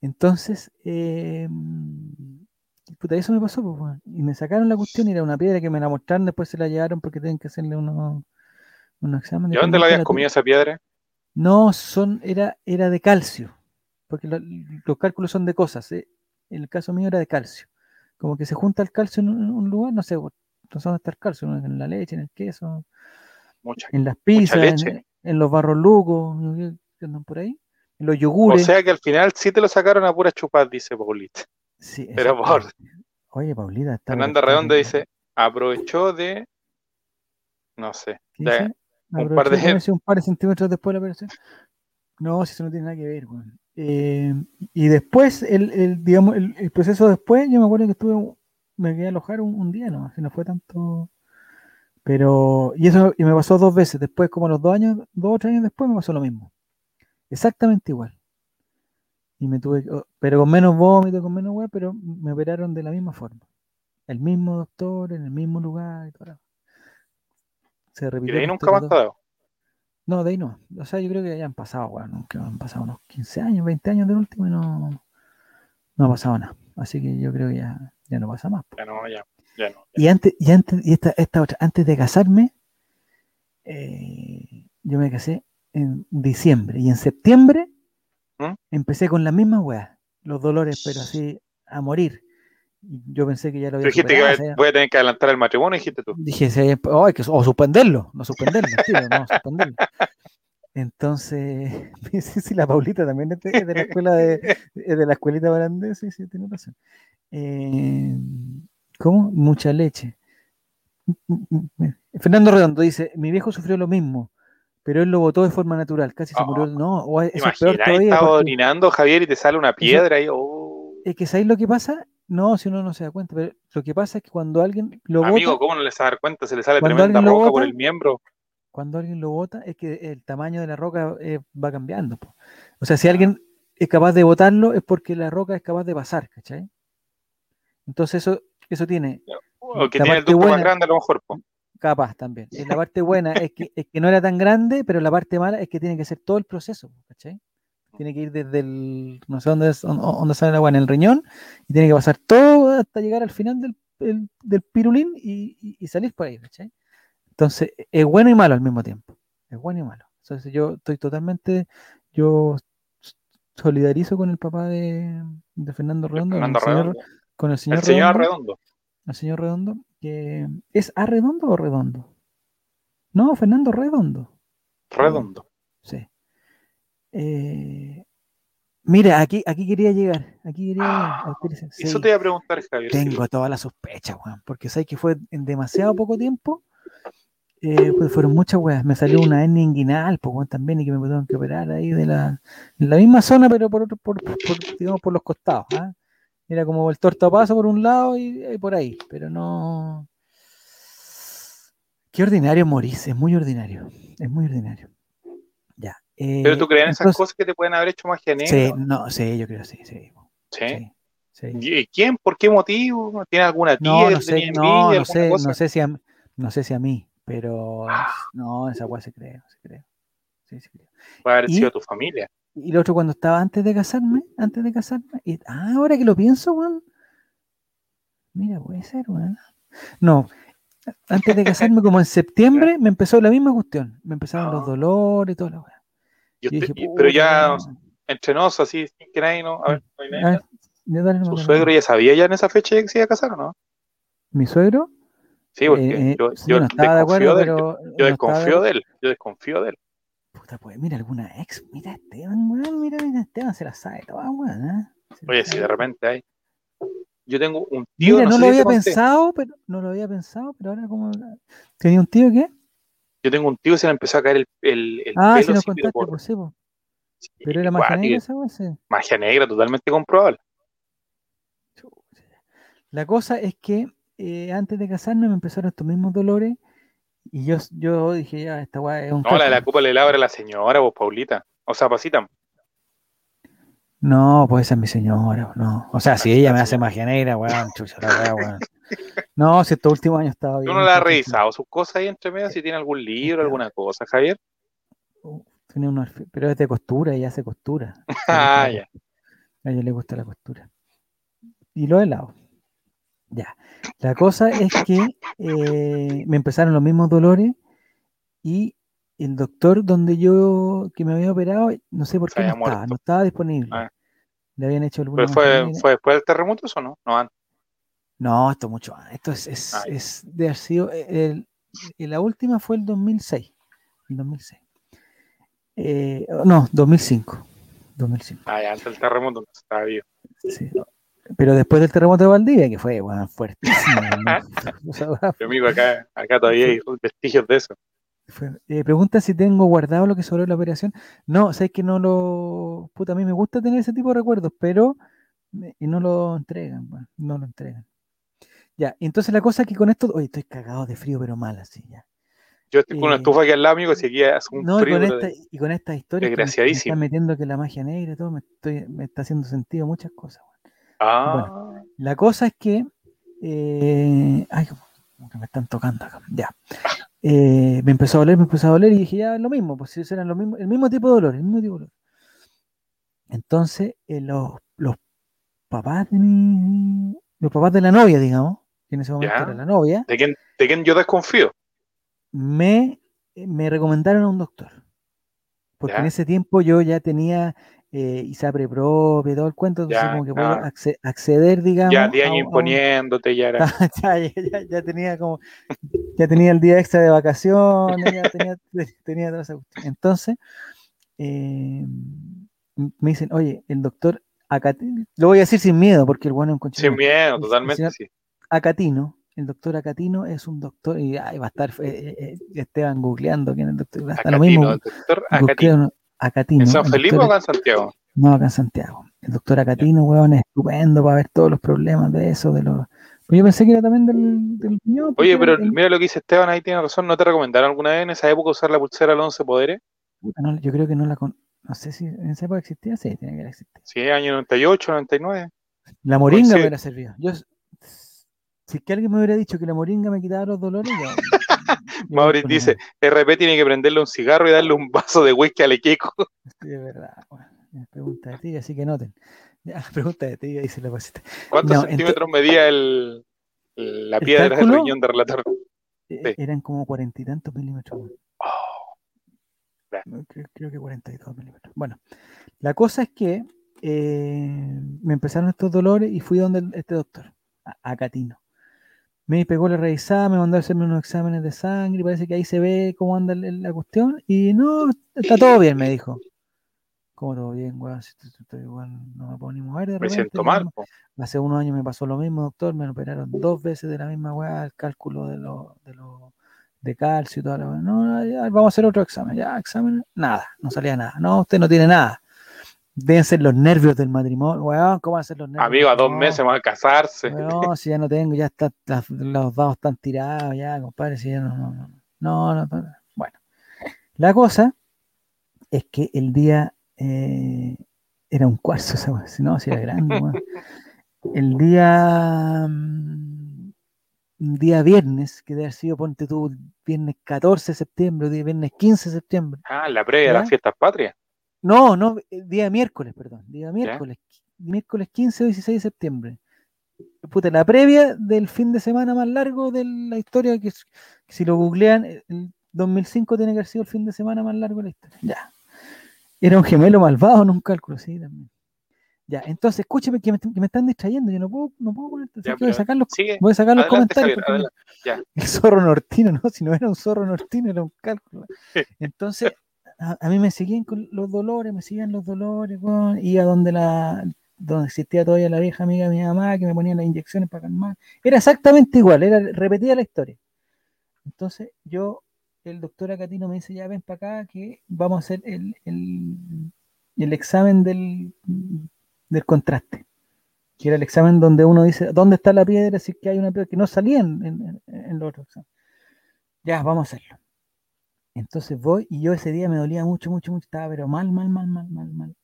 Entonces, eh, puta, eso me pasó, pues, y me sacaron la cuestión y era una piedra que me la mostraron, después se la llevaron porque tienen que hacerle unos, unos exámenes. ¿De dónde la habías comido esa piedra? No, son, era, era de calcio, porque lo- los cálculos son de cosas. ¿eh? En el caso mío era de calcio. Como que se junta el calcio en un, en un lugar, no sé, no sé dónde está el calcio, en la leche, en el queso, Mucha. en las pizzas, en, leche. en los barros lucos, que andan por ahí, en los O yogures. sea que al final sí te lo sacaron a pura chupada, dice Paulita. Sí, pero por-. Oye, Paulita, está. Fernanda Redondo dice, aprovechó de, no sé, un par de- un par de centímetros después de la operación. No, si eso no tiene nada que ver. Eh, y después, el, el, digamos, el, el proceso después, yo me acuerdo que estuve, me quedé a alojar un, un día, no, si no fue tanto. Pero, y eso y me pasó dos veces. Después, como a los dos años, dos o tres años después, me pasó lo mismo. Exactamente igual. Y me tuve, oh, pero con menos vómito, con menos weá, pero me operaron de la misma forma. El mismo doctor, en el mismo lugar y todo. Se y repitió de ahí nunca más dos- te ha dado. no, de ahí no. O sea, yo creo que ya han pasado, weón, nunca han pasado unos 15 años, 20 años del último y no, no ha pasado nada. Así que yo creo que ya, ya no pasa más. Ya no, ya, ya no. Y antes, y antes, y esta, esta otra, antes de casarme, eh, yo me casé en diciembre y en septiembre ¿Mm? empecé con las mismas weas, los dolores, pero así a morir. Yo pensé que ya lo había dijiste que superado, voy o sea, a- voy a tener que adelantar el matrimonio, dijiste tú. Dije, si hay- oh, hay que, o suspenderlo, no suspenderlo, tío, no suspenderlo. Entonces, sí, sí, la Paulita también es de, la escuela de, de la escuelita barandés, sí, sí, tiene razón. Eh, ¿Cómo? Mucha leche. Fernando Redondo dice, mi viejo sufrió lo mismo, pero él lo votó de forma natural, casi se murió. No, o eso es peor todavía. estaba orinando Javier y te sale una piedra ahí. oh. es que ¿sabéis lo que pasa? No, si uno no se da cuenta, pero lo que pasa es que cuando alguien lo Amigo, ¿cómo no les vas a dar cuenta? Se le sale Cuando tremenda alguien lo roca por bota, el miembro. cuando alguien lo vota, es que el tamaño de la roca eh, va cambiando. po. O sea, si alguien es capaz de votarlo, es porque la roca es capaz de pasar, ¿cachai? Entonces eso, eso tiene O que La tiene el ducto más buena- grande a lo mejor. po. capaz también. Y la parte buena es que, es que no era tan grande, pero la parte mala es que tiene que ser todo el proceso, ¿cachai? Tiene que ir desde el, no sé dónde, es- dónde sale el agua, en el riñón, y tiene que pasar todo hasta llegar al final del, el- del pirulín y, y- y salir por ahí, ¿cachai? Entonces, es bueno y malo al mismo tiempo. Es bueno y malo. Entonces, yo estoy totalmente, yo solidarizo con el papá de, de Fernando Redondo, Fernando el señor, Redondo. Con el señor El señor Redondo, Redondo. el señor Redondo, que ¿es a Redondo o Redondo? No, Fernando Redondo. Redondo. Sí. Eh, mira, aquí, aquí quería llegar. Aquí quería llegar. Ah, Eso te iba a preguntar, Javier. tengo toda la sospecha, weón. Porque sabes que fue en demasiado poco tiempo. eh, pues fueron muchas weas. Me salió una hernia inguinal, pues también, y que me tuvieron que operar ahí de la, en la misma zona, pero por otro, por, por- digamos, por los costados. ¿ah? Era como el tortapaso por un lado y, y por ahí, pero no. Qué ordinario morirse, es muy ordinario. Es muy ordinario. Ya. Pero eh, tú crees en esas entonces- cosas que te pueden haber hecho magia negra. Sí, no, sí, yo creo sí, sí. Sí. sí, sí. ¿Y quién? ¿Por qué motivo? ¿Tiene alguna tía No, no sé, no, envidia, no sé, no sé si a, no sé si a mí, pero Ah. no, esa weá se cree, se cree. Sí, se cree. Puede haber Y- sido tu familia. Y lo otro cuando estaba antes de casarme, antes de casarme, y ah, ahora que lo pienso, weón. Mira, puede ser, weón. No, antes de casarme, como en septiembre, me empezó la misma cuestión. Me empezaron los Ah. dolores y toda la weá. Pero ya entre nos, así, sin que nadie no. A ver, no hay nadie. ¿Su suegro ya sabía ya en esa fecha que se iba a casar o no? ¿Mi suegro? Sí, porque Eh, eh, yo, yo no estaba de desconfío acuerdo, de él. Pero. yo no desconfío de él. Yo desconfío de él. Puta, pues mira alguna ex. Mira Esteban, weón. Mira, mira Esteban, se la sabe toda, weón. ¿eh? Oye, si de repente hay. Yo tengo un tío. Mira, no, lo si había pensado, pero no lo había pensado, pero ahora como. ¿Tenía un tío que? Yo tengo un tío que se le empezó a caer el, el, el Ah, pelo. sí nos contaste, por- pues sí, pues. sí, Pero era magia negra esa weón, sí. Magia negra, totalmente comprobable. La cosa es que eh, antes de casarme me empezaron estos mismos dolores y yo, yo dije, ya, esta weá es un No, la de la culpa le labra a la señora, vos, Paulita. O sea, pasita. No, pues esa es mi señora, no. O sea, si ella me hace magia negra, weón, chucha la weá, weón. No, si estos últimos años estaba ¿Tú bien. no le has revisado sus cosas ahí entre medio? Si tiene algún libro, alguna cosa, Javier. Tiene unos pero es de costura, ella hace costura. Ah, ya. la- A ella le gusta la costura. Y los helados. Ya. La cosa es que eh, me empezaron los mismos dolores y el doctor donde yo, que me había operado, no sé por Se qué no estaba, muerto. no estaba disponible. Ah. Le habían hecho alguna ¿Pero fue, fue después del terremoto eso o no? No, antes. No, esto mucho antes. Esto es, es, Ah, es de haber sido. eh, el- y la última fue el 2006. El 2006. Eh, no, 2005. 2005. Ah, ya, antes del terremoto no estaba vivo. sí. Pero después del terremoto de Valdivia, que fue bueno, fuertísimo. ¿no? O sea, Pero amigo, acá, acá todavía hay vestigios de eso. fue- eh, pregunta si tengo guardado lo que sobró de la operación. No, sé que no lo. Puta, a mí me gusta tener ese tipo de recuerdos, pero. me- Y no lo entregan, bueno, no lo entregan. Ya, entonces la cosa es que con esto. Oye, estoy cagado de frío, pero mal así ya. Yo estoy con una Eh, estufa aquí al lado, amigo, si aquí hace un No, y frío. con, pero esta, de- y con esta historia que me, me desgraciadísimo. están metiendo que la magia negra y todo, me, estoy, me está haciendo sentido muchas cosas. Ah, La cosa es que. eh, ay, como- que me están tocando acá. Ya. Eh, me empezó a doler, me empezó a doler y dije, ya, lo mismo, pues si eran lo mismo, el mismo tipo de dolor, el mismo tipo de dolor. Entonces, eh, los, los papás de mi. Los papás de la novia, digamos, que en ese momento Ya. era la novia, ¿de quién, ¿de quién yo desconfío? me, me recomendaron a un doctor. Porque en Ya. ese tiempo yo ya tenía eh, ISAPRE propia y todo el cuento, entonces Ya, como que puedo acce- acceder, digamos. Ya 10 a un- años imponiéndote, ya era. ya, ya, ya- tenía como, ya tenía el día extra de vacaciones, ya tenía, tenía toda esa. Entonces, eh, me dicen, oye, el doctor Acatino, lo voy a decir sin miedo, porque el bueno es un conchito. Sin miedo, el totalmente, sí. Acatino, el doctor Acatino es un doctor, y ay, va a estar eh, eh, Esteban googleando quién es el doctor, va a estar lo mismo. Acatino, doctor Acatino. Acatino. ¿En San el Felipe o acá en Santiago? No, acá en Santiago. El doctor Acatino, weón, es estupendo para ver todos los problemas de eso, de los. Pues yo pensé que era también del, del riñón, porque Oye, pero el- mira lo que dice Esteban, ahí tiene razón. ¿No te recomendaron alguna vez en esa época usar la pulsera los 11 poderes? no, yo creo que no la con. No sé si en esa época existía, sí, tiene que haber existido. Sí, año 98, 99. La moringa sí. me hubiera servido. Yo, si es que alguien me hubiera dicho que la moringa me quitaba los dolores, yo. Maurice dice, RP tiene que prenderle un cigarro y darle un vaso de whisky al equipo. Sí, de verdad. Es Pregunta de ti, así que noten. Ya, pregunta de ti, dice la pasita. ¿Cuántos No, centímetros medía el, el- la ¿El piedra del riñón de relator? Eh, Eran como cuarenta y tantos milímetros. Oh, Creo, creo que 42 milímetros. Bueno, la cosa es que eh, me empezaron estos dolores y fui donde este doctor, a, a Catino. Me pegó la revisada, me mandó a hacerme unos exámenes de sangre y parece que ahí se ve cómo anda la cuestión. Y no, está todo bien, me dijo. ¿Cómo todo bien, weón? Si estoy, igual, no me puedo ni mover de me repente. siento no, mal. po. Hace unos años me pasó lo mismo, doctor. Me operaron dos veces de la misma weá, el cálculo de los de, lo- de calcio y toda la weá. No, no, ya, vamos a hacer otro examen. Ya, examen, nada, no salía nada. No, usted no tiene nada. Deben ser los nervios del matrimonio. Weón, ¿cómo van a ser los nervios? Amigo, a dos No, meses van a casarse. weón, si ya no tengo, ya está, las- los dados están tirados, ya, compadre, si ya no, no, no. No, no, no. Bueno, la cosa es que el día eh, era un cuarzo, si no, si era grande. El día, un día viernes, que debe haber sido, ponte tú, viernes 14 de septiembre, viernes 15 de septiembre. Ah, la previa de las fiestas patrias. No, no, el día miércoles, perdón, día miércoles, miércoles 15 o 16 de septiembre. Puta, la previa del fin de semana más largo de la historia, que, si lo googlean, el- el 2005 tiene que haber sido el fin de semana más largo de la historia. Ya. Era un gemelo malvado en un cálculo, sí, también. Ya, entonces, escúcheme que me, que me están distrayendo, yo no puedo, no puedo poner, así Ya, voy a sacar los, voy a sacar los Adelante, comentarios. Javier, adelante. el zorro nortino, ¿no? Si no era un zorro nortino, era un cálculo. Entonces, a, mí me seguían con los dolores, me seguían los dolores, weón. Iba donde la donde existía todavía la vieja amiga de mi mamá que me ponía las inyecciones para calmar. Era exactamente igual, era repetida la historia. Entonces, yo, el doctor Acatino me dice, ya ven para acá que vamos a hacer el, el, el examen del, del contraste. Que era el examen donde uno dice, ¿dónde está la piedra? Si es que hay una piedra que no salía en, en, en los. Ya, vamos a hacerlo. Entonces voy y yo ese día me dolía mucho, mucho, mucho, estaba pero mal, mal, mal, mal, mal, mal.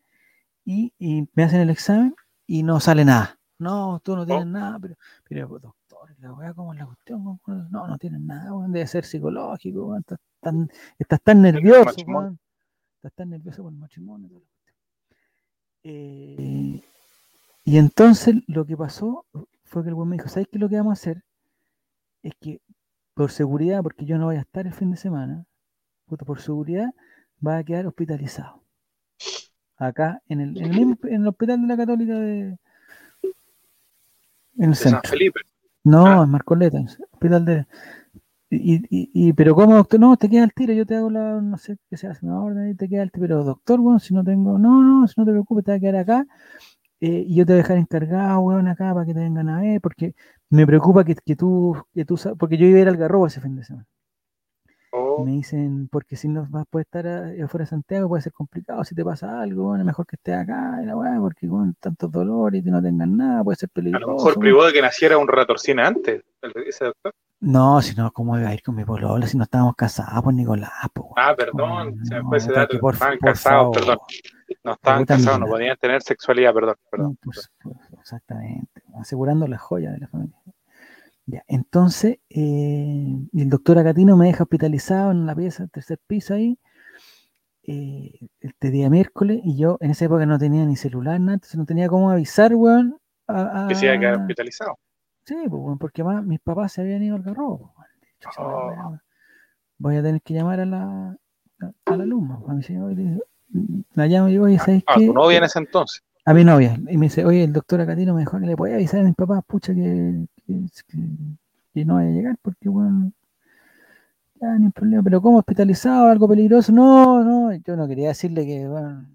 y, y me hacen el examen y no sale nada. No, tú no tienes Oh. nada, pero, pero doctor, la weá, ¿cómo es la cuestión? No, no tienes nada, weón, debe ser psicológico, weón, estás tan, estás tan nervioso, weón. Estás tan nervioso por el matrimonio. Eh, y entonces lo que pasó fue que el weón me dijo, ¿sabes qué lo que vamos a hacer? Es que por seguridad, porque yo no voy a estar el fin de semana, puta, por seguridad, va a quedar hospitalizado. Acá, en el, en el mismo- en el hospital de la Católica de. En el De San centro. Felipe. No, Ah. en Marcoleta, en el hospital de. Y, y, y- pero ¿cómo, doctor? No, te queda el tiro, yo te hago la, no sé qué se hace, una orden y te queda el tiro. Pero doctor, bueno, si no tengo, no, no, si no te preocupes, te va a quedar acá. eh, y yo te voy a dejar encargado, weón, acá para que te vengan a ver, porque me preocupa que, que tú, que tú, porque yo iba a ir al Garrobo ese fin de semana. Me dicen, porque si no vas a estar a- eh, fuera de Santiago, puede ser complicado. Si te pasa algo, bueno, es mejor que estés acá, la weá, porque con tantos dolores y que no tengas nada, puede ser a peligroso. lo mejor weón". privó de que naciera un ratorcina antes, el- ese doctor. No, si no, ¿cómo iba a ir con mi polola si no estábamos casados, pues Nicolás? Pues, Ah, perdón, se me no, fue ese puta, dato. por, Estaban casados, favor. perdón. No estaban casados, no podían tener sexualidad, perdón. perdón. No, pues, pues, exactamente, asegurando la joya de la familia. Ya, entonces, eh, el doctor Acatino me deja hospitalizado en la pieza, tercer piso ahí, eh, este día miércoles, y yo en esa época no tenía ni celular, nada, entonces no tenía cómo avisar, weón. A, Que se iba a quedar a- hospitalizado. Sí, pues, weón, porque más mis papás se habían ido al garrobo. Oh. Voy a tener que llamar a la, a, a la alumna, a mi señora, la llamo y digo, oye, ¿sabes Ah, qué? tu novia en ese entonces. a mi novia. Y me dice, oye, el doctor Acatino me dijo que le podía avisar a mis papás, pucha, que, que, no vaya a llegar, porque, bueno, ya ni un problema. Pero ¿cómo hospitalizado? ¿Algo peligroso? No, no, yo no quería decirle que, bueno,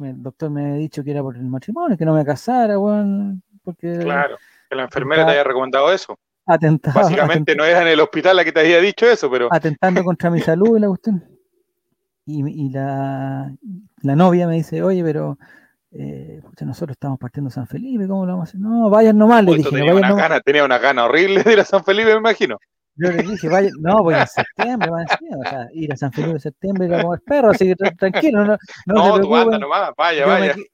el doctor me había dicho que era por el matrimonio, que no me casara, bueno, porque Claro, que la enfermera te haya recomendado eso. atentaba, Básicamente no era en el hospital la que te había dicho eso, pero atentando contra mi salud y la cuestión. Y, y la, la novia me dice, oye, pero eh, nosotros estamos partiendo San Felipe, ¿cómo lo vamos a hacer? No, vayan nomás, le dije, no tenías vayan una gana, tenía una gana horrible de ir a San Felipe, me imagino. Yo le dije, vaya, no, voy en septiembre, septiembre, o sea, ir a San Felipe en septiembre, a comer perro, así que tra- tranquilo, no, no, No, no tú anda nomás, vaya, yo, vaya. que-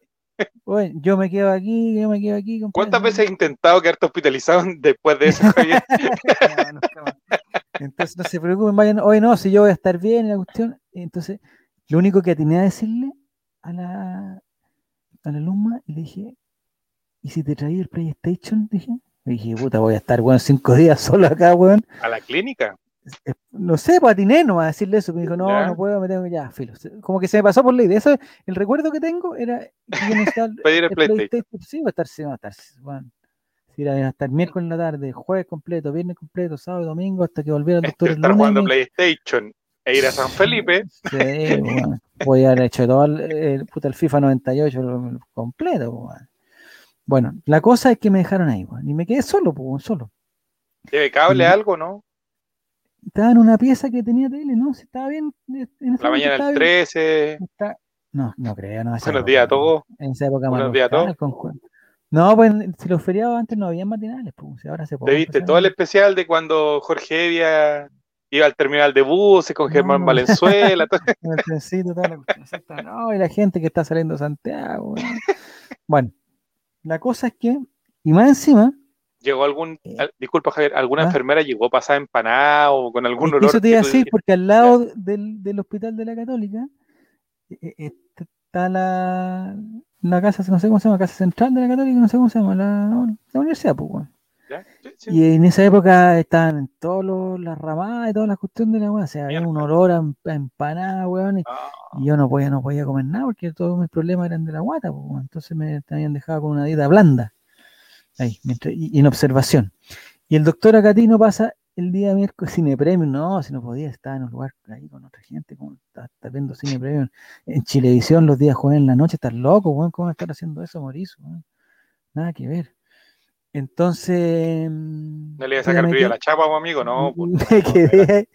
bueno, yo me quedo aquí, yo me quedo aquí. compadre, ¿Cuántas no- veces has intentado quedarte hospitalizado después de eso? No, más. Entonces no se preocupen, vayan, hoy no, si yo voy a estar bien en la cuestión. Entonces, lo único que atiné a decirle a la, a la alumna, y le dije, ¿y si te traía el PlayStation? Dije, y dije, puta, voy a estar, weón, cinco días solo acá, weón. ¿A la clínica? Eh, No sé, pues atiné nomás a decirle eso. Me dijo, no, Ya. no puedo, me tengo que ya, filo. Como que se me pasó por la idea. Eso, el recuerdo que tengo era que necesitaba Pedir el el PlayStation. PlayStation. Sí, va a estar, sí, va a estar, bueno. Sí, era hasta el miércoles en la tarde, jueves completo, viernes completo, sábado y domingo, hasta que volviera el doctor Estar lunes. jugando PlayStation e ir a San Felipe. Sí, bueno, voy a haber hecho todo el, el- puta, el FIFA 98 lo- lo completo. Bueno, la cosa es que me dejaron ahí, y me quedé solo, pues, solo. ¿Lleve cable, Y- algo, no? Estaba en una pieza que tenía tele, ¿no? Si estaba bien. En La mañana del bien. 13. Está- No, no creo, no. Buenos días a todos. En esa época Buenos días a todos. No, pues si los feriados antes no había matinales, pues ahora se ¿Te viste todo el especial de cuando Jorge Evia iba al terminal de buses con Germán no. Valenzuela? todo- el trencito, toda la cuestión, exacto. No, y la gente que está saliendo de Santiago. Bueno, la cosa es que, y más encima, ¿Llegó algún, Eh. al- disculpa Javier, alguna Ah. enfermera llegó pasada empanada o con algún olor? eso te iba a decir, porque al lado del, del hospital de la Católica eh, eh, está la, la casa, no sé cómo se llama, casa central de la Católica, no sé cómo se llama, la, la universidad, pues, weón. ¿Ya? Sí, sí. Y en esa época estaban en todas las ramadas y todas las cuestiones de la weá. O sea, había un olor a, em- a empanada, weón. Y, Ah, y yo no podía, no podía comer nada porque todos mis problemas eran de la guata, pues. Entonces me habían dejado con una dieta blanda. Ahí, mientras- y, y en observación. Y el doctor Acatino pasa el día miércoles cine premium. No, si no podía, estaba en un lugar ahí con otra gente, como está, está viendo cine premium en Chilevisión los días jueves en la noche, estás loco, weón, ¿cómo estar haciendo eso, Mauricio? Nada que ver. Entonces. no le iba a sacar me brillo a la chapa, pues, amigo, no, pues, me quedé,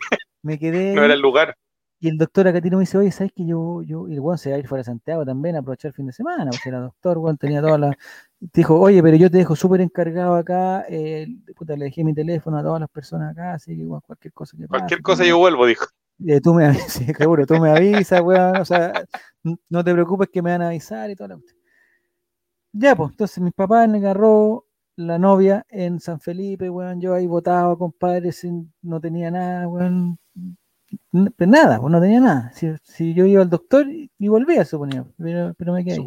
me quedé. no era el lugar. Y el doctor Acatino me dice, oye, ¿sabes que yo, yo, y el weón se va a ir fuera de Santiago también a aprovechar el fin de semana? Porque era doctor, weón, tenía todas las. Dijo, oye, pero yo te dejo súper encargado acá. eh, puta, le dejé mi teléfono a todas las personas acá, así que weón, cualquier cosa que pase. Cualquier tú cosa me- yo vuelvo, dijo. eh, tú me avisas, seguro, tú me avisas, weón. O sea, no te preocupes que me van a avisar y toda la ya, pues, entonces mis papás le agarró la novia en San Felipe, weón, yo ahí votaba, compadre, sin, no tenía nada, weón, pues nada, pues no tenía nada. Si, si yo iba al doctor y, volvía, suponía, pero, pero me quedé ahí.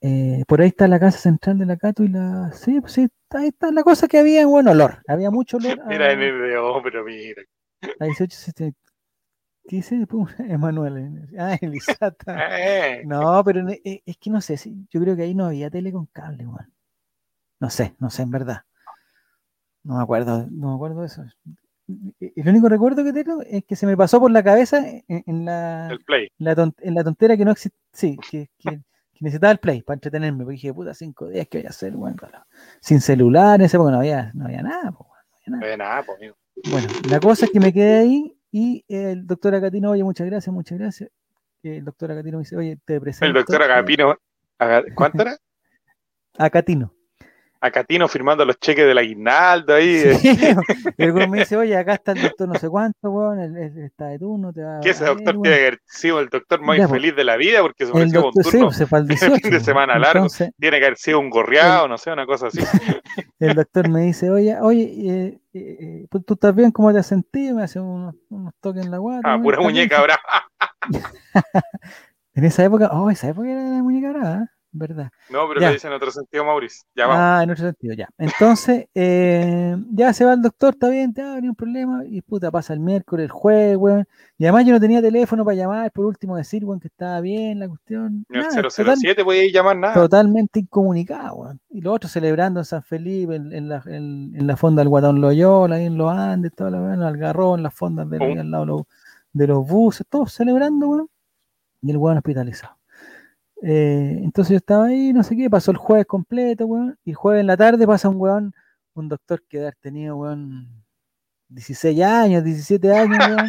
Eh, por ahí está la casa central de la Cato y la. Sí, pues sí, ahí está la cosa que había buen olor. Había mucho olor. a- Mira en el de pero mira. a 18, este, ¿Qué dice? Emanuel. eh. Ah, Elisata. Eh, No, pero es que no sé, yo creo que ahí no había tele con cable, weón. No sé, no sé, en verdad. No me acuerdo, no me acuerdo de eso. Eh, El único recuerdo que tengo es que se me pasó por la cabeza en, en la, el play. la ton- en la tontera que no existe, sí, que, que- que necesitaba el play para entretenerme, porque dije, puta, cinco días, ¿qué voy a hacer? Para- Sin celular, en ese no había, no había nada, po, no había nada. No ve nada, amigo. Bueno, la cosa es que me quedé ahí y el doctor Acatino, oye, muchas gracias, muchas gracias. El doctor Acatino me dice, oye, te presento. El doctor Agapino. Aga- ¿Cuánto era? Acatino. Acatino firmando los cheques del aguinaldo ahí. eh. Sí, el me dice, oye, acá está el doctor no sé cuánto, weón, está de turno, te va Que ese a doctor weón". tiene que haber sido el doctor más Ya, pues. infeliz de la vida porque se El ofreció sí, turno. pues, se fue al fin 18. de semana largo. Entonces, Tiene que haber sido un gorreado, no sé, una cosa así. el doctor me dice, oye, oye, eh, eh, eh, pues, ¿tú estás bien? ¿Cómo te has sentido? Me hace unos, unos toques en la guata. Ah, pura ¿estás bien?". muñeca brava. En esa época, oh, esa época era la muñeca brava. ¿Verdad? No, pero Ya. lo dice en otro sentido, Mauricio. Ya vamos. Ah, en otro sentido, ya. Entonces, eh, ya se va el doctor, está bien, te ni un problema. Y puta, pasa el miércoles, el jueves, weón. Y además yo no tenía teléfono para llamar, por último decir, weón, que estaba bien la cuestión. Ni el Nada, total- 007 podía ir llamar nada. totalmente incomunicado, weón. Y los otros celebrando en San Felipe, en, en la, en, en la fonda del Guatón Loyola, ahí en los Andes, toda la weón, en las fondas de, Oh. al lado de los, de los buses, todos celebrando, weón. Y el weón hospitalizado. Eh, entonces yo estaba ahí, no sé qué, pasó el jueves completo, weón. Y el jueves en la tarde pasa un weón, un doctor que debe haber tenido, weón, 16 años, 17 años, weón.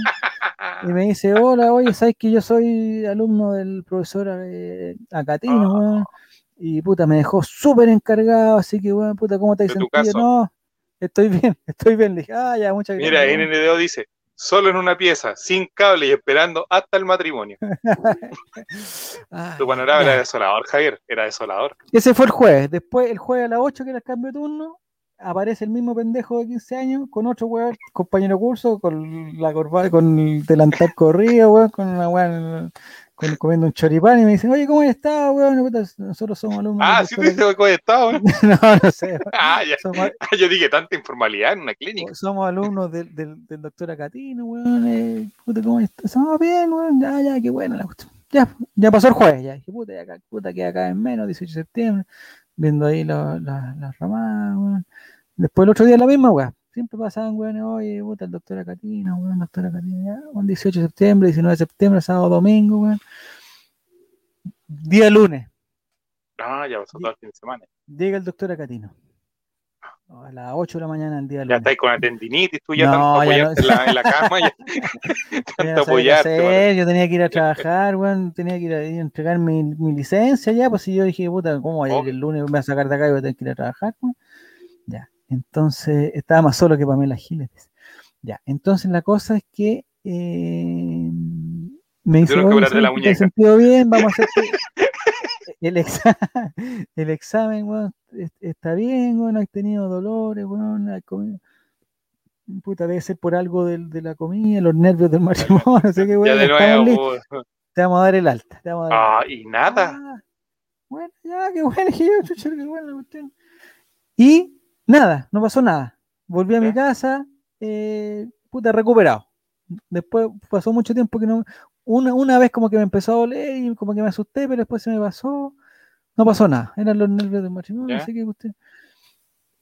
Y me dice, hola, oye, ¿sabes que yo soy alumno del profesor eh, Acatino, Ah. weón? Y puta, me dejó súper encargado, así que, weón, puta, ¿cómo te has sentido? No, estoy bien, estoy bien. Le dije, ah, ya, muchas Mira, gracias. weón". NNDO dice, solo en una pieza, sin cable y esperando hasta el matrimonio. Ah, Tu panorama ya. era desolador, Javier, era desolador. Ese fue el jueves. Después, el jueves a las 8, que era el cambio de turno, aparece el mismo pendejo de 15 años con otro weón, compañero curso, con la corbata, con el delantal corrido, weón, con una weón, comiendo un choripán y me dicen, oye, ¿cómo has estado, weón? Nosotros somos alumnos. Ah, sí, te dice que estado, ¿eh? no, no sé. Ah, ya. Somos, Yo dije tanta informalidad en una clínica. somos alumnos del, del, del doctor Acatino, weón. Eh, puta, ¿cómo estás? Estamos bien, weón. Ya, ya, qué buena la cuestión. Ya, ya pasó el jueves, ya. Dije, puta, ya acá, puta, queda acá en menos, 18 de septiembre. Viendo ahí la- la- las ramadas, weón. Después el otro día la misma, weón. Siempre pasaban, weón, oye, puta, el doctor Acatino, weón, doctor Acatino, ya. Un 18 de septiembre, 19 de septiembre, sábado, domingo, weón. Día lunes. Ah, ya pasó todo el fin de semana. Llega el doctor Acatino. A las 8 de la mañana el día Ya lunes. estáis con la tendinitis, tú ya No, tanto ya apoyarte en, la, en la cama, ya, tanto apoyarte. hacer, yo tenía que ir a trabajar, weón, tenía que ir a, entregar mi, mi licencia ya, pues si yo dije, puta, ¿cómo voy a ir el lunes? Me voy a sacar de acá y voy a tener que ir a trabajar, weón? Entonces estaba más solo que Pamela Giles. Ya, entonces la cosa es que eh, me dice, que oye, operarte la ¿sabes que te muñeca". sentido bien? Vamos a hacer el, exa- el examen, es- está bien, weón, has tenido dolores, has comido- Puta, debe ser por algo del- de la comida, los nervios del matrimonio, no sé qué, Ya de nuevo. te vamos a dar el alta, te vamos a dar el Ah, y nada. Ah, bueno, ya, qué bueno, que yo, chucha, qué buena la cuestión. Y nada, no pasó nada. Volví a mi casa, eh, puta, recuperado. Después pasó mucho tiempo que no. Una, una vez como que me empezó a doler y como que me asusté, pero después se me pasó. No pasó nada. Eran los nervios del matrimonio, sé qué cuestión.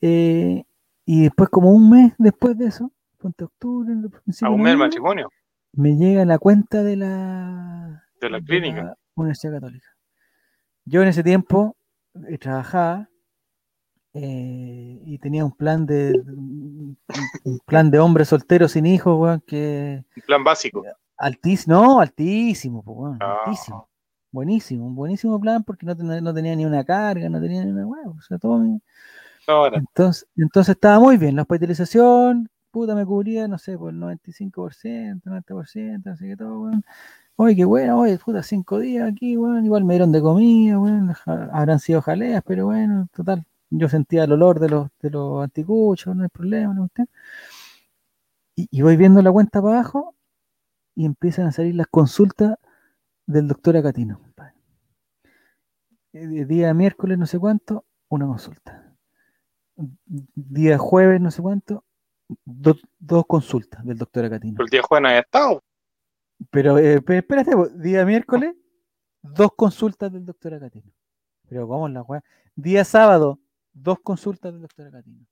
Eh, y después, como un mes después de eso, ponte octubre, A de un mes el noviembre, matrimonio me llega la cuenta de la, de la clínica. Universidad Católica. Yo en ese tiempo eh, trabajaba eh, y tenía un plan de un plan de hombre soltero sin hijos, weón, que Un plan básico. altísimo, no, altísimo, pues, weón, Ah. altísimo. Buenísimo, un buenísimo plan porque no, no tenía ni una carga, no tenía ni una weón, o sea, todo Ahora, entonces, entonces estaba muy bien. La hospitalización, puta, me cubría, no sé, por el 95%, 90%, no sé qué todo, weón. Oye, qué bueno, oye, puta, cinco días aquí, weón, igual me dieron de comida, weón, habrán sido jaleas, pero bueno, total, yo sentía el olor de los, de los anticuchos, no hay problema, no usted. Y, y voy viendo la cuenta para abajo y empiezan a salir las consultas del doctor Acatino. Eh, Día miércoles, no sé cuánto, una consulta. Día jueves, no sé cuánto, do- dos consultas del doctor Acatino. Pero el día jueves no había estado. Pero, eh, pero espérate, día miércoles, dos consultas del doctor Acatino. Pero ¿cómo es la weá? Día sábado, dos consultas del doctor Acatino.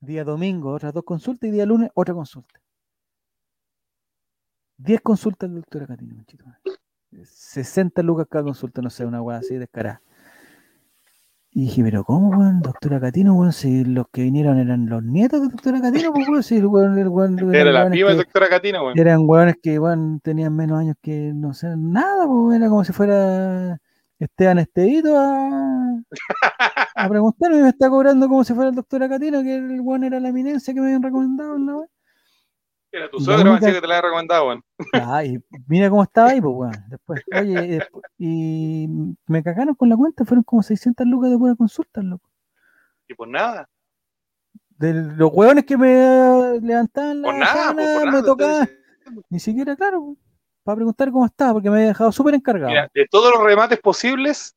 Día domingo, otras dos consultas y día lunes, otra consulta. Diez consultas del doctor Acatino, conchito madre. 60 lucas cada consulta, no sé, una weá así descarada. Y dije, pero ¿cómo, weón? Doctor Acatino, weón, si los que vinieron eran los nietos del doctor Acatino, pues, weón, si el weón, el weón- Era la weones piba del que- doctor Acatino, weón. eran hueones que weón, tenían menos años que no sé, nada, pues era como si fuera Esteban Estevito a, a preguntarme y me está cobrando como si fuera el doctor Acatino, que el weón era la eminencia que me habían recomendado wea. Era tu suegro, única- así que te la he recomendado, weón. Ah, y mira cómo estaba ahí, pues weón. Después, oye, y, me cagaron con la cuenta, fueron como 600 lucas de pura consulta, loco. Y por nada. De los hueones que me levantaban la Por nada, sábana, pues, por me tocaban, ni siquiera, claro, para preguntar cómo estaba, porque me había dejado súper encargado. Mira, de todos los remates posibles,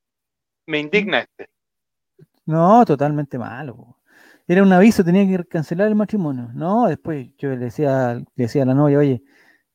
me indigna este. No, totalmente malo. po. Era un aviso, tenía que cancelar el matrimonio. No, después yo le decía, le decía a la novia, oye,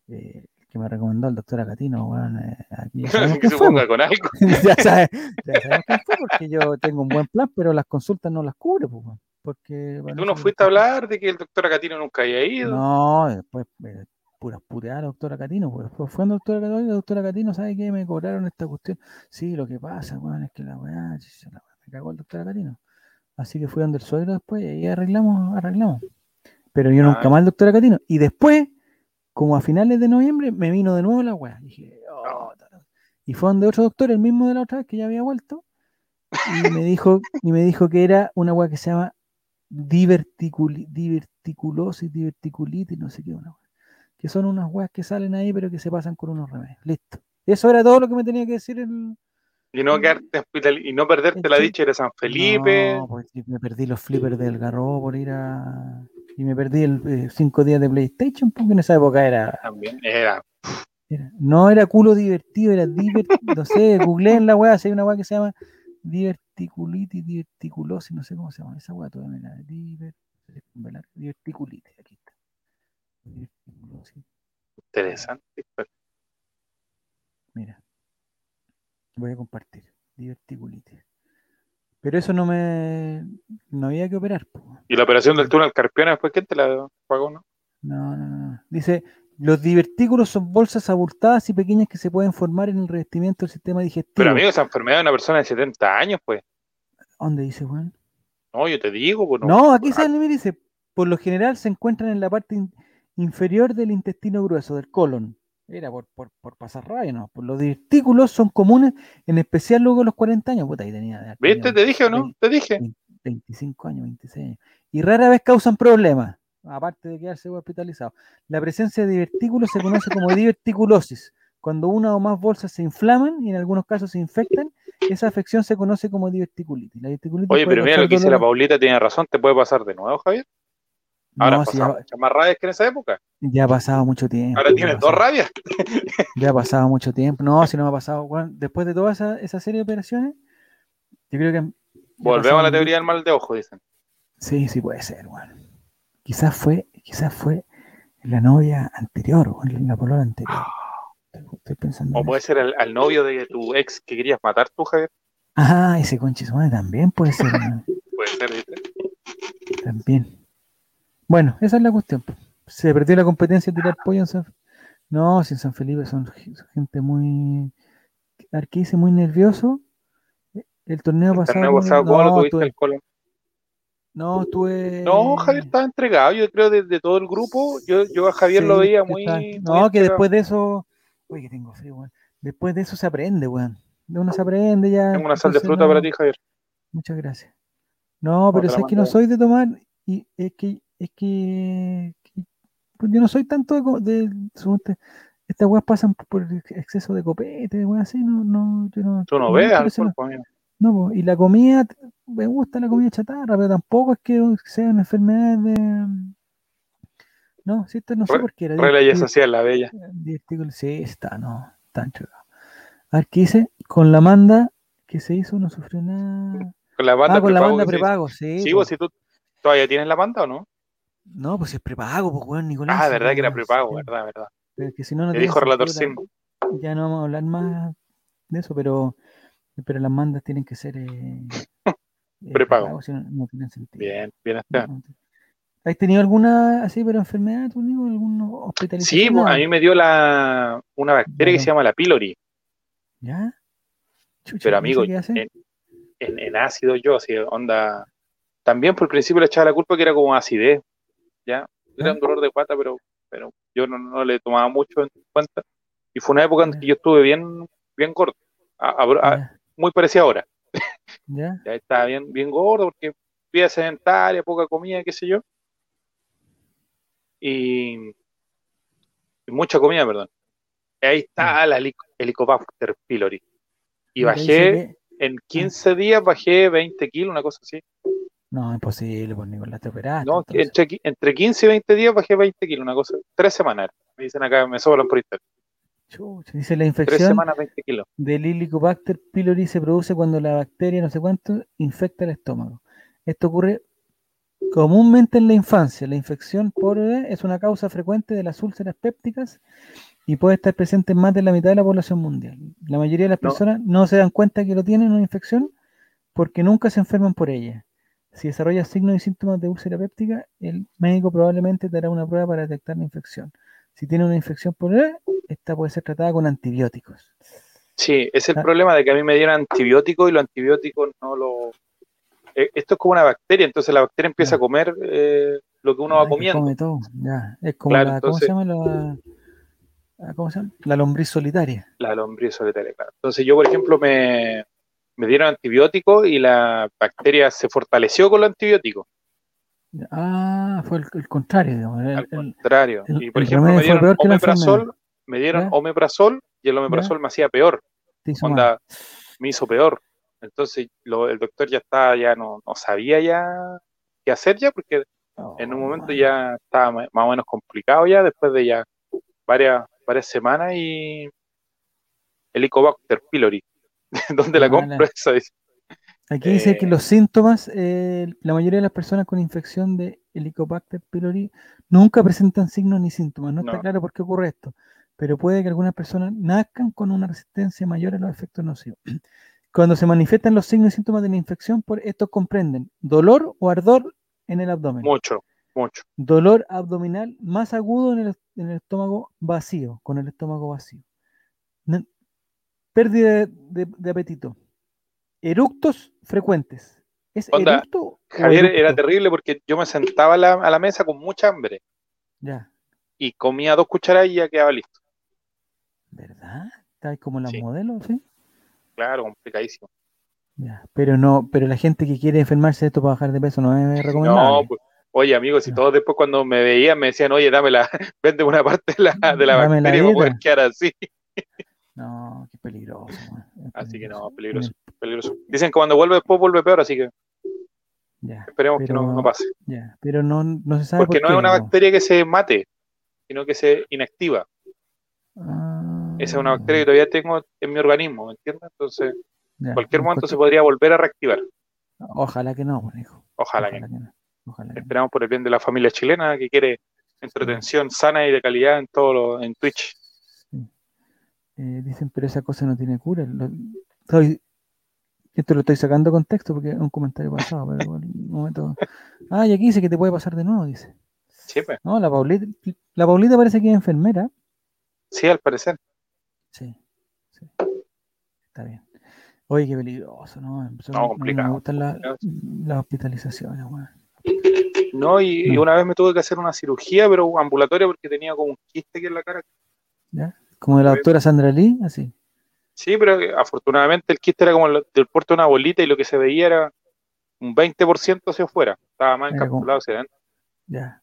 eh, que me recomendó el doctor Acatino, weón, eh, ya que se fue, ponga po. con algo. ya, sabe- ya fue, porque yo tengo un buen plan, pero las consultas no las cubre, po, porque Y tú no fuiste a hablar de que el doctor Acatino nunca había ido. No, después eh, puras puteadas la doctora Catino, pues fue el doctor Catino, la doctora Catino, ¿sabe qué? Me cobraron esta cuestión. Sí, lo que pasa, weón, es que la weá, me cagó el doctor Catino. Así que fui donde el suegro después y ahí arreglamos, arreglamos. Pero yo nunca Ah. más el doctor Catino. Y después, como a finales de noviembre, me vino de nuevo la weá. Dije, oh, y fue donde otro doctor, el mismo de la otra vez que ya había vuelto, y me dijo, y me dijo que era una weá que se llama diverticuli- diverticulosis, diverticulitis, no sé qué, una weá. Que son unas weas que salen ahí, pero que se pasan con unos remedios. Listo. Eso era todo lo que me tenía que decir el. Y no quedarte hospital y no perderte la dicha de San Felipe. No, pues me perdí los flippers del Garrobo por ir a. Y me perdí el eh, cinco días de PlayStation, porque en esa época era, También era. era- No era culo divertido, era divertido. No sé, googleé en la wea, si hay una wea que se llama diverticulitis, diverticulosis, no sé cómo se llama. Esa wea todavía me la. diver- diverticulitis, aquí Interesante. Mira, voy a compartir. Diverticulitis. Pero eso no me. No había que operar. po. Y la operación del túnel Carpiana, después, ¿quién te la pagó? No? No, no, no. Dice: Los divertículos son bolsas abultadas y pequeñas que se pueden formar en el revestimiento del sistema digestivo. Pero amigo, esa enfermedad de una persona de 70 años, pues. ¿Dónde dice, Juan? No, yo te digo, pues no. No, aquí sale, mira, dice: Por lo general se encuentran en la parte in- inferior del intestino grueso, del colon. Era por, por, por pasar rabia, ¿no? Por los divertículos son comunes, en especial luego de los 40 años. Puta, ahí tenía. ¿Viste? ¿Te dije o no? Te dije. 20, 25 años, 26 años. Y rara vez causan problemas, aparte de quedarse hospitalizado. La presencia de divertículos se conoce como diverticulosis. Cuando una o más bolsas se inflaman y en algunos casos se infectan, esa afección se conoce como diverticulitis. La diverticulitis Oye, pero mira lo que dice la Paulita, tiene razón, te puede pasar de nuevo, Javier. Ahora No, ya, más rabias que en esa época. ya ha pasado mucho tiempo. Ahora tienes dos rabias. Ya ha pasado mucho tiempo. No, si no me ha pasado. bueno, después de toda esa, esa serie de operaciones, yo creo que. Volvemos a la teoría del mal de ojo, dicen. Sí, sí puede ser, bueno. Quizás fue, quizás fue la novia anterior, o la polola anterior. Estoy, estoy pensando. O puede eso. ser al, al novio de tu ex que querías matar tú, Javier. Ah, ese madre también puede ser, Puede ser, ¿viste? también. Bueno, esa es la cuestión. po. Se perdió la competencia de tirar pollo en San No, si en San Felipe son gente muy. a ver, ¿Qué dice? Muy nervioso. El torneo El pasado. torneo pasado, ¿cómo lo no, tuviste el colon? no, estuve. No, Javier estaba entregado. Yo creo desde todo el grupo, yo, yo a Javier lo veía muy. está- muy No, que entregado. después de eso. Uy, que tengo frío, weón. Después de eso se aprende, weón. De uno se aprende ya. Tengo una sal de fruta no- para ti, Javier. Muchas gracias. No, pero la sabes que no soy de tomar. Y es que, es que, que- pues yo no soy tanto de, de- estas weas pasan por el exceso de copete, weas así, no, no, yo no. Tú no no ves por al no- cuerpo. No, po, y la comida, me gusta la comida chatarra, pero tampoco es que sean enfermedades de. No, si esto no sé por qué era. Regla y la bella. Sí, está, no, está enchufado. A ver, ¿qué dice? Con la manda que se hizo no sufrió nada. Con la banda ah, con la banda prepago, sí. Sí, vos si tú todavía tienes la banda o no. No, pues es prepago, pues weón, Nicolás. Ah, verdad que era prepago, verdad, verdad. Pero que si no, no tiene dijo Relator sentido, Sim. Ya no vamos a hablar más de eso, pero, pero las mandas tienen que ser eh, eh, Prepago. si no, no tienen sentido. Bien, bien está. no ¿Has tenido alguna así, pero enfermedad, tú, Nico? ¿Alguna hospitalización? Sí, pues, a mí me dio la una bacteria que se llama la pylori. ¿Ya? Chucha, Pero ¿y amigo, qué hace? en, en- en ácido yo, así, onda. También por principio le echaba la culpa que era como acidez, ¿ya? Era un dolor de guata, pero, pero yo no, no le tomaba mucho en cuenta. Y fue una época en que yo estuve bien, bien gordo, a- a- muy parecida ahora. ¿Ya? Ya estaba bien, bien gordo porque vida sedentaria, poca comida, qué sé yo. Y, y mucha comida, perdón. Y ahí está la helic- Helicobacter pylori. Y bajé, en 15 días bajé 20 kilos, una cosa así. No, imposible, pues Nicolás, te operaste. No, entonces. entre, entre 15 y 20 días bajé 20 kilos, una cosa. Tres semanas. Me dicen acá, me sobran por internet. Chucha, dice la Tres infección semanas, 20 kilos. del Helicobacter pylori se produce cuando la bacteria, no sé cuánto, infecta el estómago. Esto ocurre comúnmente en la infancia. La infección por es una causa frecuente de las úlceras pépticas y puede estar presente en más de la mitad de la población mundial. La mayoría de las No. personas no se dan cuenta que lo tienen una infección porque nunca se enferman por ella. Si desarrolla signos y síntomas de úlcera péptica, el médico probablemente te hará una prueba para detectar la infección. Si tiene una infección por E, esta puede ser tratada con antibióticos. Sí, es el Ah. problema de que a mí me dieron antibióticos y los antibióticos no lo... eh, esto es como una bacteria, entonces la bacteria empieza a comer eh, lo que uno Ah, va comiendo. come todo, ya. Es como Claro, la, ¿cómo se entonces- llama? La, ¿cómo se llama? La lombriz solitaria. La lombriz solitaria, claro. Entonces yo, por ejemplo, me, me dieron antibióticos y la bacteria se fortaleció con los antibióticos. Ah, fue el, el contrario, digamos. el- Al el- contrario. el- y por el ejemplo, me dieron omeprazol, me dieron omeprazol y el omeprazol me hacía peor. hizo. Onda, me hizo peor. Entonces lo- el doctor ya estaba, ya no, no sabía ya qué hacer ya, porque en un Oh, momento man. ya estaba más o menos complicado ya, después de ya varias, varias semanas y Helicobacter pylori. ¿Dónde la compro. Aquí dice que eh, los síntomas, eh, la mayoría de las personas con infección de Helicobacter pylori nunca presentan signos ni síntomas. No está claro por qué ocurre esto, pero puede que algunas personas nazcan con una resistencia mayor a los efectos nocivos. Cuando se manifiestan los signos y síntomas de la infección, por estos comprenden dolor o ardor en el abdomen, Mucho, mucho. dolor abdominal más agudo en el, en el estómago vacío, con el estómago vacío, pérdida de, de- de apetito, eructos frecuentes. ¿Es Onda, eructo Javier era terrible porque yo me sentaba a la, a la mesa con mucha hambre Ya, y comía dos cucharadas y ya quedaba listo. ¿verdad? Está como la Sí. modelo, ¿sí? Claro, complicadísimo. Ya, pero no, pero la gente que quiere enfermarse de esto para bajar de peso no es recomendable. No, pues, oye, amigos, si No. todos después cuando me veían me decían, oye, dame la, vende una parte de la, de la Dame bacteria para poder quedar así. No, qué peligroso. man, Así que no, peligroso. peligroso. Dicen que cuando vuelve después vuelve peor, así que Ya, esperemos que no, no pase. ya, pero no, no se sabe Porque por no es una bacteria que se mate, sino que se inactiva. Ah, Esa es una bacteria que todavía tengo en mi organismo, ¿me entiendes? Entonces, en cualquier en momento se podría volver a reactivar. Ojalá que no, pues, hijo. Ojalá que no. no. Ojalá que no. Esperamos por el bien de la familia chilena que quiere entretención sana y de calidad en todo lo, en Twitch. Eh, dicen, pero esa cosa no tiene cura. Lo- estoy- esto lo estoy sacando de contexto porque es un comentario pasado, pero por un momento. Ah, y aquí dice que te puede pasar de nuevo, dice. Sí, pues. No, la Paulita, la Paulita parece que es enfermera. Sí, al parecer. Sí, sí. Está bien. Oye, qué peligroso, ¿no? No, complicado, Me gustan la- las hospitalizaciones. No, y, una vez me tuve que hacer una cirugía, pero ambulatoria, porque tenía como un quiste aquí en la cara. ¿Ya? Como de la doctora Sandra Lee, así. Sí, pero eh, afortunadamente el quiste era como el- del puerto de una bolita y lo que se veía era un 20% hacia afuera. Estaba más encapsulado hacia adentro. Ya.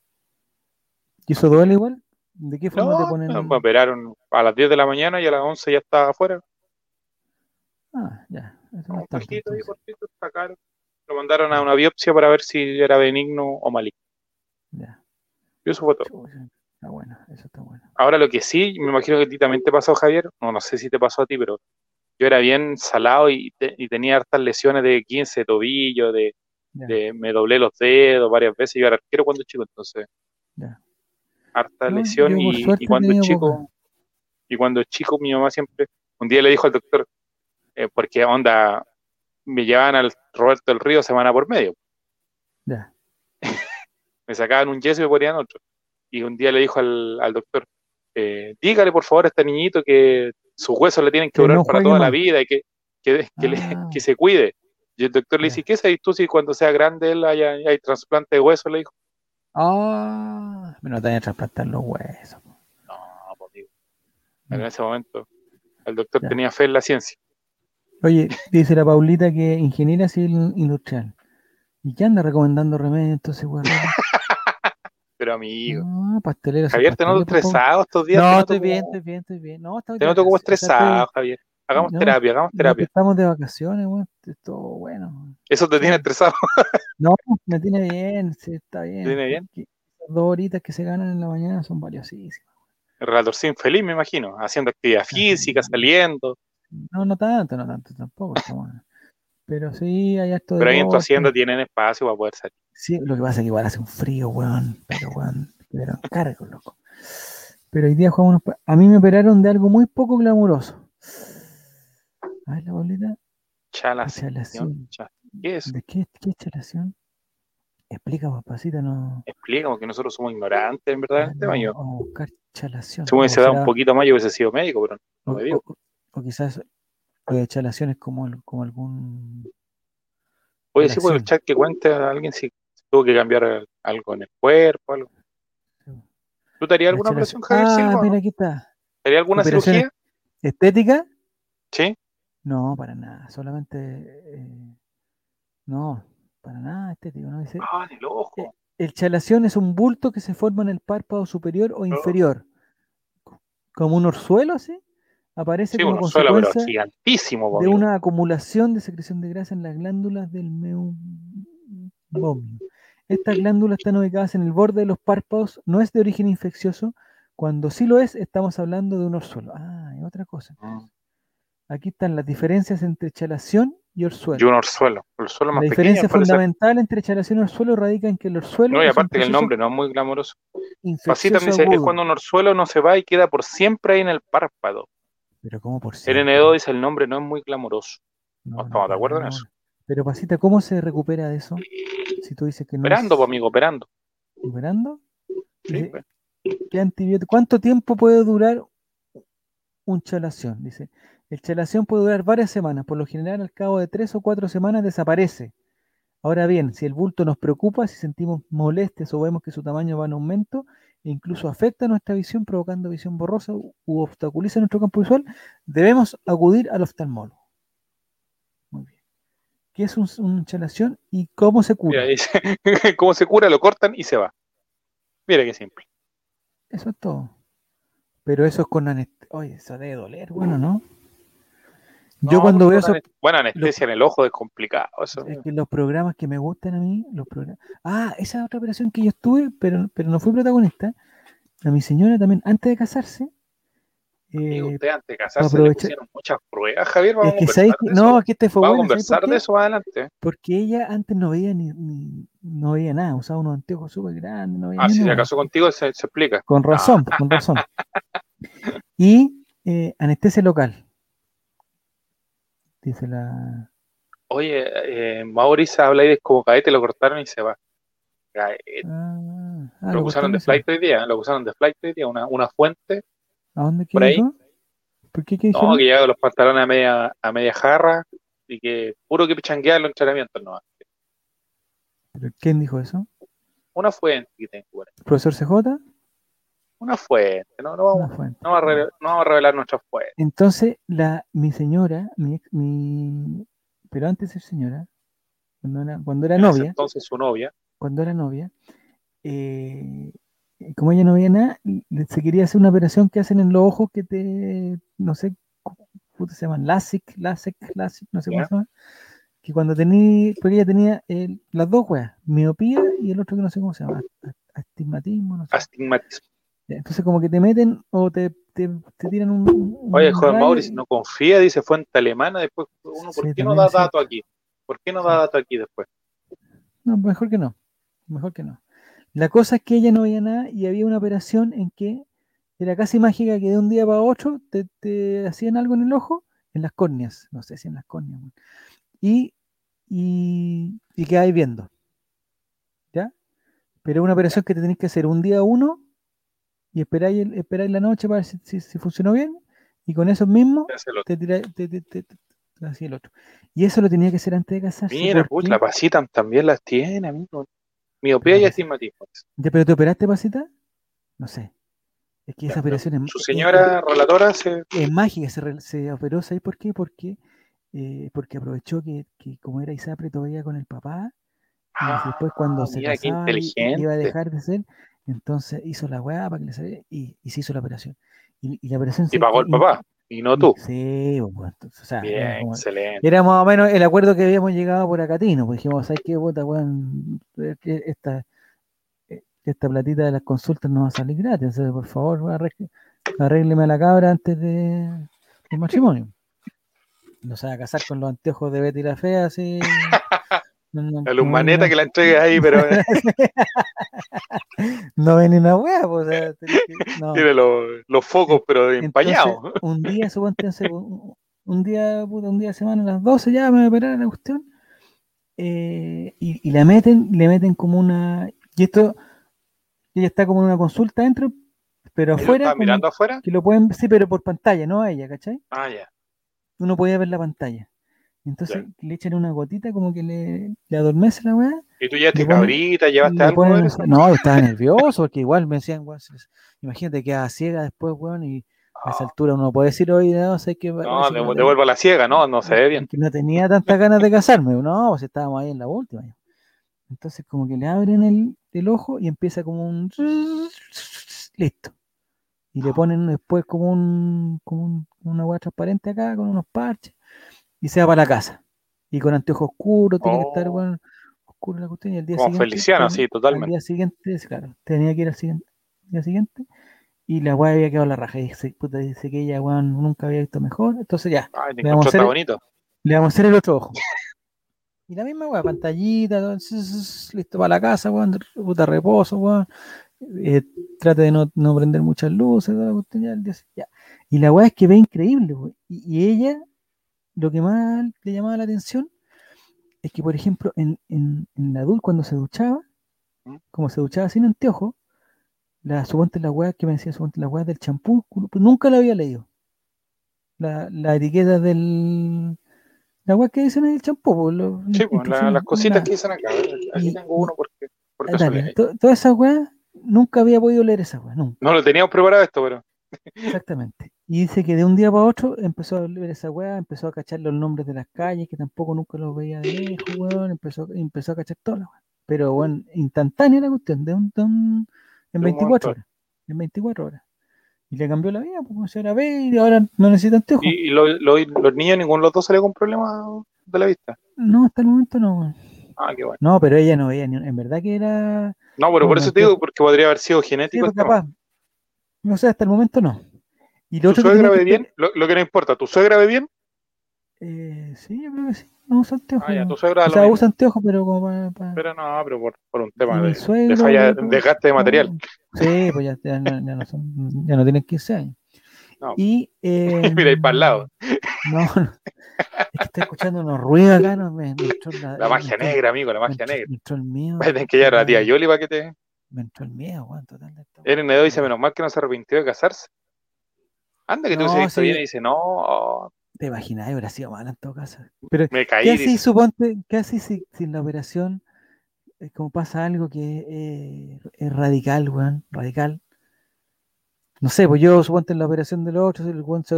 ¿Y eso duele igual? ¿De qué forma No, te ponen? me operaron a las 10 de la mañana y a las 11 ya estaba afuera. Ah, ya. Eso no Un poquito ahí, sacaron. Lo mandaron a una biopsia para ver si era benigno o maligno. Ya. Y eso fue todo. Está bueno, eso está bueno. Ahora lo que sí, me imagino que a ti también te pasó, Javier, no, no sé si te pasó a ti, pero yo era bien salado y, te- y tenía hartas lesiones de 15 de tobillo, de, me doblé los dedos varias veces, yo era arquero cuando chico, entonces ya. harta No, lesión y, cuando chico, y cuando chico mi mamá siempre, un día le dijo al doctor, eh, porque onda, me llevaban al Roberto del Río semana por medio, Ya. me sacaban un yeso y me ponían otro. Y un día le dijo al, al doctor, eh, dígale por favor a este niñito que sus huesos le tienen que Que durar no para toda la vida y que, que, que le- Ah. que se cuide. Y el doctor le dice, ¿qué sabes tú si cuando sea grande él haya, hay trasplante de huesos? Le dijo, Ah, me no te vayan a trasplantar los huesos. no, pues amigo. Mm. En ese momento el doctor Ya. tenía fe en la ciencia. Oye, dice la Paulita que ingeniera civil industrial. ¿Y qué anda recomendando remedios entonces, weón? Pero amigo, No, sí, Javier, te noto estresado estos días. te No, estoy como- bien, estoy bien, estoy bien. No, Te noto como estresado, Javier. Hagamos No, terapia, hagamos terapia. Estamos de vacaciones, weón. Todo bueno. Eso te tiene estresado. No, me tiene bien, sí, está bien. tiene bien? dos horitas que se ganan en la mañana son valiosísimas. El relatorcín feliz, me imagino, haciendo actividad física, saliendo. No, no tanto, no tanto tampoco. estamos- Pero sí, hay de. Pero ahí en tu hacienda tienen espacio para poder salir. Sí, lo que pasa es que igual hace un frío, weón. Pero, weón, pero cargo, loco. Pero hoy día jugamos unos A mí me operaron de algo muy poco glamuroso. A ver, la bolita. Chalación. Chalación. Cha- ¿Qué es? ¿De qué, qué es chalación? Explica, papacita, no. Explica, que nosotros somos ignorantes, en verdad, en este no, baño. Vamos a buscar chalación. Si me hubiese O dado un poquito más, yo hubiese sido médico, pero no o, me dio. o- o quizás lo de chalación es como, como algún. Oye, sí, por el chalación. chat que cuente a alguien si tuvo que cambiar algo en el cuerpo, algo. ¿Tú te harías alguna operación. Javier Ah, Silva? mira, aquí está. ¿Te harías alguna cirugía? ¿Estética? Sí. No, para nada. Solamente. eh, no, para nada estético. ¿no? Dice, Ah, en el ojo. El chalación es un bulto que se forma en el párpado superior o inferior. Como un orzuelo, ¿sí? Aparece Sí, como suelo, consecuencia gigantísimo, po, de una acumulación de secreción de grasa en las glándulas del meubomio. Estas glándulas están ubicadas en el borde de los párpados, no es de origen infeccioso. Cuando sí lo es, estamos hablando de un orzuelo. Ah, y otra cosa. Mm. Aquí están las diferencias entre chalación y orzuelo. Y un orzuelo. El orzuelo La más diferencia fundamental entre chalación y orzuelo radica en que el orzuelo No, y aparte que el nombre no es muy glamoroso. Infeccioso me dice, es cuando un orzuelo no se va y queda por siempre ahí en el párpado. Pero ¿cómo por? N2 dice el nombre no es muy glamoroso. No, no estamos de acuerdo en nada. eso. Pero Pasita, ¿cómo se recupera de eso? Si tú dices que no Operando, es pues, amigo, operando. operando, Sí, pues. ¿qué antibiótico? ¿Cuánto tiempo puede durar un chalación? Dice, el chalación puede durar varias semanas, por lo general al cabo de tres o cuatro semanas desaparece. Ahora bien, si el bulto nos preocupa, si sentimos molestias o vemos que su tamaño va en aumento e incluso afecta nuestra visión provocando visión borrosa u u obstaculiza nuestro campo visual, debemos acudir al oftalmólogo. Muy bien. ¿Qué es un, un chalación y cómo se cura? Mira, ¿cómo se cura? Lo cortan y se va. Mira qué simple. Eso es todo. Pero eso es con anestesia. Oye, eso debe doler, bueno, ¿no? Yo No, cuando veo eso, Bueno, anestesia en el ojo es complicado. Eso. es que los programas que me gustan a mí, los programas. Ah, esa es otra operación que yo estuve, pero, pero no fui protagonista. A mi señora también, antes de casarse. Eh, usted antes de casarse le pusieron muchas pruebas, Javier. Vamos es que a conversar que- de eso. no, es que este fue Vamos a bueno. ¿sabéis por conversar de eso adelante. Porque ella antes no veía ni, ni- no veía nada, usaba unos anteojos súper grandes, no veía Ah, ni si se casó contigo, se, se explica. Con razón, con razón. Y eh, anestesia local. Dice la. Oye, eh, Maurice habla de como cadete, lo cortaron y se va. Caete. Ah, ah, lo lo usaron de flight hoy día, ¿eh? lo usaron de flight hoy día, una, una fuente. ¿A dónde por ahí. ¿Por qué qué No, dijeron? que llega los pantalones a media, a media jarra y que puro que pichanguea los entrenamientos, no. ¿Pero ¿Quién dijo eso? Una fuente que tengo por ahí. ¿El profesor CJ? Una fuente, no, no vamos, fuente. no vamos a revelar, no vamos a revelar nuestras fuentes. Entonces, la, mi señora, mi, mi, pero antes de ser señora, cuando era, cuando era En novia, Entonces su novia, cuando era novia, eh, como ella no veía nada, le- se quería hacer una operación que hacen en los ojos que te, no sé, ¿cómo se llaman? LASIK, LASIK, LASIK, no sé cómo se llama. Que cuando tenía, porque ella tenía el- las dos weas, miopía y el otro que no sé cómo se llama, astigmatismo, no sé. Astigmatismo. Entonces como que te meten o te, te, te tiran un... un Oye, joven rayo Mauricio, y- no confía, dice fuente alemana, después uno, ¿por Sí, qué no da cierto. datos aquí? ¿Por qué no da datos aquí después? No, mejor que no. Mejor que no. La cosa es que ella no veía nada y había una operación en que era casi mágica que de un día para otro te, te hacían algo en el ojo, en las córneas, no sé si en las córneas, y, y, y quedáis viendo. ¿Ya? Pero una operación que te tenés que hacer un día uno y esperáis, el- esperáis la noche para ver si, si- si funcionó bien y con eso mismo es te tiráis te, te, el otro. Y eso lo tenía que hacer antes de casarse. Mira, puch, la pasita también las tiene, amigo. Miopía y astigmatismo. ¿Ya, pero te operaste, pasita? No sé. Es que esa operación es, Su es- señora relatora se. es- es mágica, se, se operó, ¿sabes por qué? Porque, eh, porque aprovechó que, que como era ISAPRE todavía con el papá, y después cuando Ah, se mira, qué casaba iba a dejar de ser, entonces hizo la weá para que le saliera y, y se hizo la operación. Y, y la operación Y se pagó el papá, y no tú. Sí, pues, entonces, o sea, era Bien, como- excelente. era más o menos el acuerdo que habíamos llegado por Acatino, pues dijimos, ¿sabes qué, puta, weón? Esta, eh, esta platita de las consultas no va a salir gratis, entonces, por favor, arregle- arrégleme a la cabra antes de, del matrimonio. No se va a casar con los anteojos de Betty la Fea, así. La no maneta que la entregues ahí, pero no ven ni una pues, o sea, tenés que- no. tiene los, los focos, pero empañados. Un día, suponte, un, un día, puta, un día de semana a las 12 ya me voy a operar la cuestión. eh, y, y la meten, le meten como una. Y esto, ella está como en una consulta dentro, pero ¿Y lo afuera, como mirando afuera? que lo pueden sí, pero por pantalla, no a ella, ¿cachai? Ah, ya. Uno podía ver la pantalla. Entonces le echan una gotita como que le, le adormece la weá. ¿Y tú llevaste Le ponen- cabrita? ¿Llevaste le algo? ponen no, estaba nervioso porque igual me decían, weón, imagínate que ciega después, weón, y a esa altura uno puede decir hoy, no, sé Ah. No, devu- devuelvo a la ciega, no, no se ve bien. que no tenía tantas ganas de casarme, no, pues estábamos ahí en la última. Entonces como que le abren el, el ojo y empieza como un listo. Y le ponen después como un, como un- una hueá transparente acá con unos parches y se va para la casa. Y con anteojos oscuros, tiene que estar Oh. weón, oscuro la cuestión y el día Como siguiente. Feliciano, ten- sí, totalmente. Al día siguiente, claro, tenía que ir al siguiente, día siguiente. Y la weá había quedado la raja. Y dice, puta, dice que ella, weón, nunca había visto mejor. Entonces ya, Ay, Le vamos hacer- bonito. le vamos a hacer el otro ojo. Y la misma weá, pantallita, todo, listo para la casa, weón, puta reposo, weón. Eh, trate de no, no prender muchas luces, toda la cuestión, ya, el ya. Y la weá es que ve increíble, weón. Y, y ella, lo que más le llamaba la atención es que, por ejemplo, en, en, en la adulta, cuando se duchaba, ¿Mm? como se duchaba sin anteojo, la, suponte la weá que me decía, suponte la weá del champú, pues nunca la había leído. La, la etiqueta del. La weá que dicen en el champú, lo- Sí, pues, la- las cositas que dicen acá. Aquí Y- tengo uno porque, por Ah, dale, to- Todas esas weas, nunca había podido leer esa weá, nunca. No lo teníamos preparado esto, pero. Exactamente. Y dice que de un día para otro empezó a leer esa weá, empezó a cachar los nombres de las calles, que tampoco nunca los veía de lejos, weón, empezó, empezó a cachar todas las weas. Pero bueno, instantánea la cuestión, de un, de un- en un 24 momento. horas. En 24 horas. Y le cambió la vida, pues se ahora ve y ahora no necesita anteojos. ¿Y, y lo- lo- los niños, ninguno de los dos salió con problemas de la vista? No, hasta el momento no, weón. Ah, qué bueno. No, pero ella no veía, ni- en verdad que era. No, pero por eso te digo, porque podría haber sido genético. pues capaz. No sé, hasta el momento no. Y lo ¿Tu otro suegra tenía ve que bien? Lo, lo que no importa, ¿tu suegra ve bien? Eh, sí, yo creo que sí. No usa anteojos. Ah, ya, tu suegra o sea, usa anteojos, pero como para. Pero no, pero por, por un tema de, suegro, de falla, loco, de material. Sí, pues ya, ya no, ya no son, ya no tienen 15 años. No. Y. Eh, Mira ahí para el lado. No, no. Es que estoy escuchando unos ruidos acá, no me, me la, La magia negra, amigo, la magia negra. Me entró el miedo. Tener que llevar a la tía Yoli para que te. Me entró el miedo, weón, total. Eren Edo dice, menos mal que no se arrepintió de casarse. Anda que tú se sí. bien y dice, no, oh, Te imaginas, hubiera sido mal en todo caso. Pero, me caí. ¿qué así, dice. suponte, qué así si, si en la operación es como pasa algo que eh, es radical, weón, radical? No sé, pues yo suponte en la operación del otro, el weón se,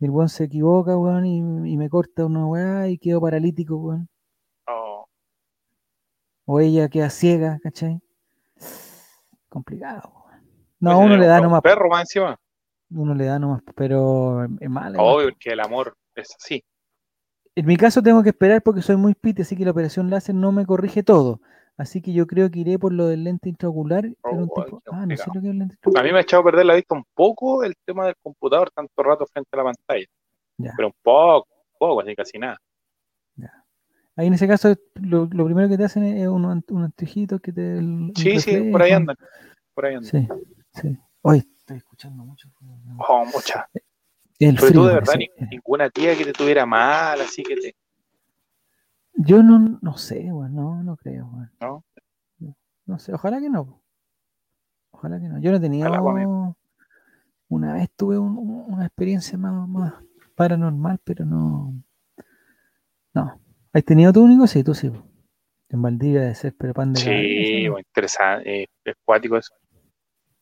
el weón se equivoca, weón, y, y me corta una weá y quedo paralítico, weón. Oh, O ella queda ciega, ¿cachai? complicado. weón. No, a uno le da Un nomás, perro más encima. Uno le da nomás, pero es malo. Obvio, que el amor es así. En mi caso tengo que esperar porque soy muy pite, así que la operación láser no me corrige todo. Así que yo creo que iré por lo del lente intraocular. un Oh, Ah, no sé lo que es el lente A intraocular. mí me ha echado a perder la vista un poco el tema del computador tanto rato frente a la pantalla. Ya. Pero un poco, un poco, así casi nada. Ahí en ese caso, lo, lo primero que te hacen es unos anteojitos que te. un Sí, sí, por ahí andan. Por ahí andan. Sí, sí. Hoy estoy escuchando mucho. Oh, mucha. El Pero frío. tú de verdad, ni- ninguna tía que te tuviera mal, así que te. Yo no, no sé, weón, no, no creo, weón. ¿No? No sé, ojalá que no. Ojalá que no. Yo no tenía. Ojalá, Una vez tuve un- un- una experiencia más, más paranormal, pero no. No. ¿Has tenido tú único? Sí, tú sí. En Valdivia de ser, pero pan de Sí, bueno, interesante, eh, es cuático eso.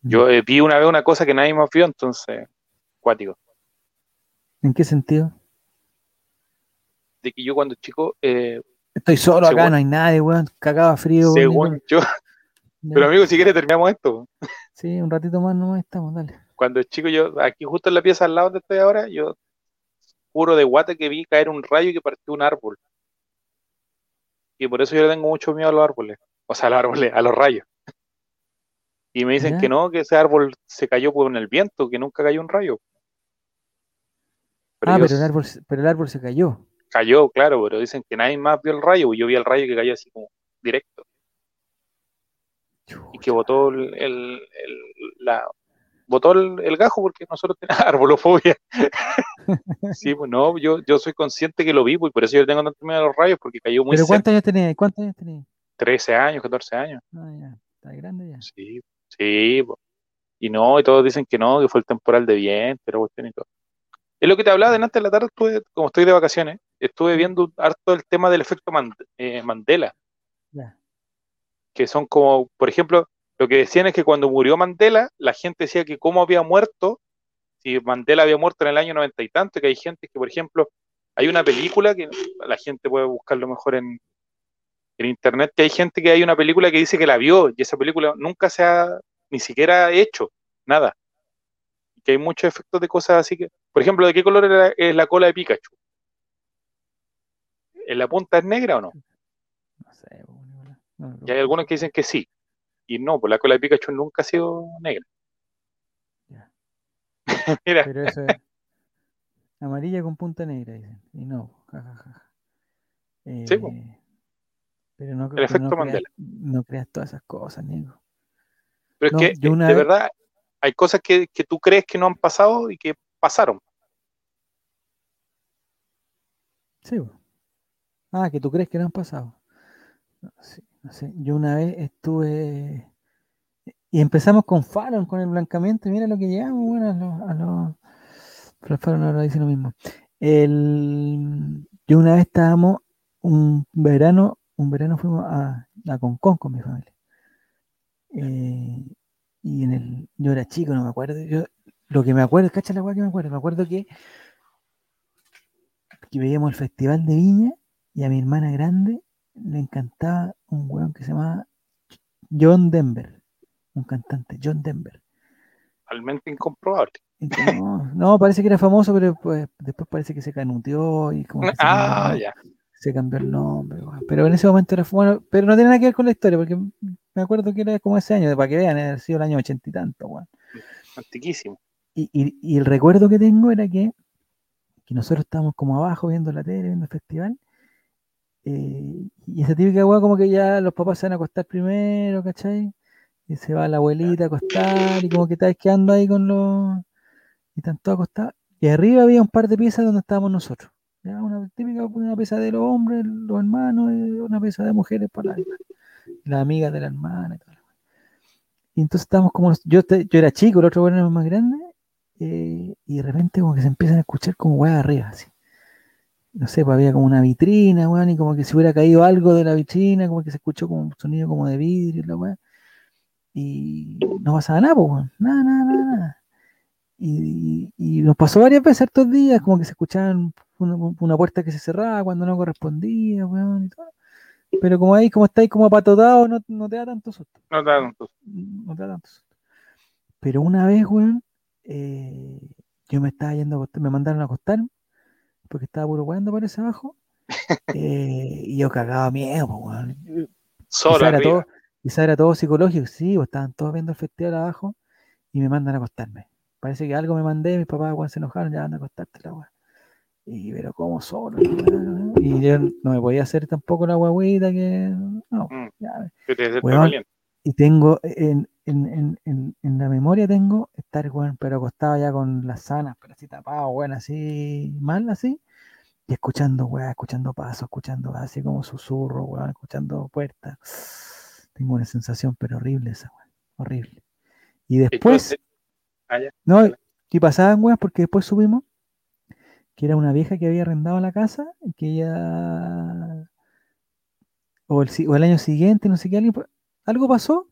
Yo eh, vi una vez una cosa que nadie más vio, entonces, cuático. ¿En qué sentido? De que yo cuando chico, eh, Estoy solo acá, no hay nadie, weón. Cagaba frío. según yo, pero amigo, si quieres terminamos esto. Sí, un ratito más nomás estamos, dale. Cuando chico yo, aquí justo en la pieza al lado donde estoy ahora, yo juro de guata que vi caer un rayo que partió un árbol. Y por eso yo le tengo mucho miedo a los árboles. O sea, a los árboles, a los rayos. Y me dicen Ya. que no, que ese árbol se cayó por el viento, que nunca cayó un rayo. Pero ah, pero el, árbol, se- pero el árbol se cayó. cayó, claro, pero dicen que nadie más vio el rayo. y Yo vi el rayo que cayó así como directo. Y que botó el, el- el- la botó el, el gajo porque nosotros tenemos arbolofobia. sí, pues no, yo, yo soy consciente que lo vi, pues, y por eso yo tengo tanto miedo a los rayos, porque cayó muy ¿Pero cuántos años tenía? ¿Cuántos años tenía? 13 años, 14 años. Ah, ya. Está grande ya. Sí, sí, y no, y todos dicen que no, que fue el temporal de viento, pero cuestión y todo. Es lo que te hablaba de antes de la tarde, estuve, como estoy de vacaciones, estuve viendo harto el tema del efecto eh, Mandela. Que son como, por ejemplo, lo que decían es que cuando murió Mandela, la gente decía que cómo había muerto, si Mandela había muerto en el año noventa y tanto, que hay gente que, por ejemplo, hay una película que la gente puede buscarlo mejor en, en internet, que hay gente que hay una película que dice que la vio y esa película nunca se ha ni siquiera hecho, nada. Que hay muchos efectos de cosas así que, por ejemplo, ¿de qué color es la cola de Pikachu? ¿En la punta es negra o no? No sé. No me Y hay algunos que dicen que sí. Y no, pues la cola de Pikachu nunca ha sido negra. Ya. Mira, Pero eso es amarilla con punta negra, dicen. Y no, ja, ja, ja, ja. Sí, po. Pero no, El efecto no creas, Mandela. no creas todas esas cosas, Nico. pero es que eh, de vez- verdad hay cosas que, que tú crees que no han pasado y que pasaron. Sí. Ah, que tú crees que no han pasado. No, sí, no sé. Yo una vez estuve. Y empezamos con Fallon, con el blancamiento, mira lo que llegamos, bueno, a los. A los pero Fallon ahora dice lo mismo. El, yo una vez estábamos un verano, un verano fuimos a, a Concón con mi familia. Eh, y en el, yo era chico, no me acuerdo. Yo, lo que me acuerdo, cacha la que me acuerdo, me acuerdo que, que veíamos el Festival de Viña y a mi hermana grande le encantaba un weón que se llamaba John Denver, un cantante, John Denver. Realmente incomprobable. No, no, parece que era famoso, pero pues, después parece que se canuteó y como que Ah, ya. Se cambió el nombre. Pero en ese momento era bueno, pero no tiene nada que ver con la historia, porque me acuerdo que era como ese año, para que vean, ha sido el año ochenta y tanto, weón. Antiquísimo. Y, y- y el recuerdo que tengo era que, que nosotros estábamos como abajo viendo la tele, viendo el festival, eh, y esa típica weá como que ya los papás se van a acostar primero, ¿cachai? Y se va la abuelita a acostar, y como que está quedando ahí con los... Y están todos acostados. Y arriba había un par de piezas donde estábamos nosotros. Una típica pieza de los hombres, los hermanos, una pieza de mujeres por la las amigas de la hermana y todo. Y entonces estábamos como, yo, yo era chico, el otro bueno era más grande, eh, y de repente como que se empiezan a escuchar como weas arriba, así. No sé, pues había como una vitrina, weón, y como que si hubiera caído algo de la vitrina, como que se escuchó como un sonido como de vidrio, y la weá. Y no pasaba nada, pues, weón, nada, nada, nada, nada. Y nos pasó varias veces estos días, como que se escuchaban una, una puerta que se cerraba cuando no correspondía, weón, y todo. Pero como ahí, como estáis como apatotado, no, no te da tanto susto. No te da tanto. No te da tanto susto. Pero una vez, weón, eh, yo me estaba yendo a acostar, me mandaron a acostar, porque estaba puro weando parece abajo. eh, y yo cagaba miedo, po, weón. Solo Quizá era, todo, quizá era todo psicológico, sí, pues estaban todos viendo el festival abajo y me mandan a acostarme. Parece que algo me mandé, mis papás weón, se enojaron, ya anda a acostarte la weá. Y pero como solo, y yo no me podía hacer tampoco la guagüita que no, Mm. ya, Weón. calienta. y tengo en, en, en, en, en la memoria tengo estar weón, pero acostado ya con las sanas, pero así tapado, weón, así mal así, y escuchando weón, escuchando pasos, escuchando así como susurro, weón, escuchando puertas. Tengo una sensación pero horrible esa weón, horrible. Y después, ah, ya. no, y pasaban weón, porque después subimos que era una vieja que había arrendado la casa, que ella o el, o el año siguiente, no sé qué, alguien, fue- algo pasó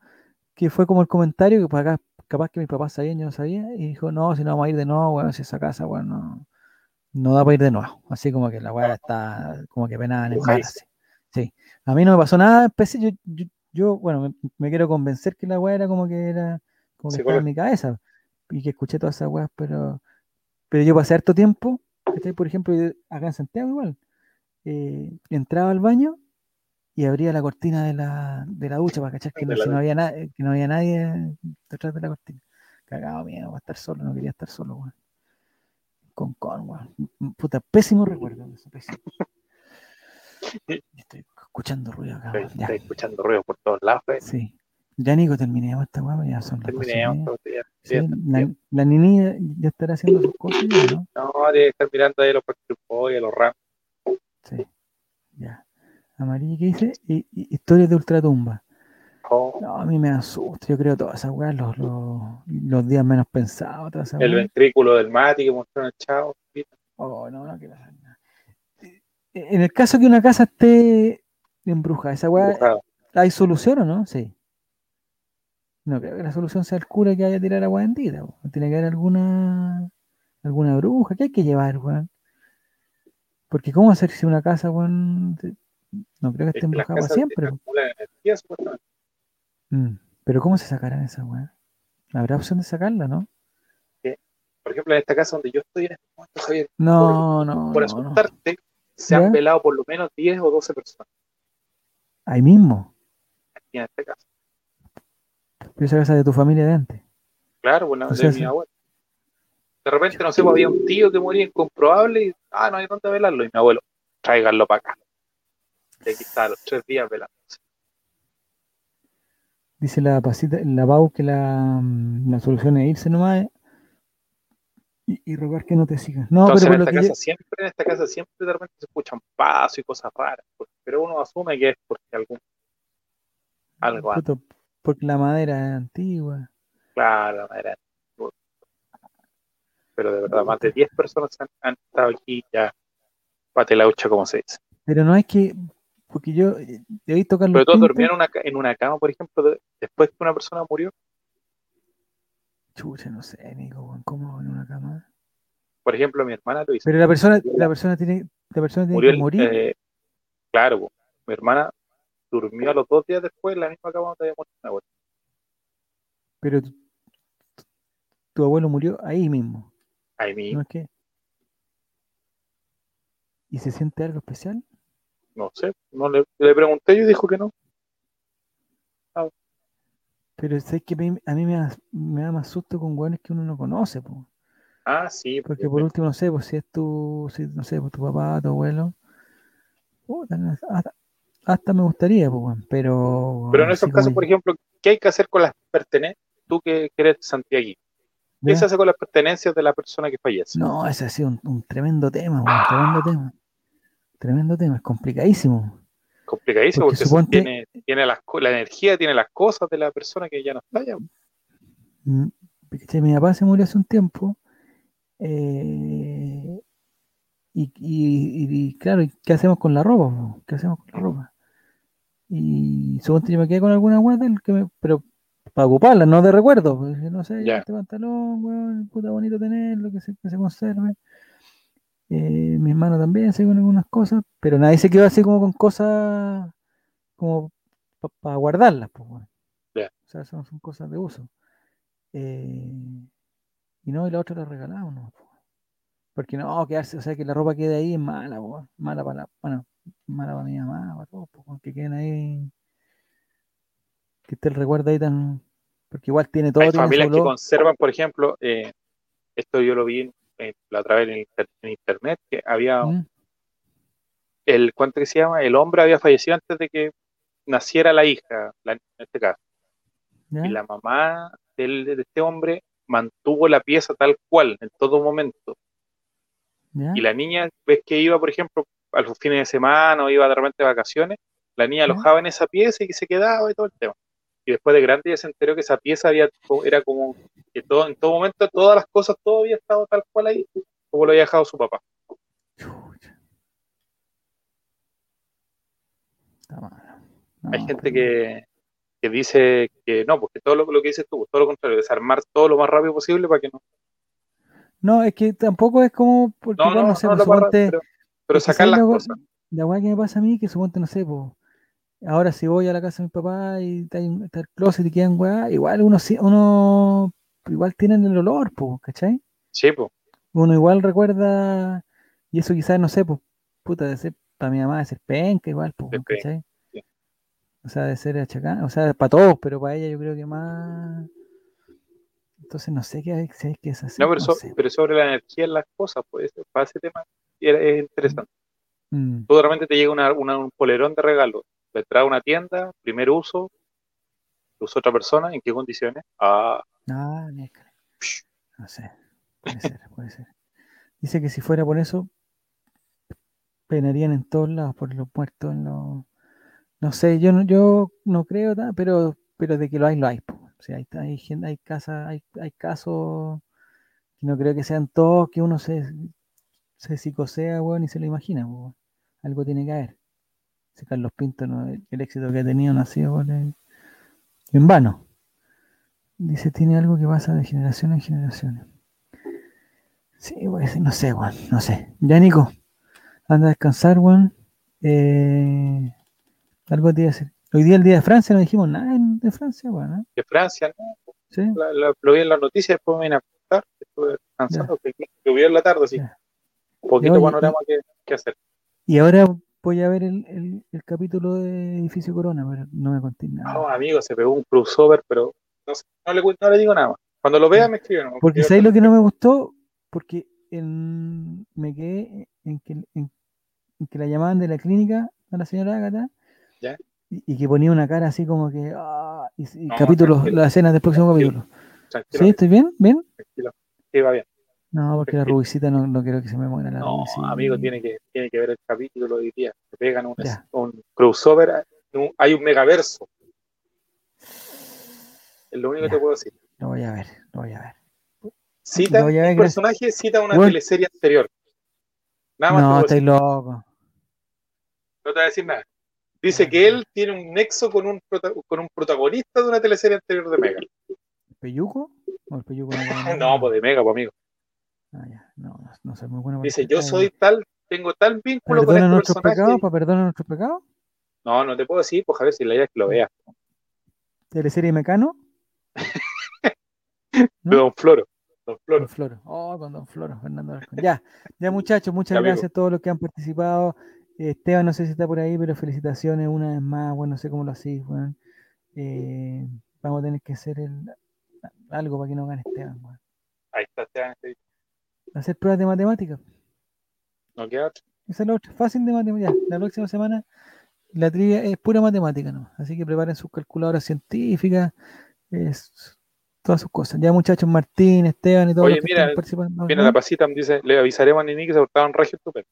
que fue como el comentario que pues acá, capaz que mis papás sabían, yo no sabía, y dijo, no, si no vamos a ir de nuevo, weón, si esa casa, weón, no, no da para ir de nuevo. Así como que la weá está como que penada en el mar, así. Sí. A mí no me pasó nada especial, yo, yo, yo, bueno, me, me quiero convencer que la weá era como que era, como que estaba en mi cabeza, y que escuché todas esas weas, pero, pero yo pasé harto tiempo, ¿cachai? por ejemplo, acá en Santiago igual, eh, entraba al baño y abría la cortina de la, de la ducha para cachar que, no, si no había, na- que no había nadie detrás de la cortina. Cagado miedo, para estar solo, no quería estar solo, weón. Con con, weón. Puta, pésimo recuerdo de eso, pésimo. Estoy escuchando ruido acá, Estoy, escuchando ruido por todos lados. pues. sí. Ya, Nico, terminemos esta weá, ya son las y Terminemos. todo, ya. Sí, Ya, la, la niña ya estará haciendo sus cosas ya, ¿no? No, debe estar mirando ahí los Boys, a los Rams. Sí. Ya. Amarilla, ¿qué dice? Y, y- historias de ultratumba. Oh, No, a mí me asusta, yo creo todas esas weas, los, los, los días menos pensados, todas esas el weas. ventrículo del Mati que mostró en el chavo. Oh, no, no quiero saber nada. Eh, En el caso que una casa esté embrujada, ¿esa Dibujado. hay solución o no? Sí. No creo que la solución sea el cura que haya tirado agua bendita. po. Tiene que haber alguna alguna bruja. ¿Qué hay que llevar, weón? Porque ¿cómo hacer si una casa, weón? No creo que Es esté embrujada siempre. energía, supuestamente. Mm, Pero ¿cómo se sacarán esa weá? ¿Habrá opción de sacarla, no? Por ejemplo, en esta casa donde yo estoy en este momento, Javier, No, no, por no, no. asustarte, se ¿Ya? han velado por lo menos 10 o 12 personas Ahí mismo. aquí en esta casa. Pero esa casa de tu familia de antes. Claro, bueno, sea, de mi abuelo. De repente, no sé, pues, había un tío que moría incomprobable y, ah, no hay dónde velarlo. Y mi abuelo, tráiganlo para acá. Y aquí está, a los tres días velándose. Dice la pasita, la Pau que la, mm, la solución es irse nomás eh, y, y rogar que no te sigan. No, Entonces, pero en esta yo- casa siempre, en esta casa siempre de repente se escuchan pasos y cosas raras. pues, Pero uno asume que es porque algún, algo puto, porque la madera es antigua. Claro, la madera. Pero de verdad, más de 10 personas han, han estado aquí ya patelaucha, como se dice. Pero no es que, porque yo he visto Carlos Pero todos dormían en una, ca- en una cama, por ejemplo, de- después que una persona murió. Chucha, no sé, Nico, ¿cómo en una cama? Por ejemplo, mi hermana lo hizo. Pero la persona, la persona tiene, la persona tiene murió que morir. eh, claro, mi hermana durmió a los dos días después en la misma cama donde había muerto mi abuelo. Pero tu, tu abuelo murió ahí mismo, Ahí mismo, ¿no es que? ¿Y se siente algo especial? no sé, no le, le pregunté y dijo que no. Pero sé que me- a mí me da, me da más susto con hueones que uno no conoce, po. Ah, sí, Porque por último, no sé, pues si es tu, si, no sé, pues tu papá, tu abuelo. puta, no- hasta, hasta me gustaría, pues, pero. Pero en esos casos, por ejemplo, ¿qué hay que hacer con las pertenencias? Tú que, que eres santiaguí, ¿qué se hace con las pertenencias de la persona que fallece? No, ese ha sido un, un tremendo tema, weón, tremendo tema. Tremendo tema, es complicadísimo. Complicadísimo Porque porque, eso suponte- tiene, tiene las, la energía, tiene las cosas de la persona que ya no está ya. Mm. Mi papá se murió hace un tiempo. eh, y, y- y- claro, ¿y ¿qué hacemos con la ropa? ¿Qué hacemos con la ropa? Y suponte yo me quedé con alguna que me, pero para ocuparla, no de recuerdo. pues, no sé, Ya. este pantalón, weón, puta bonito tenerlo, que se, que se conserve. Eh, mi hermano también se con algunas cosas, pero nadie se quedó así como con cosas como para guardarlas, pues, weón. Ya. O sea, son, son cosas de uso. Eh, y no, y la otra la regalamos. Porque no, quedarse, o sea, que la ropa quede ahí es mala, po, weón. mala para la, bueno, mala para mi mamá, para todos, weón, que queden ahí, que esté el recuerdo ahí tan, porque igual tiene todo, Hay tiene familias que conservan, por ejemplo, eh, esto yo lo vi en- la otra vez en, inter- en internet, que había ¿Mm? el, ¿cuánto que se llama? El hombre había fallecido antes de que naciera la hija, la- en este caso. ¿Ya? Y la mamá del- de este hombre mantuvo la pieza tal cual en todo momento. ¿Ya? Y la niña, ves que iba, por ejemplo, a los fines de semana o iba de repente de vacaciones, la niña alojaba en esa pieza y que se quedaba y todo el tema. Y después de grande ya se enteró que esa pieza había, era como que todo, en todo momento, todas las cosas, todo había estado tal cual ahí, como lo había dejado su papá. Hay gente que, que dice que no, porque todo lo, lo que dices tú, todo lo contrario, desarmar todo lo más rápido posible para que no. No, es que tampoco es como, porque No, no, no sé, no, pues, suponte- pero, pero es sacar ¿sabes las la, cosas. La weá que me pasa a mí, que suponte, no sé, pues, ahora si voy a la casa de mi papá y está, está el closet y quedan weá, igual uno, sí- uno igual tienen el olor, pues, ¿cachai? Sí, pues. Uno igual recuerda, y eso quizás, no sé, pues, puta, de ser, para mi mamá de ser penca igual, pues, De penca, ¿cachai? sí. O sea, de ser achacán, o sea, para todos, pero para ella yo creo que más... Entonces no sé qué si hay que es así. No, pero, no so- sé. pero sobre la energía en las cosas, pues, para ese tema es interesante. Mm, Tú de repente te llega una, una- un polerón de regalo, le trae a una tienda, primer uso, lo usa otra persona, ¿en qué condiciones? Ah, Ah, miércoles. No sé. Puede ser, puede ser. Dice que si fuera por eso, penarían en todos lados, por los muertos, en los... No sé, yo no, yo no creo, pero, pero de que lo hay, lo hay. O sea, hay, hay, gente- hay, casas, hay, hay casos que no creo que sean todos que uno se, se psicosea, weón, y se lo imagina, weón. Algo tiene que haber. Ese Carlos Pinto, no, el, el éxito que ha tenido no ha sido el- en vano. Dice, tiene algo que pasa de generación en generación. Sí, pues, no sé, weón, no sé. Ya, Nico, anda a descansar, weón. Eh, algo te iba a decir. Hoy día, el día de Francia, no dijimos nada de Francia, weón. ¿eh? de Francia, ¿no? Sí, La- la- lo vi en las noticias, después me vine a acostar, estuve descansando, que llovió en la tarde, así. Ya. Un poquito panorama que, que hacer. Y ahora voy a ver el, el- el capítulo de Edificio Corona, pero no me conté nada. No, amigo, se pegó un crossover, pero no, sé, no, le, no le digo nada más. Cuando lo vea, me escriben. Porque ¿sabes lo que no me gustó? Porque en- me quedé en que, en- en que la llamaban de la clínica a la señora Ágata Ya. y, y que ponía una cara así como que ah, y, y No, capítulos, tranquilo. las escenas del próximo capítulo. ¿Sí? ¿Estoy bien? ¿Bien? tranquilo. Sí, va bien. No, porque la Tranquilo. rubicita no, no quiero que se me muera la No, rubicita. amigo, tiene que, tiene que ver el capítulo de hoy día. Se pegan un, crossover, un- hay un megaverso. Es lo único que te puedo decir. Lo voy a ver, lo voy a ver. Cita, Lo voy a ver, un gracias. personaje cita una teleserie anterior. Nada más te No, decir. loco. no te voy a decir nada. Dice que él tiene un nexo con un, con un protagonista de una teleserie anterior de Mega. ¿El peyuco? ¿O el peyuco no, No, pues de Mega, pues amigo. Ah, ya. No, no, soy muy bueno. Dice, yo soy tal, tengo tal vínculo con ¿Perdona este nuestros personaje. pecados? ¿Para perdonar nuestros pecados? No, no te puedo decir, pues a ver si la idea es que lo veas. ¿Teleserie Mecano? ¿No? Don Floro. Don Floro. Don Floro. Oh, con Don Floro, Fernando. Ya, ya muchachos, muchas Ya, amigo. gracias a todos los que han participado. Esteban, no sé si está por ahí, pero felicitaciones una vez más. Bueno, no sé cómo lo hacéis, weón. Eh, vamos a tener que hacer el, algo para que no gane Esteban. Ahí está, Esteban, este- Hacer pruebas de matemáticas. no queda. Esa es la otra. Fácil de matemáticas. La próxima semana la trivia es pura matemática, ¿no? Así que preparen sus calculadoras científicas, es, todas sus cosas. Ya muchachos, Martín, Esteban y todos Oye, los que mira, están participando. Mira, ¿no? la pasita me dice, le avisaremos a Nini que se portaron regio estupendo.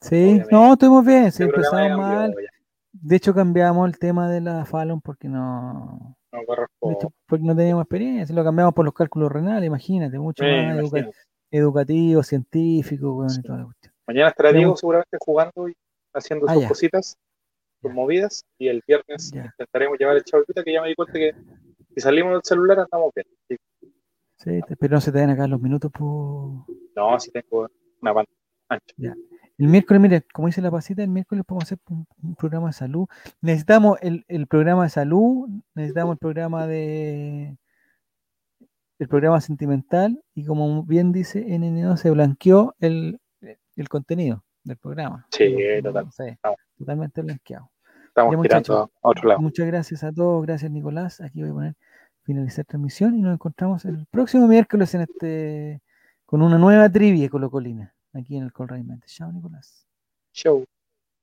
Sí, obviamente. no, estuvimos bien, sí, empezamos mal. De hecho, cambiamos el tema de la Fallon porque no, No corresponde. porque no teníamos experiencia. Lo cambiamos por los cálculos renales, imagínate, mucho más educa- imagino. Educativo, científico, weón, y toda la cuestión. Mañana estará Diego seguramente jugando y haciendo Ah, sus ya. cositas, sus Ya. movidas. Y el viernes Ya. intentaremos llevar el chavalita que ya me di cuenta que si salimos del celular andamos bien. Sí. Sí, pero no se te den acá los minutos, pues. No, si tengo una pantalla ancha. El miércoles, mire, como dice la pasita, el miércoles podemos hacer un, un programa de salud. Necesitamos el, el programa de salud, necesitamos el programa de el programa sentimental y como bien dice NN2 se blanqueó el, el contenido del programa. Sí, total. no sé, No. totalmente blanqueado. Estamos Ya, tirando a otro lado. Muchas gracias a todos, gracias Nicolás. Aquí voy a poner finalizar transmisión y nos encontramos el próximo miércoles en este con una nueva trivia colocolina aquí en el Colraimente. Chao Nicolás. Show.